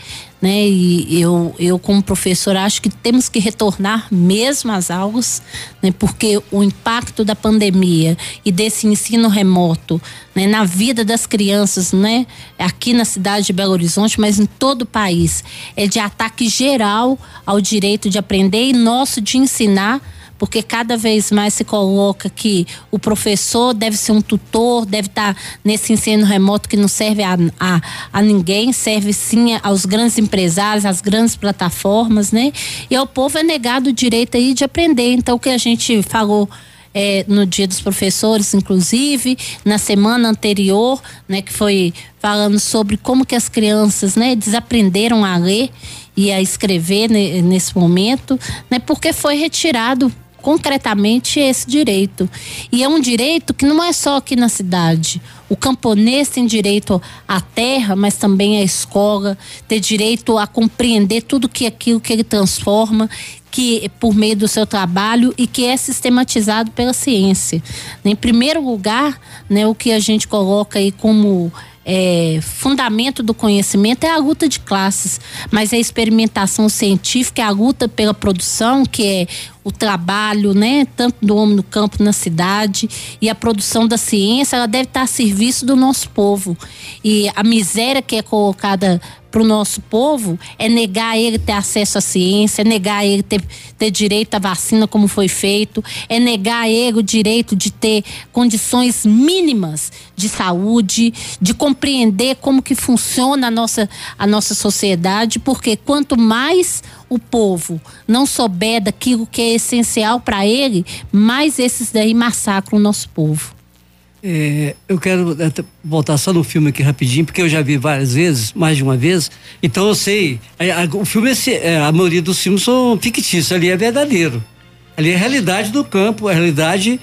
né? E eu, eu como professora acho que temos que retornar mesmo às aulas, né? Porque o impacto da pandemia e desse ensino remoto, né? Na vida das crianças, né? Aqui na cidade de Belo Horizonte, mas em todo o país, é de ataque geral ao direito de aprender e nosso de ensinar porque cada vez mais se coloca que o professor deve ser um tutor, deve estar nesse ensino remoto que não serve a, a, a ninguém, serve sim aos grandes empresários, às grandes plataformas, né? E ao povo é negado o direito aí de aprender. Então, o que a gente falou. É, no dia dos professores, inclusive, na semana anterior, né, que foi falando sobre como que as crianças, né, desaprenderam a ler e a escrever né, nesse momento, né, porque foi retirado concretamente esse direito. E é um direito que não é só aqui na cidade. O camponês tem direito à terra, mas também à escola, tem direito a compreender tudo que aquilo que ele transforma, que por meio do seu trabalho e que é sistematizado pela ciência. Em primeiro lugar, né, o que a gente coloca aí como é, fundamento do conhecimento é a luta de classes, mas a experimentação científica é a luta pela produção, que é o trabalho, né, tanto do homem no campo, na cidade, e a produção da ciência, ela deve estar a serviço do nosso povo. E a miséria que é colocada para o nosso povo é negar ele ter acesso à ciência, é negar ele ter, ter direito à vacina como foi feito, é negar ele o direito de ter condições mínimas de saúde, de compreender como que funciona a nossa, a nossa sociedade, porque quanto mais o povo não souber daquilo que é essencial para ele, mais esses daí massacram o nosso povo. É, eu quero voltar só no filme aqui rapidinho, porque eu já vi várias vezes, mais de uma vez, então eu sei. A, a, o filme, é, a maioria dos filmes são fictícios, ali é verdadeiro. Ali é a realidade do campo, a realidade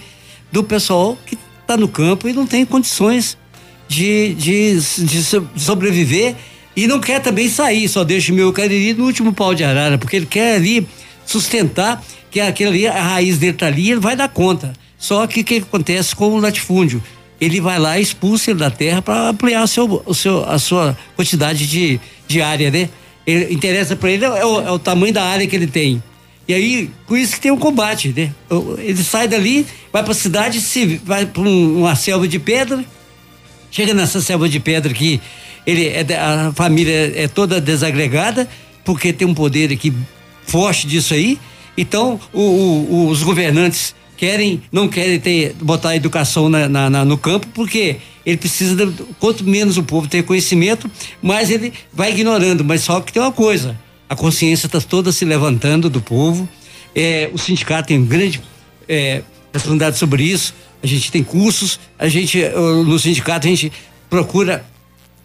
do pessoal que está no campo e não tem condições de, de, de sobreviver e não quer também sair, só deixa o meu cariri no último pau de arara, porque ele quer ali sustentar que aquele ali, a raiz dele tá ali, ele vai dar conta. Só que o que acontece com o latifúndio? Ele vai lá e expulsa ele da terra para ampliar o seu, o seu, a sua quantidade de, de área, né? Ele, interessa para ele é o, é o tamanho da área que ele tem. E aí, com isso que tem um combate, né? Ele sai dali, vai para a cidade, se vai para um, uma selva de pedra, chega nessa selva de pedra aqui, ele é, a família é toda desagregada, porque tem um poder aqui forte disso aí. Então, o, o, os governantes querem, não querem ter, botar a educação na, na, na, no campo, porque ele precisa, de, quanto menos o povo ter conhecimento, mais ele vai ignorando. Mas só que tem uma coisa: a consciência está toda se levantando do povo. É, o sindicato tem grande é, responsabilidade sobre isso. A gente tem cursos, a gente, no sindicato, a gente procura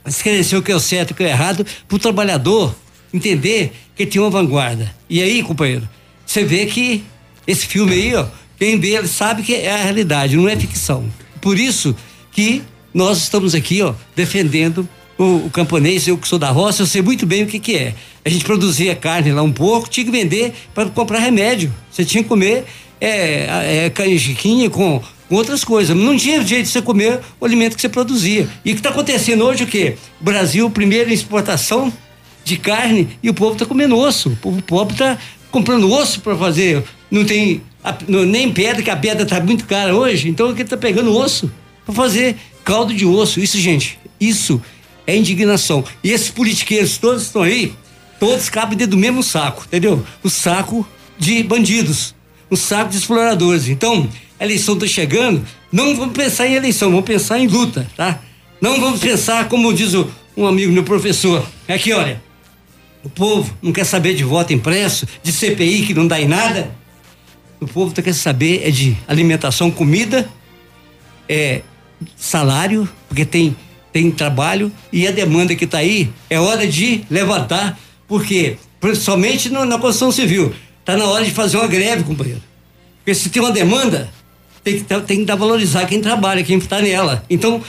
esclarecer o que é o certo e o que é errado, para o trabalhador entender que tem uma vanguarda. E aí, companheiro, você vê que esse filme aí, ó, quem vê ele sabe que é a realidade, não é ficção. Por isso que nós estamos aqui, ó, defendendo o, o camponês, eu que sou da roça, eu sei muito bem o que que é. A gente produzia carne lá um pouco, tinha que vender para comprar remédio. Você tinha que comer é, é, canjiquinha com com outras coisas. Não tinha jeito de você comer o alimento que você produzia. E o que está acontecendo hoje o quê? Brasil, primeiro exportação de carne e o povo está comendo osso. O povo pobre está comprando osso para fazer. Não tem a, não, nem pedra, que a pedra está muito cara hoje. Então ele está pegando osso para fazer caldo de osso. Isso, gente, isso é indignação. E esses politiqueiros todos estão aí, todos cabem dentro do mesmo saco, entendeu? O saco de bandidos, o saco de exploradores. Então, a eleição está chegando, não vamos pensar em eleição, vamos pensar em luta, tá? Não vamos pensar, como diz o, um amigo meu professor, é que olha, o povo não quer saber de voto impresso, de CPI que não dá em nada. O povo tá quer saber é de alimentação, comida, é salário, porque tem tem trabalho e a demanda que está aí é hora de levantar, porque principalmente na construção civil, tá na hora de fazer uma greve, companheiro. Porque se tem uma demanda, tem que, tem que dar valorizar quem trabalha, quem está nela. Então,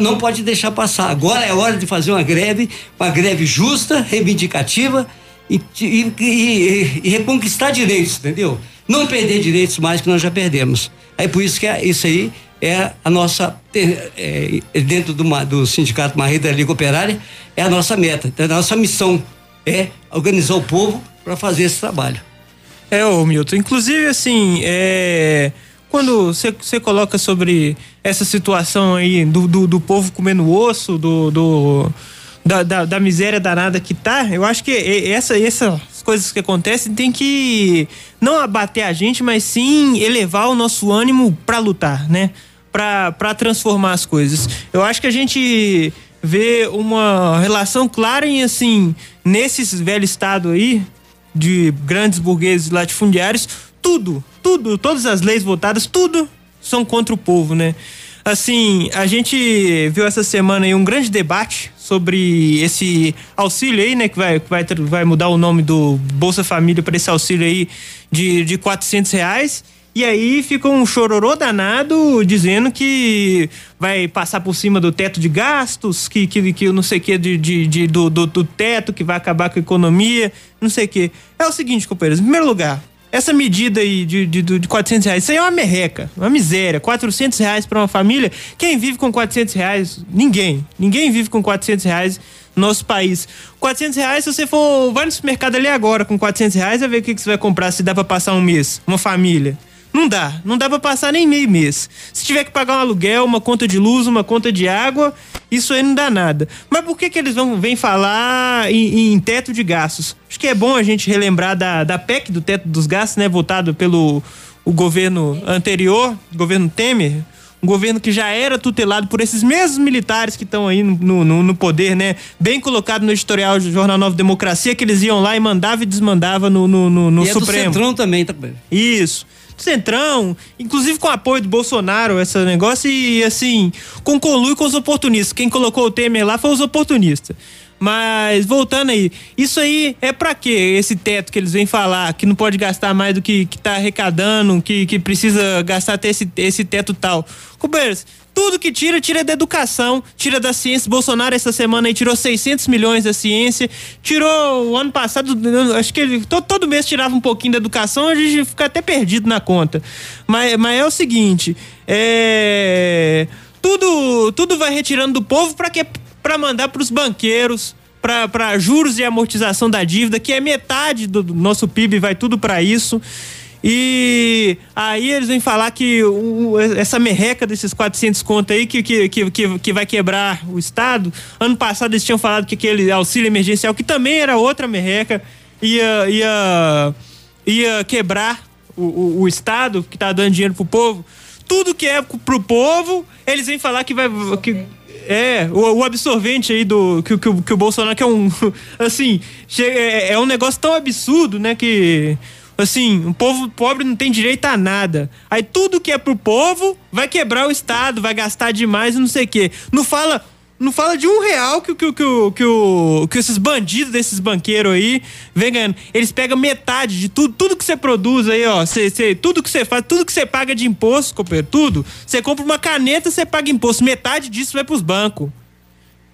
não pode deixar passar. Agora é hora de fazer uma greve, uma greve justa, reivindicativa e, e, e, e reconquistar direitos, entendeu? Não perder direitos mais que nós já perdemos. É por isso que é, isso aí é a nossa, é, é, dentro do, do Sindicato Marrida da Liga Operária, é a nossa meta, é a nossa missão, é organizar o povo para fazer esse trabalho. É, ô Milton, inclusive assim, é quando você coloca sobre essa situação aí do, do, do povo comendo osso, do, do da, da, da, miséria danada que tá, eu acho que essa, essas coisas que acontecem tem que não abater a gente, mas sim elevar o nosso ânimo para lutar, né? Para transformar as coisas. Eu acho que a gente vê uma relação clara em assim, nesses velho estado aí de grandes burgueses latifundiários, tudo, tudo, todas as leis votadas, tudo são contra o povo, né? Assim, a gente viu essa semana aí um grande debate sobre esse auxílio aí, né? Que vai, vai, vai mudar o nome do Bolsa Família para esse auxílio aí de, de 400 reais. E aí fica um chororô danado dizendo que vai passar por cima do teto de gastos, que, que, que não sei o que de, de, de do, do, do, teto, que vai acabar com a economia, não sei o que. É o seguinte, companheiros, em primeiro lugar, essa medida aí de, de, de 400 reais, isso aí é uma merreca, uma miséria. 400 reais para uma família. Quem vive com 400 reais? Ninguém. Ninguém vive com 400 reais no nosso país. 400 reais, se você for. Vai no supermercado ali agora com 400 reais, vai ver o que, que você vai comprar se dá para passar um mês. Uma família. Não dá, não dá para passar nem meio mês. Se tiver que pagar um aluguel, uma conta de luz, uma conta de água, isso aí não dá nada. Mas por que que eles vão vêm falar em, em teto de gastos? Acho que é bom a gente relembrar da, da PEC do teto dos gastos, né, votado pelo o governo anterior, governo Temer, um governo que já era tutelado por esses mesmos militares que estão aí no, no, no, poder, né? Bem colocado no editorial do Jornal Nova Democracia, que eles iam lá e mandavam e desmandavam no, no, no, no e Supremo. É do Centrão também, tá? Isso. Centrão, inclusive com apoio do Bolsonaro, esse negócio, e assim, concolui com os oportunistas. Quem colocou o Temer lá foi os oportunistas. Mas voltando aí, isso aí é para quê? Esse teto que eles vêm falar, que não pode gastar mais do que, que tá arrecadando, que, que precisa gastar até esse, esse teto tal. Cubeiros, tudo que tira, tira da educação, tira da ciência. Bolsonaro essa semana aí tirou 600 milhões da ciência. Tirou o ano passado, acho que ele todo, todo mês tirava um pouquinho da educação, a gente fica até perdido na conta. Mas, mas é o seguinte, é tudo tudo vai retirando do povo para que para mandar para os banqueiros, para juros e amortização da dívida, que é metade do nosso PIB, vai tudo para isso. E aí eles vêm falar que o, essa merreca desses 400 contos aí que, que, que, que vai quebrar o Estado. Ano passado eles tinham falado que aquele auxílio emergencial, que também era outra merreca, ia, ia, ia quebrar o, o, o Estado, que tá dando dinheiro pro povo. Tudo que é pro povo, eles vêm falar que vai. Que, é, o, o, absorvente aí do. Que, que, que, o Bolsonaro, que é um. [LAUGHS] Assim, é, é um negócio tão absurdo, né? Que. Assim, um povo pobre não tem direito a nada. Aí tudo que é pro povo vai quebrar o Estado, vai gastar demais e não sei o quê. Não fala não fala de um real que, que, que, que, que, esses bandidos desses banqueiros aí vem ganhando. Eles pegam metade de tudo, tudo que você produz aí, ó. Cê, cê, tudo que você faz, tudo que você paga de imposto, companheiro, tudo. Você compra uma caneta, você paga imposto. Metade disso vai pros bancos.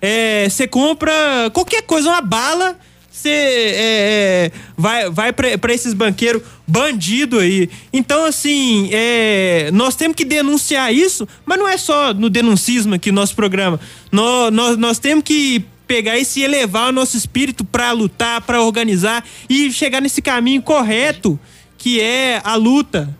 É, você compra qualquer coisa, uma bala você é, é, vai, vai para esses banqueiros bandido aí. Então, assim, é, nós temos que denunciar isso, mas não é só no denuncismo aqui, nosso programa. Nós, nós, nós temos que pegar e elevar o nosso espírito para lutar, para organizar e chegar nesse caminho correto, que é a luta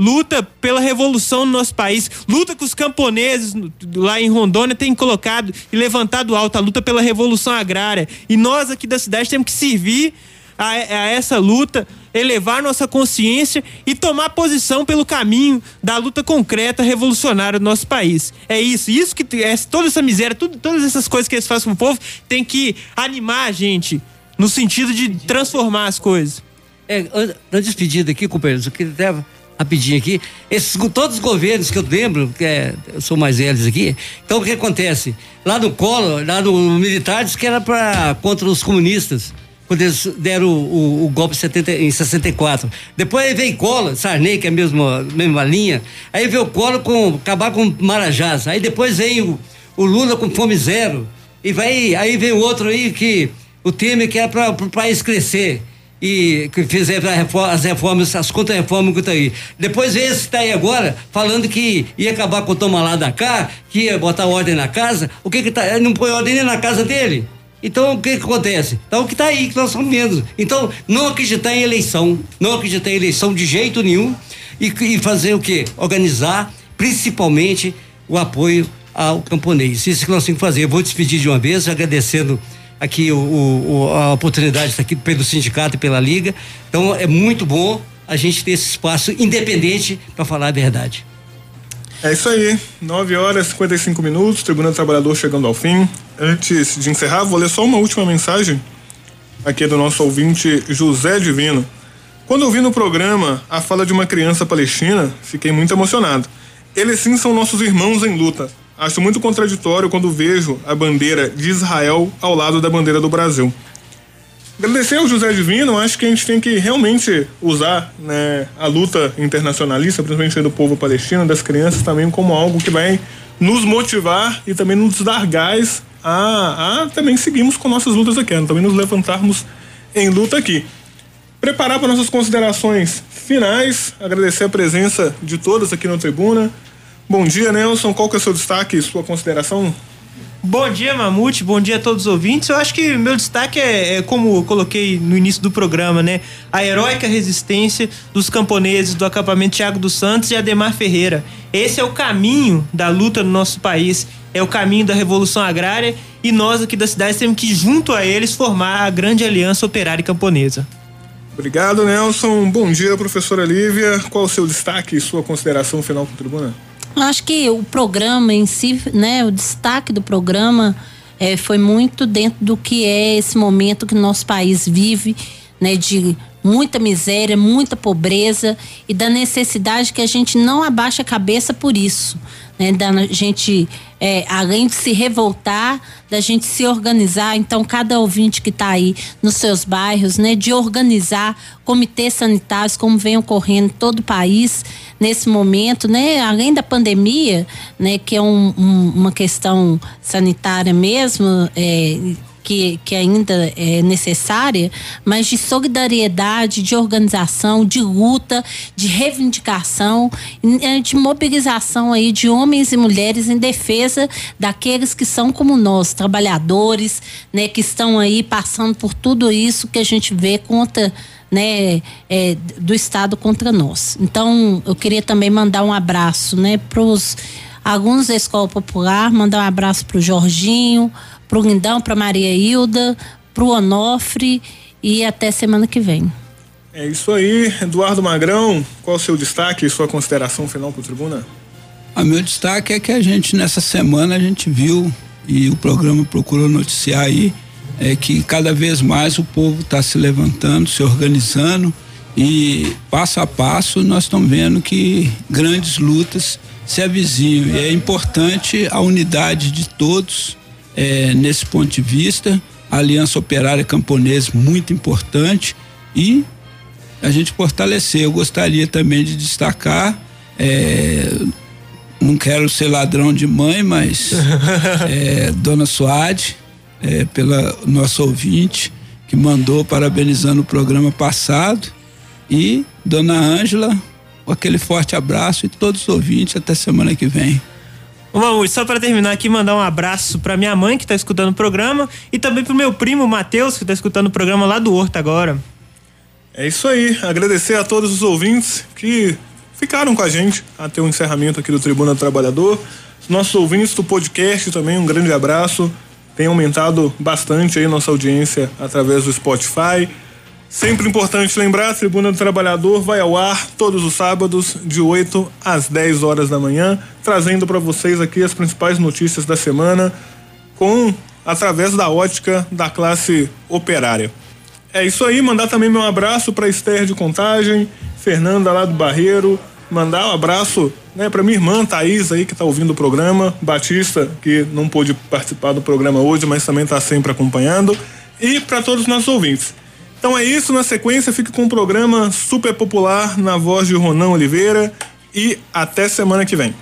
luta pela revolução no nosso país, luta que os camponeses lá em Rondônia têm colocado e levantado alto, a luta pela revolução agrária. E nós aqui da cidade temos que servir a, a essa luta, elevar nossa consciência e tomar posição pelo caminho da luta concreta revolucionária do nosso país. É isso, isso que é, toda essa miséria, tudo, todas essas coisas que eles fazem com o povo tem que animar a gente no sentido de transformar as coisas. É, na despedida aqui, companheiros, eu queria até rapidinho aqui. Esses, todos os governos que eu lembro, que é, eu sou mais velhos aqui, então o que acontece? Lá no Collor, lá no militar, diz que era para contra os comunistas. Quando eles deram o, o, o golpe 70, em 64. Depois veio Collor, Sarney, que é a mesma, mesma linha. Aí veio o Collor com acabar com Marajás. Aí depois veio o, o Lula com fome zero. E vai, aí vem outro aí que o Temer que era para o país crescer e que fizeram as reformas, as contra-reformas que tá aí. Depois esse está aí agora falando que ia acabar com o toma lá da cá, que ia botar ordem na casa. O que que tá? Ele não põe ordem nem na casa dele. Então o que, que acontece? Então o que está aí que nós estamos vendo. Então não acreditar em eleição, não acreditar em eleição de jeito nenhum e, e fazer o que? Organizar, principalmente o apoio ao camponês. Isso que nós temos que fazer. Eu vou despedir de uma vez, agradecendo aqui o, o, a oportunidade está aqui pelo sindicato e pela liga. Então é muito bom a gente ter esse espaço independente para falar a verdade. É isso aí, 9 horas e 55 minutos, Tribunal do Trabalhador chegando ao fim. Antes de encerrar, vou ler só uma última mensagem aqui do nosso ouvinte José Divino. Quando eu vi no programa a fala de uma criança palestina, fiquei muito emocionado. Eles sim são nossos irmãos em luta. Acho muito contraditório quando vejo a bandeira de Israel ao lado da bandeira do Brasil. Agradecer ao José Divino, acho que a gente tem que realmente usar né, a luta internacionalista, principalmente do povo palestino, das crianças, também como algo que vai nos motivar e também nos dar gás a, a também seguirmos com nossas lutas aqui, né, também nos levantarmos em luta aqui. Preparar para nossas considerações finais, agradecer a presença de todos aqui na tribuna, Bom dia, Nelson. Qual que é o seu destaque e sua consideração? Bom dia, Mamute. Bom dia a todos os ouvintes. Eu acho que meu destaque é, é, como eu coloquei no início do programa, né? A heróica resistência dos camponeses do acampamento Tiago dos Santos e Ademar Ferreira. Esse é o caminho da luta no nosso país, é o caminho da revolução agrária e nós aqui da cidade temos que, junto a eles, formar a grande aliança operária e camponesa. Obrigado, Nelson. Bom dia, professora Lívia. Qual o seu destaque e sua consideração final com a tribuna? Acho que o programa em si, né, o destaque do programa é, foi muito dentro do que é esse momento que nosso país vive, né, de muita miséria, muita pobreza e da necessidade que a gente não abaixe a cabeça por isso. Né? Da gente, é, além de se revoltar, da gente se organizar. Então, cada ouvinte que está aí nos seus bairros, né, de organizar comitês sanitários, como vem ocorrendo em todo o país nesse momento, né, além da pandemia, né, que é um, um, uma questão sanitária mesmo, é, que, que ainda é necessária, mas de solidariedade, de organização, de luta, de reivindicação, é, de mobilização aí de homens e mulheres em defesa daqueles que são como nós, trabalhadores, né, que estão aí passando por tudo isso que a gente vê contra né, é, do Estado contra nós. Então, eu queria também mandar um abraço, né, para os alunos da Escola Popular, mandar um abraço para o Jorginho, para o Lindão, para Maria Hilda, para o Onofre e até semana que vem. É isso aí, Eduardo Magrão, qual o seu destaque e sua consideração final para o Tribuna? O meu destaque é que a gente nessa semana a gente viu e o programa procurou noticiar aí é que cada vez mais o povo está se levantando, se organizando e passo a passo nós estamos vendo que grandes lutas se avizinham e é importante a unidade de todos é, nesse ponto de vista. A Aliança Operária Camponesa muito importante e a gente fortalecer. Eu gostaria também de destacar, é, não quero ser ladrão de mãe, mas [LAUGHS] é, Dona Suade, é, pela nossa ouvinte, que mandou parabenizando o programa passado, e Dona Ângela, aquele forte abraço e todos os ouvintes até semana que vem. Vamos, só para terminar aqui, mandar um abraço para minha mãe que está escutando o programa e também pro meu primo Matheus, que está escutando o programa lá do Horto agora. É isso aí, agradecer a todos os ouvintes que ficaram com a gente até o encerramento aqui do Tribuna do Trabalhador. Nossos ouvintes do podcast também, um grande abraço. Tem aumentado bastante aí nossa audiência através do Spotify. Sempre importante lembrar, a Tribuna do Trabalhador vai ao ar todos os sábados, de 8 às 10 horas da manhã, trazendo para vocês aqui as principais notícias da semana, com através da ótica da classe operária. É isso aí, mandar também meu abraço para Esther de Contagem, Fernanda lá do Barreiro, mandar um abraço né, para minha irmã Thaís aí que está ouvindo o programa, Batista, que não pôde participar do programa hoje, mas também está sempre acompanhando, e para todos os nossos ouvintes. Então é isso, na sequência fique com o programa super popular na voz de Ronan Oliveira e até semana que vem.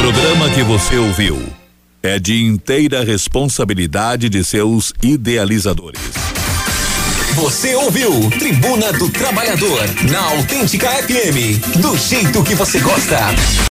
Programa que você ouviu é de inteira responsabilidade de seus idealizadores. Você ouviu Tribuna do Trabalhador na Autêntica FM, do jeito que você gosta.